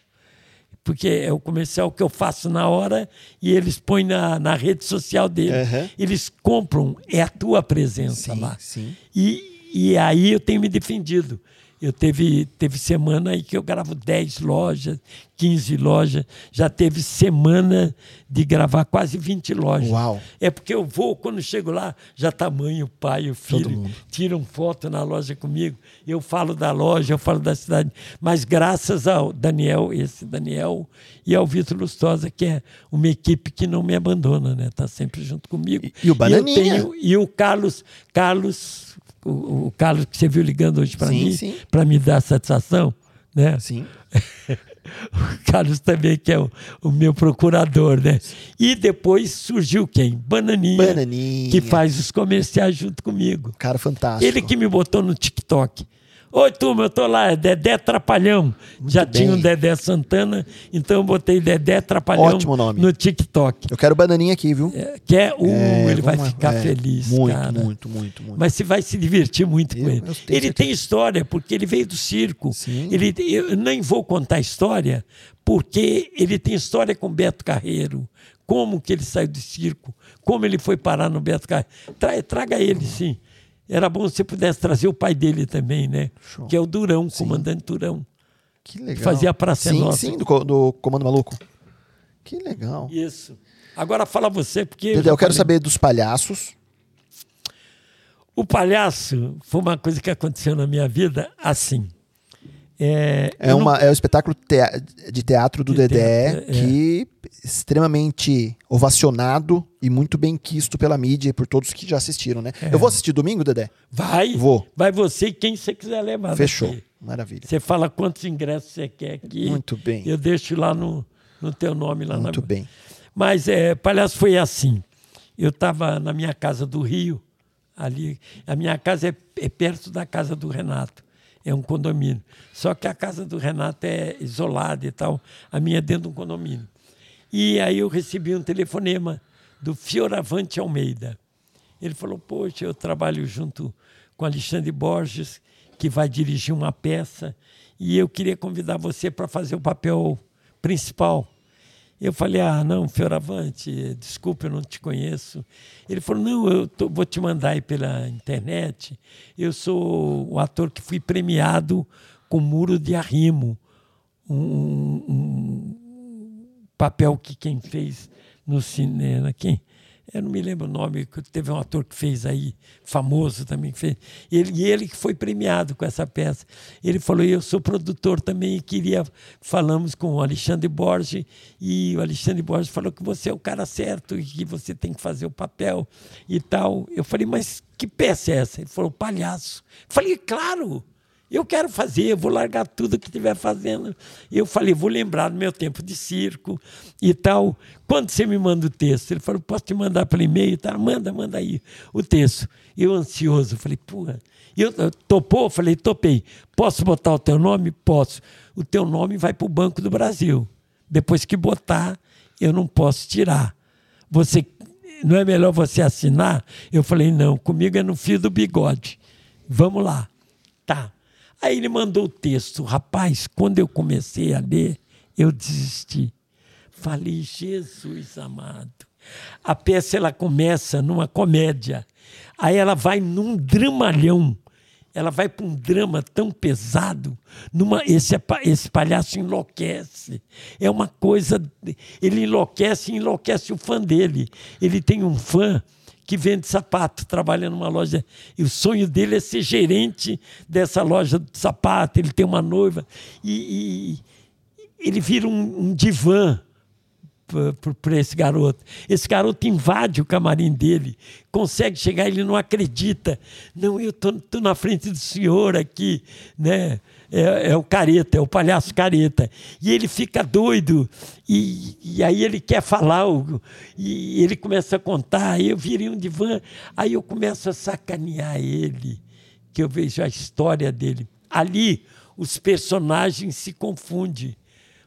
Porque é o comercial que eu faço na hora e eles põem na, na rede social deles.
Aham.
Eles compram, é a tua presença
Sim,
lá.
sim.
E, e aí eu tenho me defendido. Eu teve, teve semana aí que eu gravo 10 lojas, 15 lojas. Já teve semana de gravar quase 20 lojas.
Uau.
É porque eu vou, quando chego lá, já tá mãe, o pai, o filho, tiram foto na loja comigo. Eu falo da loja, eu falo da cidade. Mas graças ao Daniel, esse Daniel, e ao Vitor Lustosa, que é uma equipe que não me abandona, né? Tá sempre junto comigo.
E- e o Bananinha.
eu tenho- e o Carlos, Carlos, o, o Carlos que você viu ligando hoje para mim, para me dar satisfação, né?
Sim.
O Carlos também, que é o, o meu procurador, né? E depois surgiu quem? Bananinha.
Bananinha.
Que faz os comerciais junto comigo.
Cara fantástico.
Ele que me botou no TikTok. Oi, turma, eu tô lá, é Dedé Trapalhão. Já
bem.
tinha um Dedé Santana, então eu botei Dedé Trapalhão
Ótimo nome.
no TikTok.
Eu quero bananinha aqui, viu?
É, que é, uh,
É,
ele vai ficar
é,
feliz,
Muito,
cara.
muito, muito, muito.
Mas você vai se divertir muito com
Eu-
ele.
eu tenho
Ele
certeza.
tem história, porque ele veio do circo.
Sim.
Ele, eu nem vou contar a história, porque ele tem história com Beto Carreiro. Como que ele saiu do circo, como ele foi parar no Beto Carreiro. Tra- traga ele, sim. Era bom se você pudesse trazer o pai dele também, né?
Show.
Que é o Durão, comandante Durão.
Que legal.
Fazia a Praça
sim,
Nossa.
Sim, do, do Comando Maluco. Que legal.
Isso. Agora fala você, porque.
Dedé, eu quero
falei-
saber dos palhaços.
O palhaço foi uma coisa que aconteceu na minha vida assim. É,
É,
eu não-
uma, é o espetáculo tea- de teatro do
De
Dedé,
teatro, é.
que extremamente ovacionado e muito bem quisto pela mídia e por todos que já assistiram, né?
É.
Eu vou assistir domingo, Dedé?
Vai.
Vou.
Vai você e quem você quiser levar.
Fechou. Maravilha.
Você fala quantos ingressos você quer aqui.
Muito bem.
Eu deixo lá no, no teu nome lá
Muito
na...
bem.
Mas é, palhaço foi assim. Eu estava na minha casa do Rio, ali. A minha casa é, é perto da casa do Renato. É um condomínio. Só que a casa do Renato é isolada e tal. A minha é dentro de um condomínio. E aí eu recebi um telefonema do Fioravante Almeida. Ele falou: Poxa, eu trabalho junto com Alexandre Borges, que vai dirigir uma peça, e eu queria convidar você para fazer o papel principal. Eu falei, ah, não, Fioravante, desculpa, eu não te conheço. Ele falou, não, eu tô- vou te mandar aí pela internet. Eu sou o ator que fui premiado com Muro de Arrimo, um, um papel que quem fez no cinema, quem? Eu não me lembro o nome, teve um ator que fez aí, famoso também, que fez. Ele, e ele que foi premiado com essa peça. Ele falou, eu sou produtor também e queria... Falamos com o Alexandre Borges e o Alexandre Borges falou que você é o cara certo e que você tem que fazer o papel e tal. Eu falei, mas que peça é essa? Ele falou, palhaço. Eu falei, claro, Eu quero fazer, eu vou largar tudo que estiver fazendo. Eu falei, vou lembrar do meu tempo de circo e tal. Quando você me manda o texto? Ele falou, posso te mandar pelo e-mail? Tá, manda, manda aí o texto. Eu ansioso, falei, porra. Eu, topou? Falei, topei. Posso botar o teu nome? Posso. O teu nome vai para o Banco do Brasil. Depois que botar, eu não posso tirar. Você não é melhor você assinar? Eu falei, não, comigo é no fio do bigode. Vamos lá. Tá. Aí ele mandou o texto. Rapaz, quando eu comecei a ler, eu desisti. Falei, Jesus amado. A peça ela começa numa comédia. Aí ela vai num dramalhão. Ela vai para um drama tão pesado. Numa, esse, esse palhaço enlouquece. É uma coisa. Ele enlouquece e enlouquece o fã dele. Ele tem um fã que vende sapato, trabalha numa loja. E o sonho dele é ser gerente dessa loja de sapato. Ele tem uma noiva. E, e ele vira um, um divã para esse garoto. Esse garoto invade o camarim dele, consegue chegar, ele não acredita. Não, eu tô na frente do senhor aqui, né? É, é, o careta, é o palhaço careta. E ele fica doido, e, e aí ele quer falar, e ele começa a contar, aí eu virei um divã, aí eu começo a sacanear ele, que eu vejo a história dele. Ali, os personagens se confundem.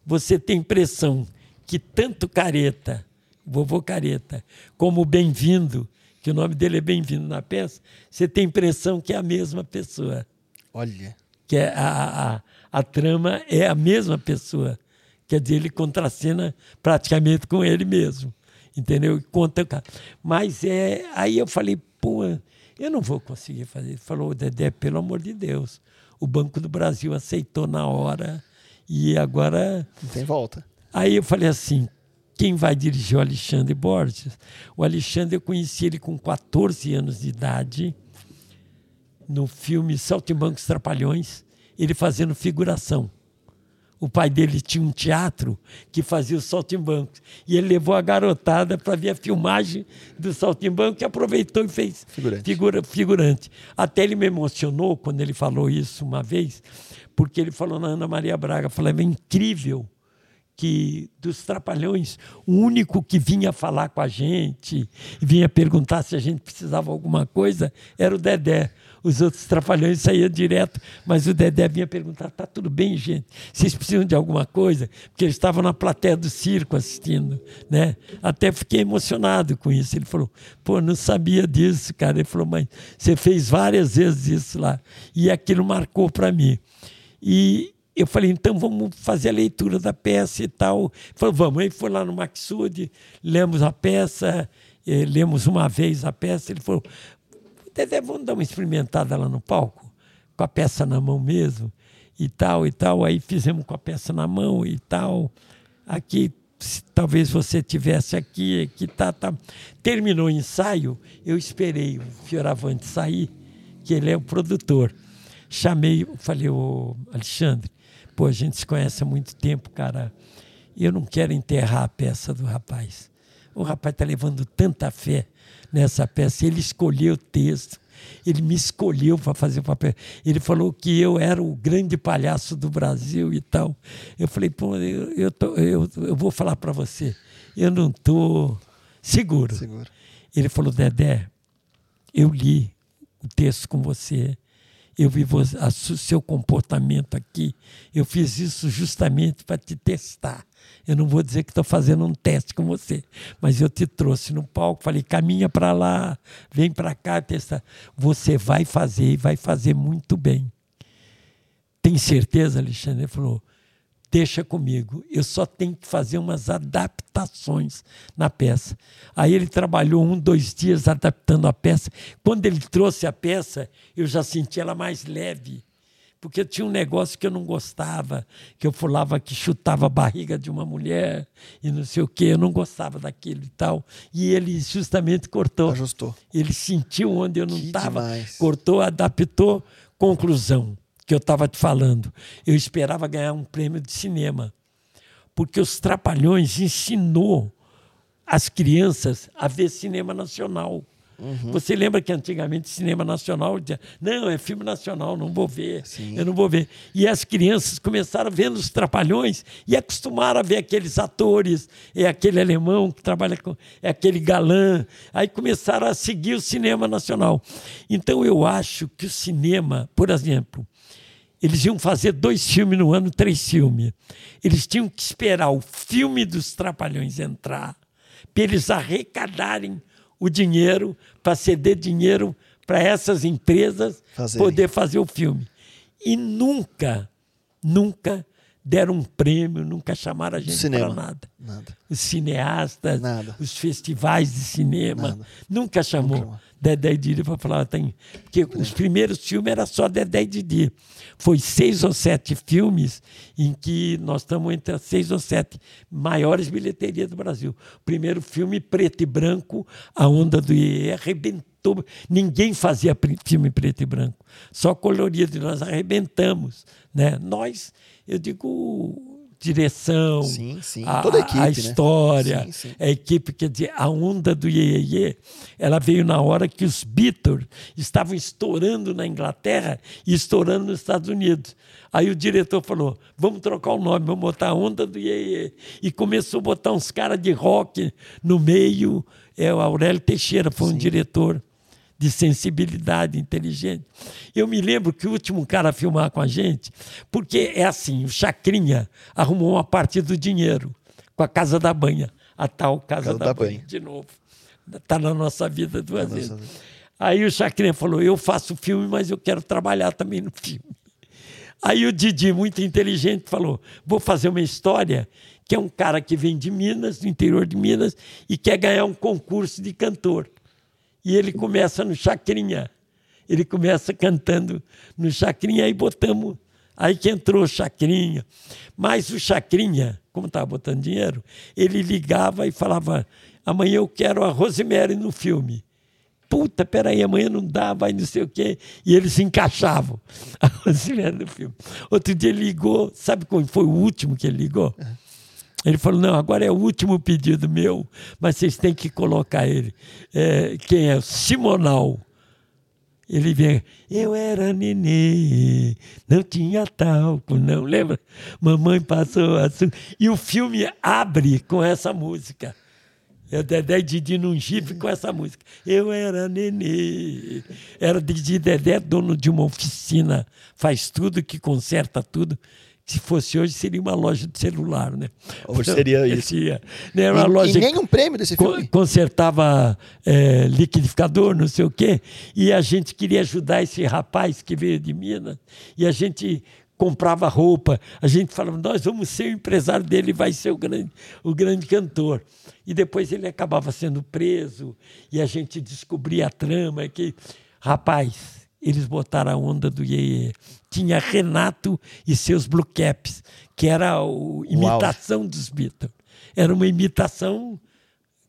Você tem impressão que tanto Careta, vovô Careta, como Bem-vindo, que o nome dele é Bem-vindo na peça, você tem impressão que é a mesma pessoa.
Olha.
Que é a, a, a trama é a mesma pessoa. Quer dizer, ele contracena praticamente com ele mesmo. Entendeu? E conta. Mas é. Aí eu falei, pô, eu não vou conseguir fazer. Ele falou, Dedé, pelo amor de Deus. O Banco do Brasil aceitou na hora e agora.
Não tem volta.
Aí eu falei assim: quem vai dirigir o Alexandre Borges? O Alexandre, eu conheci ele com 14 anos de idade, no filme Saltimbancos Trapalhões, ele fazendo figuração. O pai dele tinha um teatro que fazia o Saltimbancos. E ele levou a garotada para ver a filmagem do Saltimbanco e aproveitou e fez
figurante.
Figura, figurante. Até ele me emocionou quando ele falou isso uma vez, porque ele falou na Ana Maria Braga, falou, é incrível que dos trapalhões, o único que vinha falar com a gente, vinha perguntar se a gente precisava alguma coisa, era o Dedé. Os outros trapalhões saíam direto, mas o Dedé vinha perguntar: tá tudo bem, gente? Vocês precisam de alguma coisa? Porque eles estavam na plateia do circo assistindo, né? Até fiquei emocionado com isso. Ele falou: pô, não sabia disso, cara. Ele falou: mas você fez várias vezes isso lá. E aquilo marcou para mim. E eu falei, então vamos fazer a leitura da peça e tal. Ele falou, vamos. Aí foi lá no Maxud, lemos a peça, eh, lemos uma vez a peça. Ele falou, Dedé, vamos dar uma experimentada lá no palco, com a peça na mão mesmo, e tal, e tal. Aí fizemos com a peça na mão e tal. Aqui, talvez você tivesse aqui, que tá, tá. Terminou o ensaio, eu esperei o Fioravante sair, que ele é o produtor. Chamei, falei, ô Alexandre, Pô, a gente se conhece há muito tempo, cara. Eu não quero enterrar a peça do rapaz. O rapaz está levando tanta fé nessa peça. Ele escolheu o texto, ele me escolheu para fazer o papel. Ele falou que eu era o grande palhaço do Brasil e tal. Eu falei, pô, eu, eu, tô, eu, eu vou falar para você, eu não estou seguro.
seguro.
Ele falou, Dedé, eu li o texto com você eu vi o seu comportamento aqui. Eu fiz isso justamente para te testar. Eu não vou dizer que estou fazendo um teste com você, mas eu te trouxe no palco, falei, caminha para lá, vem para cá testar. Você vai fazer e vai fazer muito bem. Tem certeza, Alexandre? Ele falou, deixa comigo, eu só tenho que fazer umas adaptações na peça. Aí ele trabalhou um, dois dias adaptando a peça. Quando ele trouxe a peça, eu já senti ela mais leve, porque tinha um negócio que eu não gostava, que eu falava que chutava a barriga de uma mulher e não sei o quê, eu não gostava daquilo e tal. E ele justamente cortou.
Ajustou.
Ele sentiu onde eu não estava, cortou, adaptou. Conclusão que eu estava te falando. Eu esperava ganhar um prêmio de cinema, porque os Trapalhões ensinou as crianças a ver cinema nacional. Uhum. Você lembra que antigamente cinema nacional dizia, não, é filme nacional, não vou ver, Sim. eu não vou ver. E as crianças começaram vendo os trapalhões e acostumaram a ver aqueles atores, é aquele alemão que trabalha com, é aquele galã. Aí começaram a seguir o cinema nacional. Então eu acho que o cinema, por exemplo, eles iam fazer dois filmes no ano, três filmes. Eles tinham que esperar o filme dos Trapalhões entrar, para eles arrecadarem o dinheiro, para ceder dinheiro para essas empresas poder fazer o filme. E nunca, nunca deram um prêmio, nunca chamaram a gente para nada.
nada.
Os cineastas, nada. os festivais de cinema, nada. nunca chamou. Nunca. Dedé e Didi para falar. Tem, porque é. os primeiros filmes era só Dedé e Didi. Foi seis ou sete filmes em que nós estamos entre as seis ou sete maiores bilheterias do Brasil. Primeiro filme, preto e branco, A Onda do IE, arrebentou. Ninguém fazia filme preto e branco, só colorido. E nós arrebentamos. Né? Nós, eu digo direção,
sim, sim.
A,
Toda a, equipe,
a
né?
história,
né? sim,
a equipe, quer dizer, a onda do Iê, ela veio na hora que os Beatles estavam estourando na Inglaterra e estourando nos Estados Unidos. Aí o diretor falou: vamos trocar o nome, vamos botar a onda do Iê. E começou a botar uns caras de rock no meio. É o Aurélio Teixeira, foi um diretor de sensibilidade inteligente. Eu me lembro que o último cara a filmar com a gente, porque é assim, o Chacrinha arrumou uma parte do dinheiro com a Casa da Banha, a tal Casa, casa da, da banha, banha, de novo. Está na nossa vida duas tá vezes. Aí o Chacrinha falou, eu faço filme, mas eu quero trabalhar também no filme. Aí o Didi, muito inteligente, falou, vou fazer uma história que é um cara que vem de Minas, do interior de Minas, e quer ganhar um concurso de cantor. E ele começa no Chacrinha. Ele começa cantando no Chacrinha, aí botamos. Aí que entrou o Chacrinha. Mas o Chacrinha, como estava botando dinheiro, ele ligava e falava: amanhã eu quero a Rosemary no filme. Puta, peraí, amanhã não dá, vai não sei o quê. E eles encaixavam, a Rosemary no filme. Outro dia ele ligou, sabe qual foi o último que ele ligou? Ele falou: não, agora é o último pedido meu, mas vocês têm que colocar ele. É, quem é? Simonal. Ele vem, eu era nenê, não tinha talco, não. Lembra? Mamãe passou açúcar. E o filme abre com essa música. É Dedé e Didi num jipe com essa música. Eu era nenê. Era Didi Dedé, dono de uma oficina, faz tudo, que conserta tudo se fosse hoje, seria uma loja de celular, né?
Hoje seria isso. Seria,
né? Uma e, loja
e nenhum prêmio desse filme?
Consertava é, liquidificador, não sei o quê. E a gente queria ajudar esse rapaz que veio de Minas. E a gente comprava roupa. A gente falava, nós vamos ser o empresário dele, vai ser o grande, o grande cantor. E depois ele acabava sendo preso. E a gente descobria a trama que, rapaz eles botaram a onda do Iê. Tinha Renato e seus Blue Caps, que era a imitação dos Beatles. Era uma imitação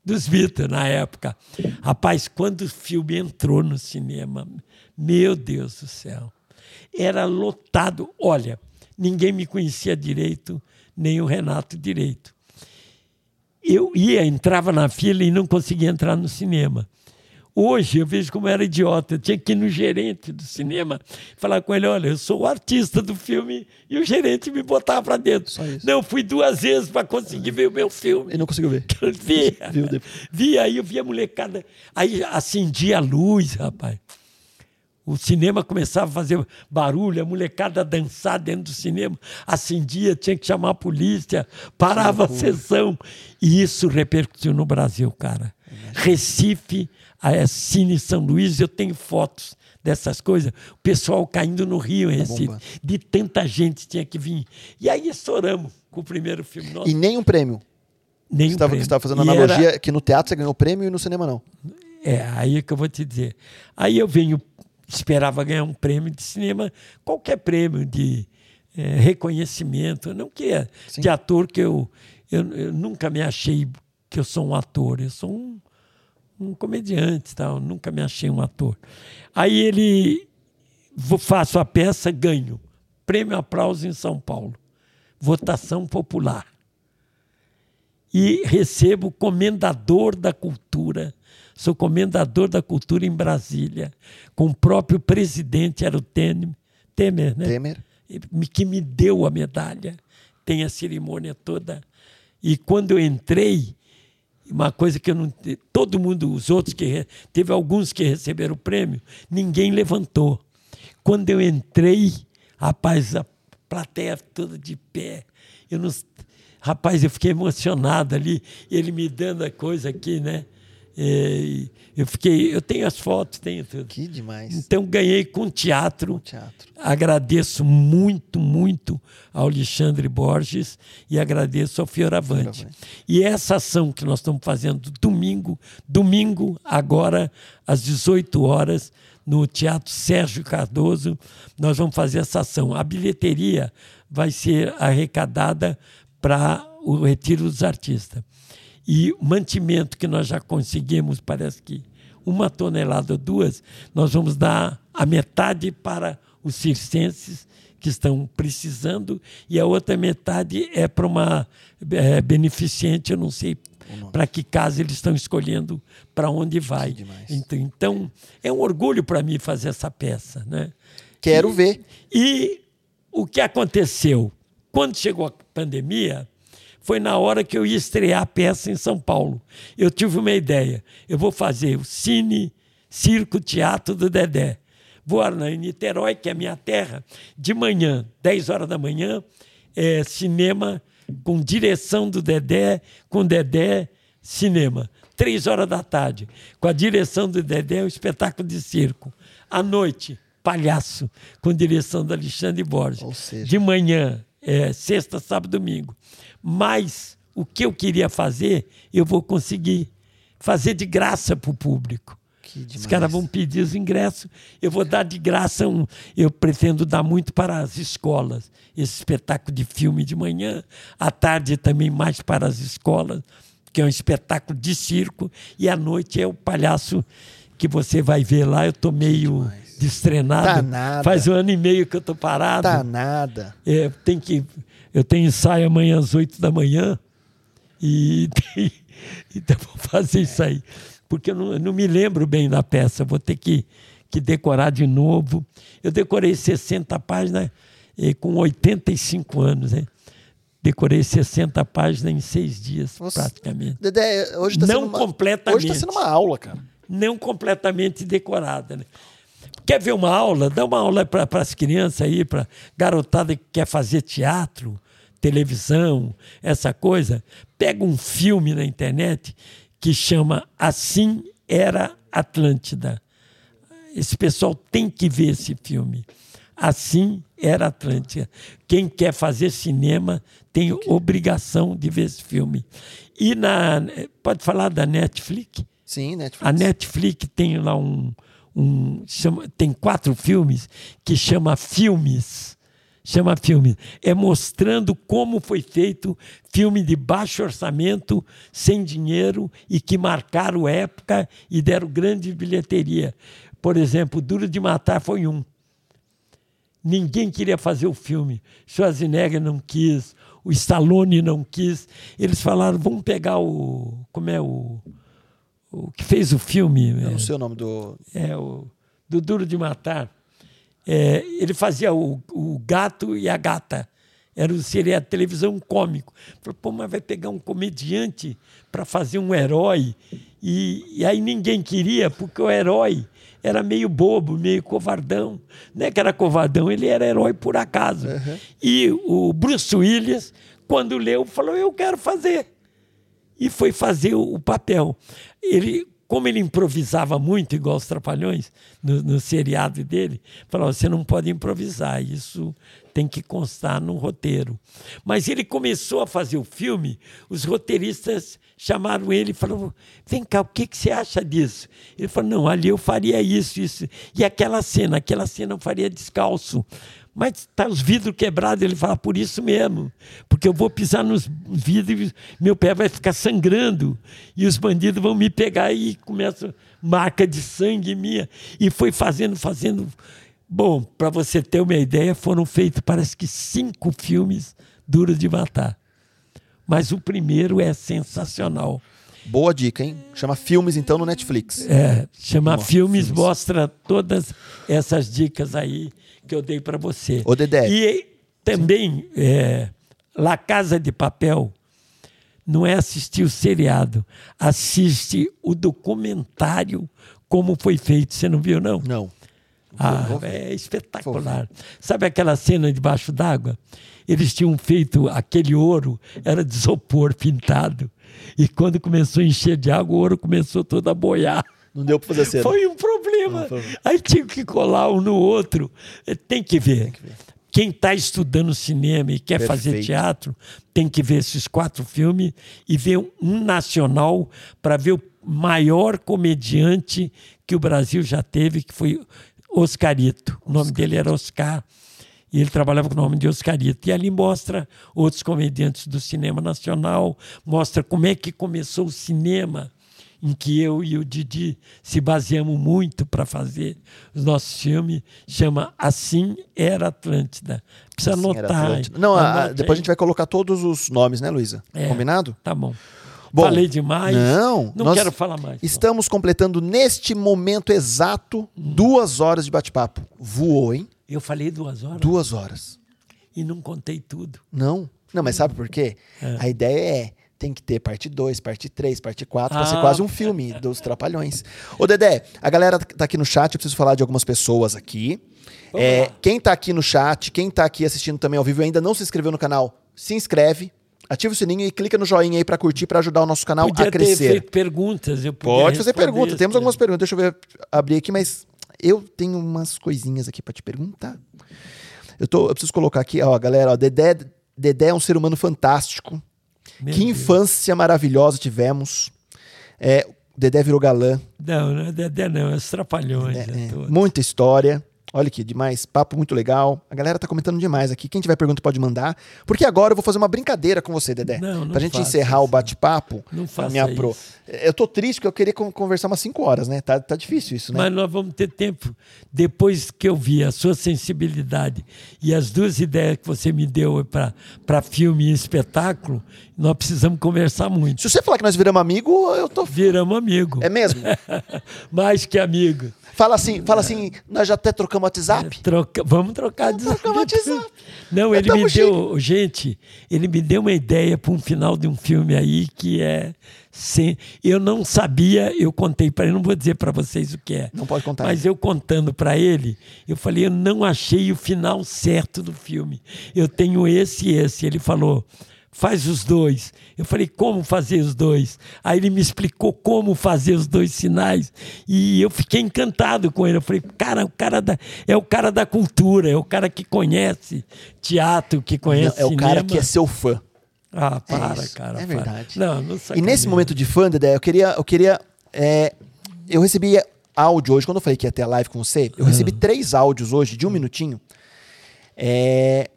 dos Beatles na época. Rapaz, quando o filme entrou no cinema, meu Deus do céu, era lotado. Olha, ninguém me conhecia direito, nem o Renato direito. Eu ia, entrava na fila e não conseguia entrar no cinema. Hoje eu vejo como era idiota. Eu tinha que ir no gerente do cinema falar com ele: olha, eu sou o artista do filme e o gerente me botava para dentro. Não, fui duas vezes para conseguir ver o meu filme.
E não conseguiu ver?
vi. vi, aí eu vi a molecada. Aí acendia a luz, rapaz. O cinema começava a fazer barulho, a molecada dançar dentro do cinema, acendia, tinha que chamar a polícia, parava a sessão. E isso repercutiu no Brasil, cara. Recife a Cine São Luís, eu tenho fotos dessas coisas, o pessoal caindo no rio em tá Recife, de tanta gente tinha que vir. E aí estouramos com o primeiro filme nosso.
E nem um prêmio.
Nem
você
um prêmio. Você
estava fazendo analogia era... que no teatro você ganhou prêmio e no cinema não.
É, aí é que eu vou te dizer. Aí eu venho, esperava ganhar um prêmio de cinema, qualquer prêmio de é, reconhecimento, não que é Sim. de ator que eu, eu, eu nunca me achei que eu sou um ator, eu sou um um comediante, tal. nunca me achei um ator. Aí ele faço a peça, ganho. Prêmio Aplauso em São Paulo. Votação popular. e recebo comendador da cultura. Sou comendador da cultura em Brasília, com o próprio presidente, era o Temer, Temer né?
Temer.
Que me deu a medalha. Tem a cerimônia toda. E quando eu entrei, uma coisa que eu não. Todo mundo, os outros que. Teve alguns que receberam o prêmio, ninguém levantou. Quando eu entrei, rapaz, a plateia toda de pé. Eu não, rapaz, eu fiquei emocionado ali, ele me dando a coisa aqui, né? É, eu fiquei, eu tenho as fotos, tenho tudo.
Que demais.
Então ganhei com teatro.
Com teatro.
Agradeço muito, muito ao Alexandre Borges e agradeço ao Fioravante. Fioravante. E essa ação que nós estamos fazendo domingo, domingo agora às 18 horas no Teatro Sérgio Cardoso, nós vamos fazer essa ação. A bilheteria vai ser arrecadada para o retiro dos artistas. E o mantimento que nós já conseguimos, parece que uma tonelada ou duas, nós vamos dar a metade para os circenses que estão precisando e a outra metade é para uma é, beneficente, eu não sei para que casa eles estão escolhendo para onde vai. Então, então, é um orgulho para mim fazer essa peça, né?
Quero
e,
ver.
E o que aconteceu quando chegou a pandemia? Foi na hora que eu ia estrear a peça em São Paulo. Eu tive uma ideia. Eu vou fazer o Cine Circo Teatro do Dedé. Vou na Niterói, que é a minha terra, de manhã, 10 horas da manhã, é, cinema com direção do Dedé, com Dedé, cinema. Três horas da tarde, com a direção do Dedé, o espetáculo de circo. À noite, palhaço, com direção do Alexandre Borges.
Seja...
De manhã, é, sexta, sábado, domingo. Mas o que eu queria fazer, eu vou conseguir fazer de graça para o público. Os caras vão pedir os ingressos, eu vou dar de graça um. Eu pretendo dar muito para as escolas. Esse espetáculo de filme de manhã, à tarde também mais para as escolas, que é um espetáculo de circo, e à noite é o palhaço que você vai ver lá. Eu estou meio destrenado.
Tá nada.
Faz um ano e meio que eu estou parado.
Tá nada.
É, tem que eu tenho ensaio amanhã às 8 da manhã e então vou fazer isso aí. Porque eu não, não, me lembro bem da peça, vou ter que, que decorar de novo. Eu decorei 60 páginas eh, com 85 anos, né? Decorei 60 páginas em seis dias, Nossa, praticamente.
Dedé, hoje está sendo. Hoje está sendo uma aula, cara.
Não completamente decorada, né? Quer ver uma aula? Dá uma aula para as crianças aí, para garotada que quer fazer teatro, televisão, essa coisa. Pega um filme na internet que chama Assim Era Atlântida. Esse pessoal tem que ver esse filme. Assim era Atlântida. Quem quer fazer cinema tem obrigação de ver esse filme. E na. Pode falar da Netflix?
Sim, Netflix.
A Netflix tem lá um, um chama, tem quatro filmes que chama Filmes. Chama Filmes. É mostrando como foi feito filme de baixo orçamento, sem dinheiro e que marcaram época e deram grande bilheteria. Por exemplo, Duro de Matar foi um. Ninguém queria fazer o filme. Schwarzenegger não quis, o Stallone não quis. Eles falaram: vamos pegar o. Como é o o que fez o filme.
Eu não sei o nome do.
É, o, do Duro de Matar. É, ele fazia o, o gato e a gata. Era, seria a televisão cômico. Falei, pô, mas vai pegar um comediante para fazer um herói. E, e, aí ninguém queria, porque o herói era meio bobo, meio covardão. Não é que era covardão, ele era herói por acaso. Uhum. E o Bruce Willis, quando leu, falou: Eu quero fazer e foi fazer o, papel. Ele, como ele improvisava muito, igual os Trapalhões, no, no seriado dele, falou: você não pode improvisar, isso tem que constar no roteiro. Mas ele começou a fazer o filme, os roteiristas chamaram ele e falaram: vem cá, o que, que você acha disso? Ele falou: não, ali eu faria isso, isso. E aquela cena, aquela cena eu faria descalço mas tá os vidros quebrados. Ele fala, por isso mesmo, porque eu vou pisar nos vidros meu pé vai ficar sangrando e os bandidos vão me pegar e começa marca de sangue minha. E foi fazendo, fazendo. Bom, para você ter uma ideia, foram feitos parece que cinco filmes duros de matar. mas o primeiro é sensacional.
Boa dica, hein? Chama Filmes, então, no Netflix.
É, chama
Nossa,
Filmes,
filmes.
mostra todas essas dicas aí que eu dei para você.
Ô, Dedé.
E também, é, La Casa de Papel não é assistir o seriado, assiste o documentário como foi feito. Você não viu, não?
Não.
Ah,
ver.
é espetacular. Sabe aquela cena debaixo d'água? Eles tinham feito aquele ouro, era de isopor pintado. E quando começou a encher de água, o ouro começou todo a boiar.
Não deu pra fazer cena.
Foi um problema.
Não, foi-
Aí tinha que colar um no outro. É, Tem que ver. Quem está estudando cinema e quer fazer
Perfeito.
teatro, tem que ver esses quatro filmes e ver um nacional para ver o maior comediante que o Brasil já teve, que foi Oscarito. O nome dele era Oscar. E ele trabalhava com o nome de Oscarito. E ali mostra outros comediantes do cinema nacional, mostra como é que começou o cinema em que eu e o Didi se baseamos muito para fazer os nossos filmes, chama Assim Era Atlântida. Precisa
Sim, era
anotar.
Atlântida. Não, a- depois a gente vai colocar todos os nomes, né, Luísa?
É.
Combinado?
Tá bom.
Bom,
Falei demais.
Não,
Não quero falar mais. não.
Estamos completando neste momento exato duas horas de bate-papo. Voou, hein?
Eu falei duas horas
Duas horas.
e não contei tudo.
Não. Não, mas sabe por quê? A ideia é. Tem que ter parte 2, parte 3, parte 4, pra ser
Ah,
quase um filme dos Trapalhões. Ô, Dedé, a galera tá aqui no chat, eu preciso falar de algumas pessoas aqui. É, quem tá aqui no chat, quem tá aqui assistindo também ao vivo e ainda não se inscreveu no canal, se inscreve, ativa o sininho e clica no joinha aí pra curtir, pra ajudar o nosso canal
Podia
a
ter
crescer.
feito perguntas. Eu
Pode fazer
responder
pergunta. Temos algumas perguntas. Deixa eu ver, abrir aqui, mas eu tenho umas coisinhas aqui pra te perguntar. Eu, tô, eu preciso colocar aqui, ó, galera, ó, Dedé, Dedé é um ser humano fantástico.
Meu
que
Deus.
infância maravilhosa tivemos. É, Dedé virou galã.
Não, não é Dedé, não. É os trapalhões.
É,
é
é, muita história. Olha aqui, demais. Papo muito legal. A galera tá comentando demais aqui. Quem tiver pergunta pode mandar. Porque agora eu vou fazer uma brincadeira com você, Dedé.
Não, não
pra gente encerrar o
isso.
bate-papo.
Não faça
minha pro.
isso.
Eu tô triste porque eu queria con- conversar umas 5 horas, né? Tá, tá difícil isso, né?
Mas nós vamos ter tempo. Depois que eu vi a sua sensibilidade e as duas ideias que você me deu para filme e espetáculo, nós precisamos conversar muito.
Se você falar que nós viramos amigo, eu tô.
Viramos amigo.
É mesmo?
Mais que amigo.
Fala assim, fala assim, nós já até trocamos WhatsApp.
Troca- vamos trocar de
trocar WhatsApp.
Não,
Mas
ele me deu, gente, ele me deu uma ideia para um final de um filme aí que é sem, eu não sabia, eu contei para ele, não vou dizer para vocês o que é.
Não pode contar.
Mas eu contando para ele, eu falei, eu não achei o final certo do filme. Eu tenho esse e esse. Ele falou, faz os dois. Eu falei, como fazer os dois? Aí ele me explicou como fazer os dois sinais. E eu fiquei encantado com ele. Eu falei, cara, o cara da, é o cara da cultura, é o cara que conhece teatro, que
Não,
conhece
é o cara
cinema.
que é seu fã.
Ah, para,
isso,
cara.
é
para.
verdade.
Não, não
E nesse momento de fã, Dedé, eu queria. Eu, queria é, eu recebi áudio hoje, quando eu falei que ia ter a live com você, eu recebi três áudios hoje de um minutinho. É,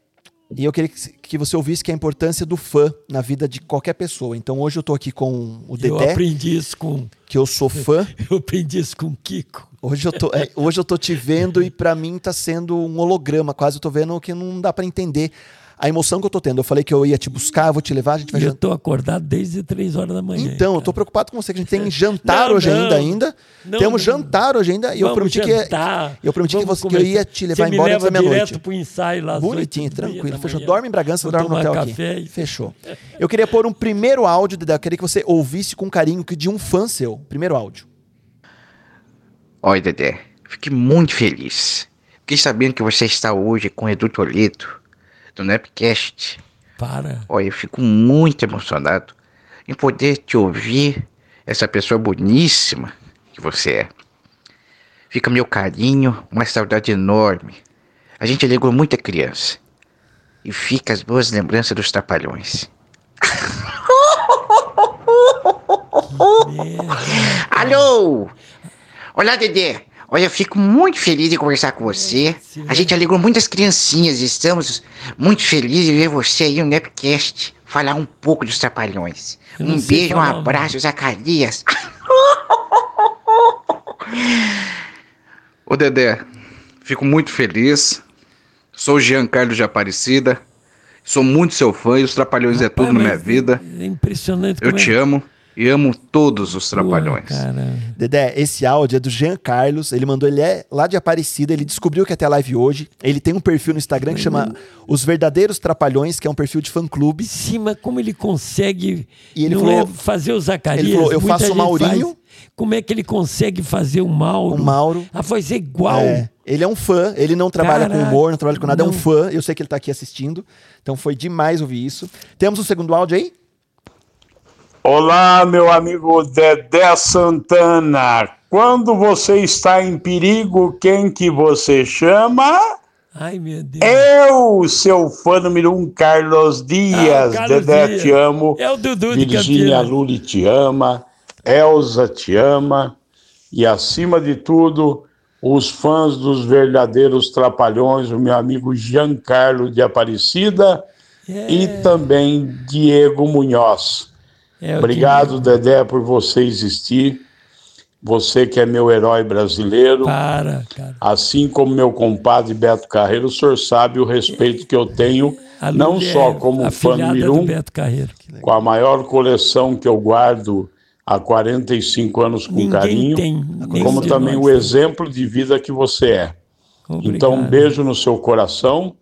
e eu queria que, que você ouvisse que é a importância do fã na vida de qualquer pessoa. Então hoje eu tô aqui com o
Eu
Dedé,
aprendi isso com.
que eu sou fã.
Eu aprendi isso com o Kiko.
Hoje eu tô, é, hoje eu tô te vendo e pra mim tá sendo um holograma, quase eu tô vendo que não dá pra entender a emoção que eu tô tendo. Eu falei que eu ia te buscar, eu vou te levar, a gente vai
E eu
jantar.
tô acordado desde três horas da manhã.
Então, eu tô
cara.
preocupado com você, que a gente tem jantar
Não,
hoje
não.
ainda, ainda.
Não,
Temos
não.
jantar hoje ainda e eu
Vamos
prometi que
jantar,
eu prometi que, você, que eu ia te levar
Você me
embora antes da
leva
meia-noite.
direto pro ensaio lá
Bonitinho, tranquilo, fechou. Dorme em Bragança, dorme no hotel aqui.
café e-
Fechou. Eu queria pôr um primeiro áudio, Dedé, eu queria que você ouvisse com carinho que de um fã seu. Primeiro áudio.
Oi, Dedé. Fiquei muito feliz. Fiquei sabendo que você está hoje com o Edu Toledo, do Napcast.
Para.
Olha, eu fico muito emocionado em poder te ouvir, essa pessoa boníssima que você é. Fica meu carinho, uma saudade enorme. A gente ligou muita criança. E fica as boas lembranças dos trapalhões. Alô! Olá, Dedé. Olha, eu fico muito feliz de conversar com você. A gente alegrou muitas criancinhas e estamos muito felizes de ver você aí no Nepcast falar um pouco dos trapalhões. Um beijo, um
falar,
abraço, Zacarias.
Ô Dedé, fico muito feliz. Sou o Giancarlo de Aparecida
Sou muito seu fã e os Trapalhões é tudo na minha vida.
É impressionante
Eu
como
te
é...
amo e amo todos os
Pô,
Trapalhões.
cara.
Dedé, esse áudio é do Jean Carlos. Ele mandou, ele é lá de Aparecida. Ele descobriu que ia ter a live hoje. Ele tem um perfil no Instagram que chama Os Verdadeiros Trapalhões, que é um perfil de fã-clube.
Sim, mas como ele consegue
E ele
não
falou-
é fazer o Zacarias?
ele falou, eu faço o Maurinho.
faz. Como é que ele consegue fazer o Mauro?
O Mauro.
A voz é igual.
É, ele é um fã, ele não trabalha com
Caraca,
humor, não trabalha com nada, é um
não.
fã. Eu sei que ele tá aqui assistindo. Então foi demais ouvir isso. Temos um segundo áudio aí?
Olá, meu amigo Dedé Santana. Quando você está em perigo, quem que você chama?
Ai, meu Deus.
Eu, seu fã número um, Carlos Dias.
Ah, Carlos
Dedé,
Dias.
te amo.
É o Dudu Campinas.
Lully te ama. Elza te ama. E, acima de tudo, os fãs dos verdadeiros trapalhões, o meu amigo Giancarlo de Aparecida
É,
e também Diego Munhoz.
É
Obrigado, Dedé, por você existir. Você que é meu herói brasileiro.
que- Para, cara.
Assim como meu compadre Beto Carreiro, o senhor sabe o respeito que eu tenho,
A
não
Lully
só
é
como fã número
do
um, com a maior coleção que eu guardo há 45 anos com
Ninguém
carinho,
tem.
como também
nós
o exemplo de vida que você é.
Obrigado.
Então, um beijo no seu coração,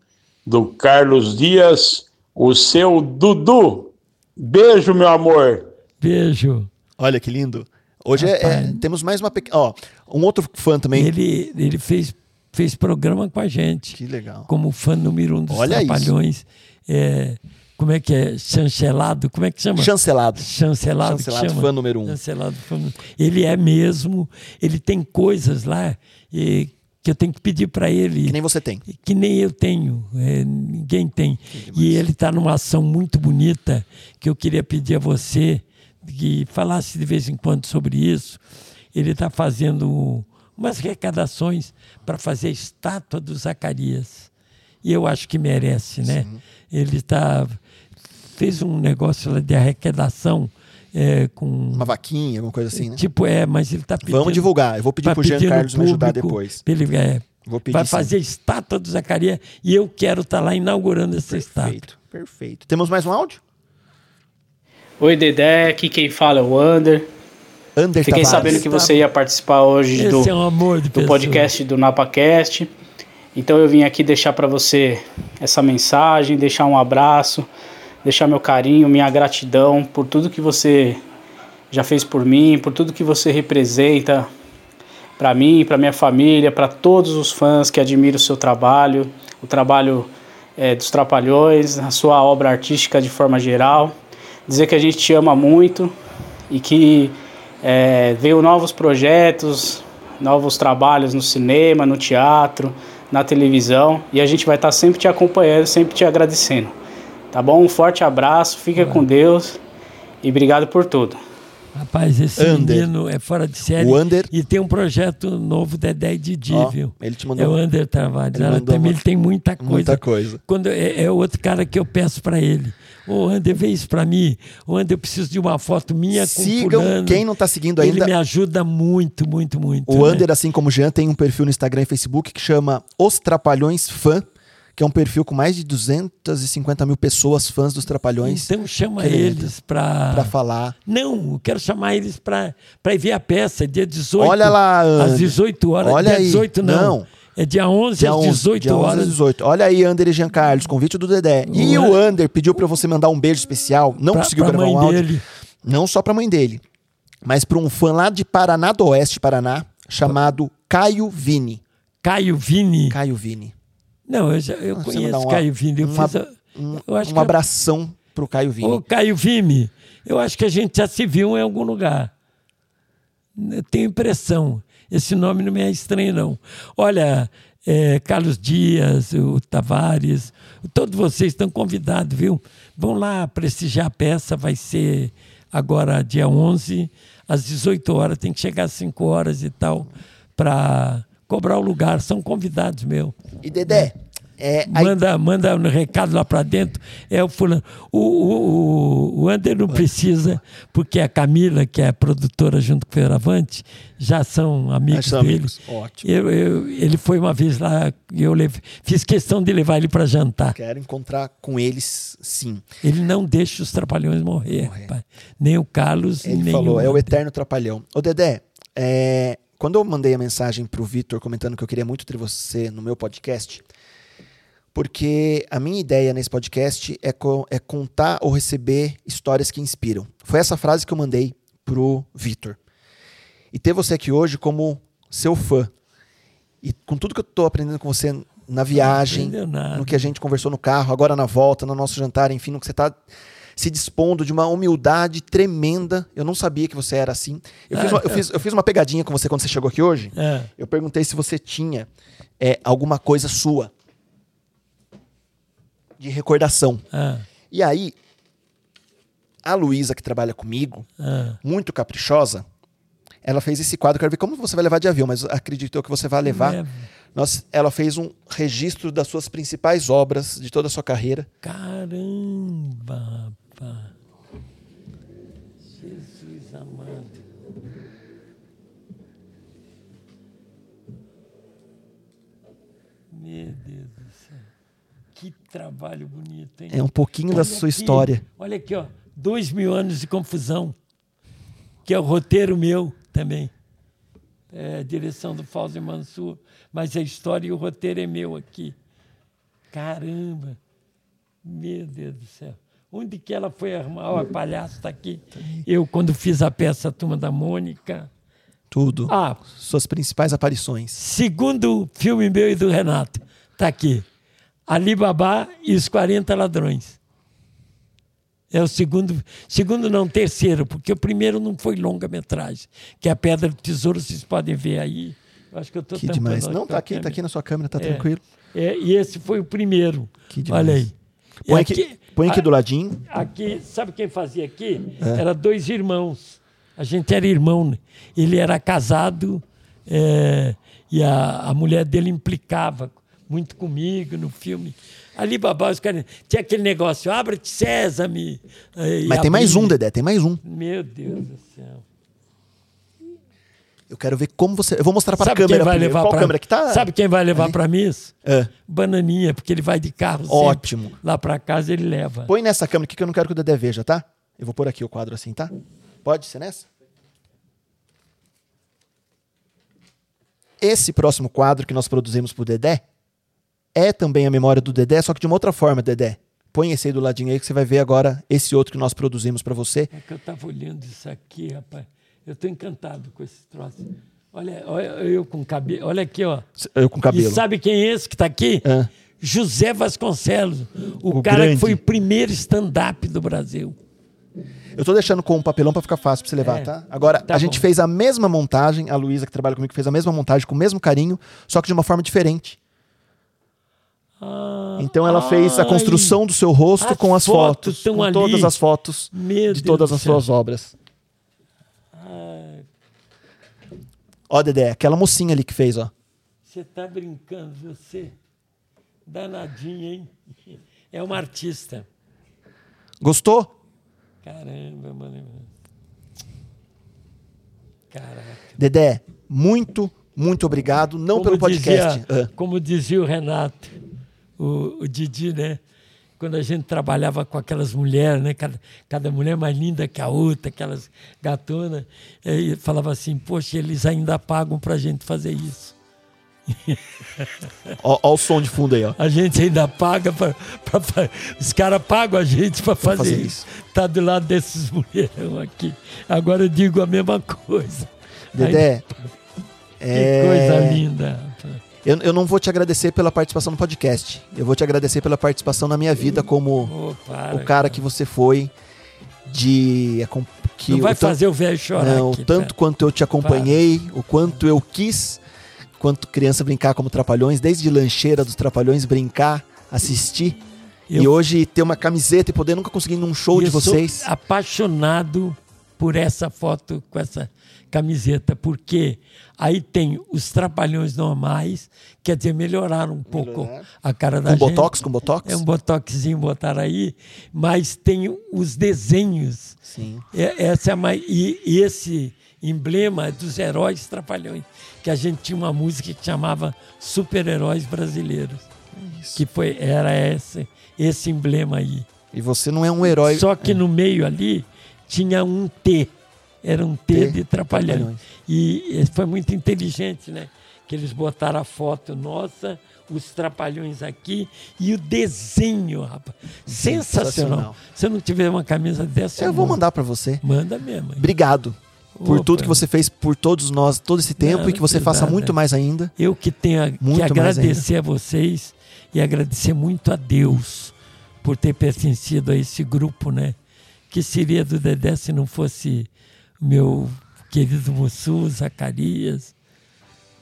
do Carlos Dias, o seu Dudu. Beijo, meu amor.
Beijo.
Olha que lindo. Hoje é- é- temos mais uma pequena. Ó, um outro fã também.
Ele, ele fez, fez programa com a gente.
Que legal.
Como fã número um dos
Olha isso.
Trapalhões. É, como é que é? Chancelado? Como é que chama?
Chancelado.
Chancelado,
Chancelado,
chama?
fã número um.
Chancelado, fã número Ele é mesmo. Ele tem coisas lá eh, que eu tenho que pedir para ele.
Que nem você tem.
que nem eu tenho, é, ninguém tem. E ele está numa ação muito bonita que eu queria pedir a você que falasse de vez em quando sobre isso. Ele está fazendo umas arrecadações para fazer a estátua do Zacarias. E eu acho que merece, né? Ele tá, fez um negócio de arrecadação é, com.
Uma vaquinha, alguma coisa assim, né?
Tipo, é, mas ele está pedindo.
Vamos divulgar. Eu vou pedir
tá
pro Jean Carlos me ajudar
público,
depois.
Ele, é,
Vou pedir
vai
sim.
fazer a estátua do Zacarias e eu quero estar lá inaugurando essa estátua.
Perfeito, perfeito. Temos mais um áudio?
Oi, Dedé, aqui quem fala é o Ander.
Ander
Fiquei
Tavares.
sabendo que você ia participar hoje do,
é um
do podcast do NapaCast. Então eu vim aqui deixar para você essa mensagem, deixar um abraço, deixar meu carinho, minha gratidão por tudo que você já fez por mim, por tudo que você representa para mim, para minha família, para todos os fãs que admiram o seu trabalho, o trabalho eh, dos Trapalhões, a sua obra artística de forma geral. Dizer que a gente te ama muito e que eh, veio novos projetos, novos trabalhos no cinema, no teatro, na televisão e a gente vai estar sempre te acompanhando, sempre te agradecendo. Tá bom? Um forte abraço, fica com Deus e obrigado por tudo.
Rapaz, esse
Ander.
menino é fora de série.
O Ander-
E tem um projeto novo, Dedé e Didi,
Ó,
viu?
ele te mandou-
É o Ander Tavares.
Ele
também
uma-
ele tem muita coisa.
muita coisa.
Quando é, é outro cara que eu peço para ele. Ô, Ander, vê isso para mim. Ô, Ander, eu preciso de uma foto minha com
Sigam,
fulano.
quem não tá seguindo
Ele
ainda,
me ajuda muito, muito, muito.
o
né?
Ander, assim como o Jean, tem um perfil no Instagram e Facebook que chama Os Trapalhões Fã, que é um perfil com mais de 250 mil pessoas fãs dos Trapalhões
Então chama eles para...
pra falar.
Não, eu quero chamar eles para ir ver a peça, dia 18.
Olha lá,
Às
Ander.
18 horas.
Olha
dia
aí.
18 não.
Não.
É dia 11
Dia
às
11,
18
dia 11 às
horas.
18. Olha aí, Ander e Jean Carlos, convite do Dedé. E
Ué.
o Ander pediu pra você mandar um beijo especial, não
Pra-
conseguiu
pra
gravar
mãe
um áudio.
dele.
Não só pra mãe dele, mas pra um fã lá de Paraná do Oeste, Paraná, chamado Caio Vini.
Caio Vini.
Caio Vini.
Não, eu, já, eu
Você
conheço
mandar um-
Caio Vini. Eu
uma-
a-
Um,
eu acho
um
que
abração pro Caio Vini.
Ô, Caio Vini, eu acho que a gente já se viu em algum lugar. Eu tenho impressão. Esse nome não me é estranho, não. Olha, é, Carlos Dias, o Tavares, todos vocês estão convidados, viu? Vão lá prestigiar a peça, vai ser agora dia 11, às 18 horas, tem que chegar às 5 horas e tal, para cobrar o lugar. São convidados, meu.
E Dedé, É, aí-
Manda, manda um recado lá pra dentro. É o fulano. O, o, o, Ander não precisa, porque a Camila, que é a produtora junto com o Fioravante, já são amigos
são
dele.
amigos. Ótimo.
Eu, eu- ele foi uma vez lá, e eu leve- fiz questão de levar ele para jantar.
Quero encontrar com eles, sim.
Ele não deixa os trapalhões morrer,
Morrer.
Nem o Carlos,
Ele
nem
falou,
o
é o eterno trapalhão. Ô, Dedé, é, quando eu mandei a mensagem pro Vitor comentando que eu queria muito ter você no meu podcast, porque a minha ideia nesse podcast é, co- é contar ou receber histórias que inspiram. Foi essa frase que eu mandei pro Vitor. E ter você aqui hoje como seu fã. E com tudo que eu tô aprendendo com você na viagem, no que a gente conversou no carro, agora na volta, no nosso jantar, enfim, no que você tá se dispondo de uma humildade tremenda. Eu não sabia que você era assim. Eu, fiz, uma, eu, fiz, eu fiz uma pegadinha com você quando você chegou aqui hoje.
É.
Eu perguntei se você tinha é, alguma coisa sua de recordação.
Ah,
E aí, a Luísa, que trabalha comigo,
ah.
muito caprichosa, ela fez esse quadro. Quero ver como você vai levar de avião, mas acredito que você vai levar.
Levo.
Nós, ela fez um registro das suas principais obras de toda a sua carreira.
Caramba, Jesus amado. Meu Deus do céu. Que trabalho bonito, hein?
É um pouquinho da
Olha
sua
aqui,
história.
Olha aqui, ó. Dois mil anos de confusão. Que é o roteiro meu também. É direção do Fausto Mansur. Mas a história e o roteiro é meu aqui. Caramba. Meu Deus do céu. Onde que ela foi arrumar? Ó, palhaço está aqui. Eu, quando fiz a peça Turma da Mônica.
Tudo.
Ah,
Suas principais aparições.
segundo filme meu e do Renato. Tá aqui. Alibaba e os 40 ladrões. É o segundo, segundo não, terceiro, porque o primeiro não foi longa-metragem, que é a Pedra do Tesouro, vocês podem ver aí. Acho que eu estou
Que demais. Não, tá aqui, tá aqui na sua câmera, tá
É.
tranquilo.
É, e esse foi o primeiro.
Que demais.
Olha aí. E
Põe aqui, põe aqui do ladinho.
Aqui, sabe quem fazia aqui?
É.
Era dois irmãos. A gente era irmão. né? Ele era casado é, e a, a mulher dele implicava muito comigo no filme. Ali, babá, os caras. Tinha aquele negócio, abre-te, Sésame.
Mas tem mais um, Dedé, tem mais um.
Meu Deus do céu.
Eu quero ver como você. Eu vou mostrar para a câmera.
quem vai levar
Qual
pra...
câmera que tá?
Sabe quem vai levar para mim isso?
É.
Bananinha, porque ele vai de carro sempre.
Ótimo.
Lá para casa ele leva.
Põe nessa câmera aqui que eu não quero que o Dedé veja, tá? Eu vou pôr aqui o quadro assim, tá? Pode ser nessa? Esse próximo quadro que nós produzimos pro Dedé é também a memória do Dedé, só que de uma outra forma, Dedé. Põe esse aí do ladinho aí que você vai ver agora esse outro que nós produzimos para você.
É que eu estava olhando isso aqui, rapaz. Eu estou encantado com esse troço. Olha, olha eu com cabelo. Olha aqui, ó.
Eu com cabelo.
E sabe quem é esse que está aqui?
Ah.
José Vasconcelos, o,
O
cara
grande.
que foi o primeiro stand-up do Brasil.
Eu tô deixando com um papelão para ficar fácil para você levar,
É.
tá? Agora,
Tá
a gente
bom.
fez a mesma montagem, a Luísa que trabalha comigo fez a mesma montagem com o mesmo carinho, só que de uma forma diferente.
Ah,
Então ela fez a construção do seu rosto com as
fotos
fotos, com
ali.
todas as fotos
Meu
de
Deus
todas as suas obras.
Ai,
Ó, Dedé, aquela mocinha ali que fez, ó.
Você tá brincando, você. Danadinho, hein? É uma artista.
Gostou?
Caramba, mano. Caraca.
Dedé, muito, muito obrigado. Não
Como
pelo podcast.
dizia-
Ah,
Como dizia o Renato, o, o Didi, né? Quando a gente trabalhava com aquelas mulheres, né? Cada, cada mulher mais linda que a outra, aquelas gatonas, e falava assim, poxa, eles ainda pagam pra gente fazer isso.
ó o som de fundo aí, ó.
A gente ainda paga pra- os caras pagam a gente pra fazer,
fazer
isso. Tá do lado desses mulherão aqui. Agora eu digo a mesma coisa.
Dedé,
Que
é,
coisa linda.
Eu, eu não vou te agradecer pela participação no podcast. Eu vou te agradecer pela participação na minha vida como
Ô, para,
o cara que você foi de que
Não vai
o
fazer o velho chorar
não,
aqui,
tanto
tá?
quanto eu te acompanhei, o quanto eu quis, quanto criança brincar como trapalhões, desde lancheira dos trapalhões brincar, assistir. E
Eu-
hoje ter uma camiseta e poder nunca conseguir ir num show
E
de
eu sou
vocês.
apaixonado por essa foto com essa camiseta, porque aí tem os trapalhões normais, quer dizer, melhoraram um pouco a cara da
Com
gente.
botox, com botox?
É um botoxinho botaram aí, mas tem os desenhos.
Sim.
É- essa é a mai- e, e esse emblema é dos heróis trapalhões, que a gente tinha uma música que chamava Super-Heróis Brasileiros. Que foi, era esse, esse emblema aí.
E você não é um herói.
Só que no meio ali tinha um T. Era um T,
T,
de trapalhões.
Trapalhões.
E foi muito inteligente, né? Que eles botaram a foto nossa, os trapalhões aqui e o desenho, rapaz. Sensacional.
Sensacional.
Se eu não tiver uma camisa dessa,
Eu vou
monto.
mandar pra você.
Manda mesmo. hein?
Obrigado por
Opa.
tudo que você fez por todos nós todo esse tempo
Nada,
e que você faça muito mais ainda.
Eu que tenho a- que agradecer a vocês e agradecer muito a Deus por ter pertencido a esse grupo, né? Que seria do Dedé se não fosse meu querido Mussu, Zacarias,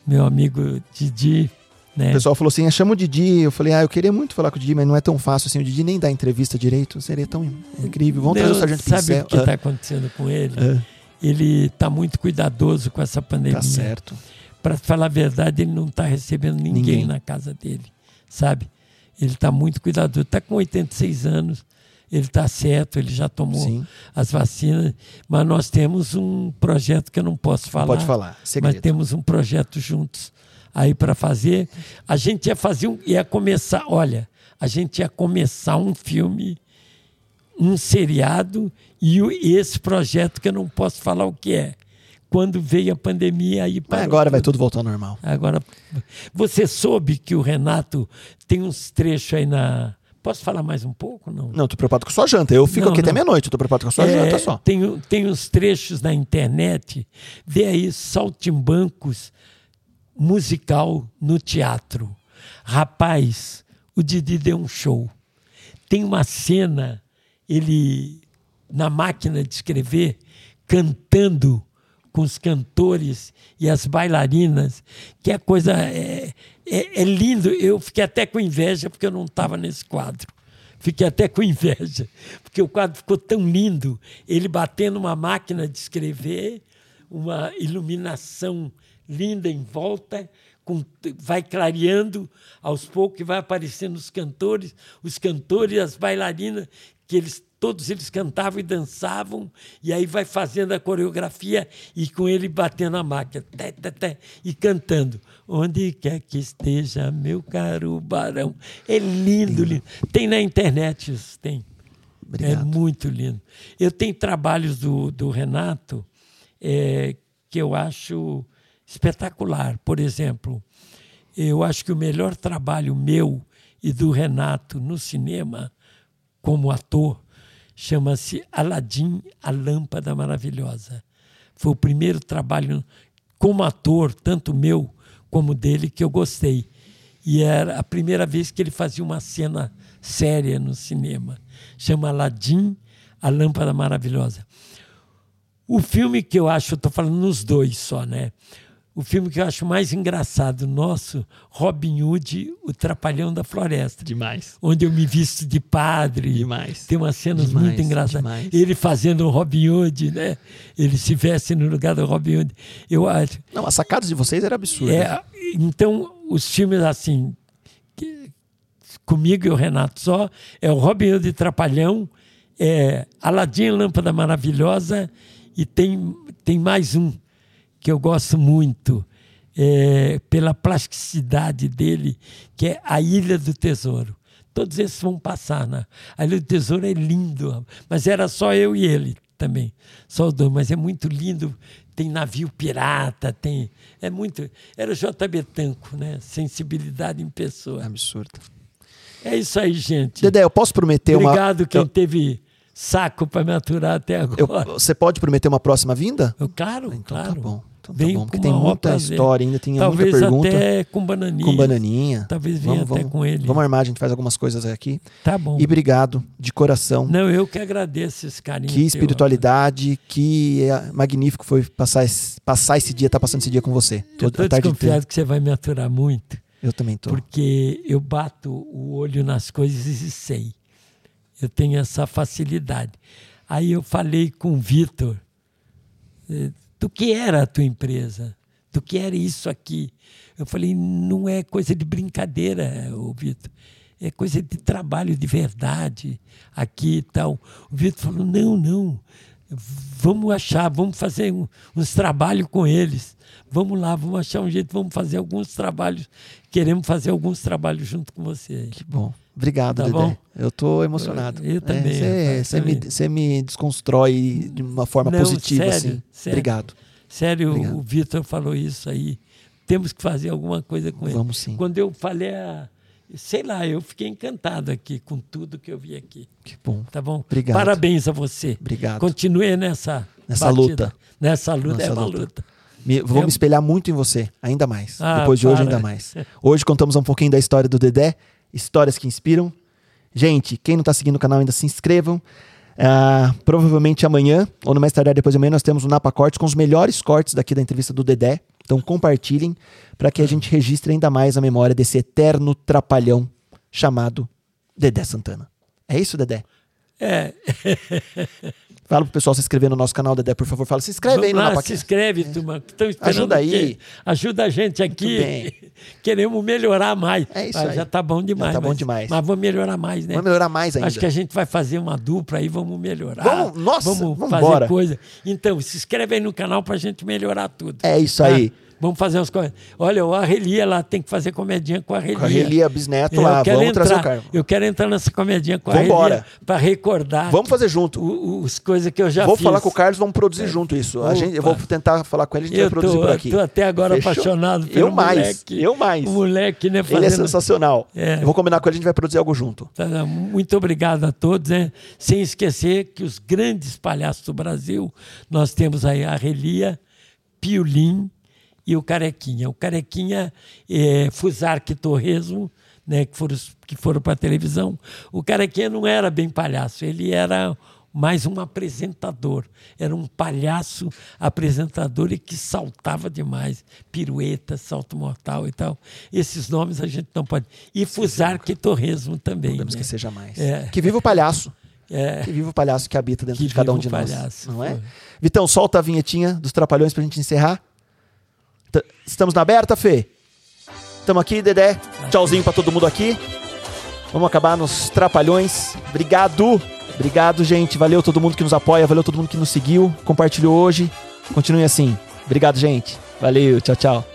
meu amigo Didi, né?
O pessoal falou assim: "Ah, chama o Didi. Eu falei: ah, eu queria muito falar com o Didi, mas não é tão fácil assim. O Didi nem dá entrevista direito. Seria tão incrível. Vamos trazer o Sargento
Sabe
Pincel.
o que está acontecendo com ele?
É.
Ele está muito cuidadoso com essa pandemia.
Tá certo.
Para falar a verdade, ele não está recebendo ninguém,
Ninguém.
na casa dele, sabe? Ele está muito cuidadoso. Está com 86 anos, ele está certo, ele já tomou
Sim.
as vacinas, mas nós temos um projeto que eu não posso falar.
pode falar, segredo.
Mas temos um projeto juntos aí para fazer. A gente ia fazer um, ia começar, olha, a gente ia começar um filme, um seriado e o- esse projeto que eu não posso falar o que é. Quando veio a pandemia aí parou
agora vai tudo voltar ao normal.
Agora, você soube que o Renato tem uns trechos aí na. Posso falar mais um pouco? Não.
Não, tô preocupado com a sua janta. Eu fico
Não,
aqui até
não.
meia-noite. Eu tô preocupado com a sua
É,
janta só.
Tem, tem uns trechos na internet, vê aí saltimbancos musical no teatro. Rapaz, o Didi deu um show. Tem uma cena, ele na máquina de escrever, cantando com os cantores e as bailarinas, que a coisa é, é, é lindo. Eu fiquei até com inveja porque eu não estava nesse quadro. Fiquei até com inveja, porque o quadro ficou tão lindo. Ele batendo uma máquina de escrever, uma iluminação linda em volta, com, vai clareando aos poucos e vai aparecendo os cantores, os cantores e as bailarinas, que eles todos eles cantavam e dançavam, e aí vai fazendo a coreografia e com ele batendo a máquina, té, té, e cantando. Onde quer que esteja, meu caro barão. É lindo, lindo. Tem na internet isso, tem. É
Obrigado.
muito lindo. Eu tenho trabalhos do, do Renato é, que eu acho espetacular. Por exemplo, eu acho que o melhor trabalho meu e do Renato no cinema, como ator, chama-se Aladim, a Lâmpada Maravilhosa. Foi o primeiro trabalho como ator, tanto meu como dele, que eu gostei. E era a primeira vez que ele fazia uma cena séria no cinema. Chama Aladim, a Lâmpada Maravilhosa. O filme que eu acho, eu estou falando nos dois só, né? O filme que eu acho mais engraçado nosso, Robin Hood, O Trapalhão da Floresta.
Demais.
Onde eu me visto de padre.
Demais.
Tem umas cenas
Demais,
muito engraçadas.
demais.
Ele fazendo o Robin Hood, né? Ele se veste no lugar do Robin Hood. Eu acho.
Não, as sacadas de vocês eram absurdas.
É, então, os filmes assim, que- comigo e o Renato só, é o Robin Hood Trapalhão, é Aladim Lâmpada Maravilhosa e tem, tem mais um que eu gosto muito, é, pela plasticidade dele, que é A Ilha do Tesouro. Todos esses vão passar, né? A Ilha do Tesouro é lindo, mas era só eu e ele também, só os dois, mas é muito lindo. Tem navio pirata, tem. É muito. Era o JB Tanco, né? Sensibilidade em pessoa.
Absurdo.
É isso aí, gente.
Dedé, eu posso prometer uma.
Obrigado quem
eu-
teve saco para me aturar até
eu-
agora.
você pode prometer uma próxima vinda?
Eu, claro,
Então
claro.
tá bom. Então tá bom, porque tem muita
prazer.
história ainda, tinha
Talvez
muita pergunta.
até com bananinha.
Com bananinha.
Talvez venha até com ele.
Vamos armar, a gente faz algumas coisas aqui.
Tá bom.
E obrigado, de coração.
Não, eu que agradeço esse carinho.
Que
teu,
espiritualidade, que é magnífico foi passar esse, passar esse dia, estar passando esse dia com você.
Eu tô desconfiado que você vai me aturar muito,
Eu também tô.
porque eu bato o olho nas coisas e sei. Eu tenho essa facilidade. Aí eu falei com o Vitor, eh, do que era a tua empresa, do que era isso aqui. Eu falei, não é coisa de brincadeira, Vitor. É coisa de trabalho de verdade aqui e tal. O Vitor falou, não, não. Vamos achar, vamos fazer um, uns trabalhos com eles. Vamos lá, vamos achar um jeito, vamos fazer alguns trabalhos. Queremos fazer alguns trabalhos junto com você.
Que bom. Obrigado,
Tá
Dedé.
bom?
Eu tô emocionado.
Eu também,
Você
rapaz,
você me,
também.
você me desconstrói de uma forma
Não,
positiva,
sério,
assim.
sério.
Obrigado.
Sério,
Obrigado.
o Vitor falou isso aí. Temos que fazer alguma coisa com ele.
Vamos sim.
Quando eu falei, a- sei lá, eu fiquei encantado aqui com tudo que eu vi aqui.
Que bom.
Tá bom?
Obrigado.
Parabéns a você.
Obrigado.
Continue nessa
Nessa
batida.
luta.
Nessa luta. É uma
luta.
luta.
Me- vou
Eu-
me espelhar muito em você, ainda mais.
Ah,
Depois de hoje,
para.
ainda mais. Hoje contamos um pouquinho da história do Dedé, histórias que inspiram. Gente, quem não está seguindo o canal ainda se inscrevam. Ah, provavelmente amanhã, ou no mais tardar depois de amanhã, nós temos o Napa Cortes com os melhores cortes daqui da entrevista do Dedé. Então compartilhem para que a gente registre ainda mais a memória desse eterno trapalhão chamado Dedé Santana. É isso, Dedé?
É.
Fala pro pessoal se inscrever no nosso canal, Dedé, por favor. Fala, se inscreve aí
Vamos
no
lá,
Napa
se inscreve, turma. Estão esperando
Ajuda aí.
Ajuda a gente aqui. Queremos melhorar mais.
É isso aí.
Já tá bom demais.
Já tá bom
mas-
demais.
Mas vamos melhorar mais, né?
Vamos melhorar mais ainda.
Acho que a gente vai fazer uma dupla aí, vamos melhorar.
Vamos- nossa,
vamos
vamos
fazer
embora.
coisa. Então, se inscreve aí no canal pra gente melhorar tudo.
É isso
tá?
aí.
Vamos fazer umas coisas. Olha, o Arrelia lá tem que fazer comedinha com a Arrelia.
Com a Relia Bisneto
Eu
lá, vamos trazer o
entrar-
cara.
Eu quero entrar nessa comedinha com a
Vambora.
Arrelia pra recordar
Vamos fazer junto.
o- os coisas que eu já
vou
fiz.
falar com o Carlos, vamos produzir junto isso. A gente, eu vou tentar falar com ele, a gente
Eu
vai produzir
tô,
por aqui.
tô até agora
Fechou?
apaixonado pelo
Eu mais,
moleque.
eu mais.
O moleque, né?
Ele é
fazendo-
sensacional.
É.
Eu vou combinar com ele, a gente vai produzir algo junto.
Tá, Muito obrigado a todos, né? Sem esquecer que os grandes palhaços do Brasil, nós temos aí a Relia, Piolim e o Carequinha. O Carequinha é Fusarque Torresmo, né? Que foram, que foram para a televisão. O Carequinha não era bem palhaço, ele era mais um apresentador. Era um palhaço apresentador e que saltava demais. Pirueta, salto mortal e tal. Esses nomes a gente não pode. E Fusarque Torresmo também.
Podemos
né?
esquecer jamais.
É.
Que viva o palhaço.
É.
Que viva o palhaço que habita dentro
Que
de cada um de nós.
palhaço,
Não é?
foi.
Vitão, solta a vinhetinha dos Trapalhões pra gente encerrar. T- Estamos na aberta, Fê? Estamos aqui, Dedé. Tchauzinho pra todo mundo aqui. Vamos acabar nos Trapalhões. Obrigado. Obrigado, gente. Valeu todo mundo que nos apoia. Valeu todo mundo que nos seguiu. Compartilhou hoje. Continue assim. Obrigado, gente. Valeu. Tchau, tchau.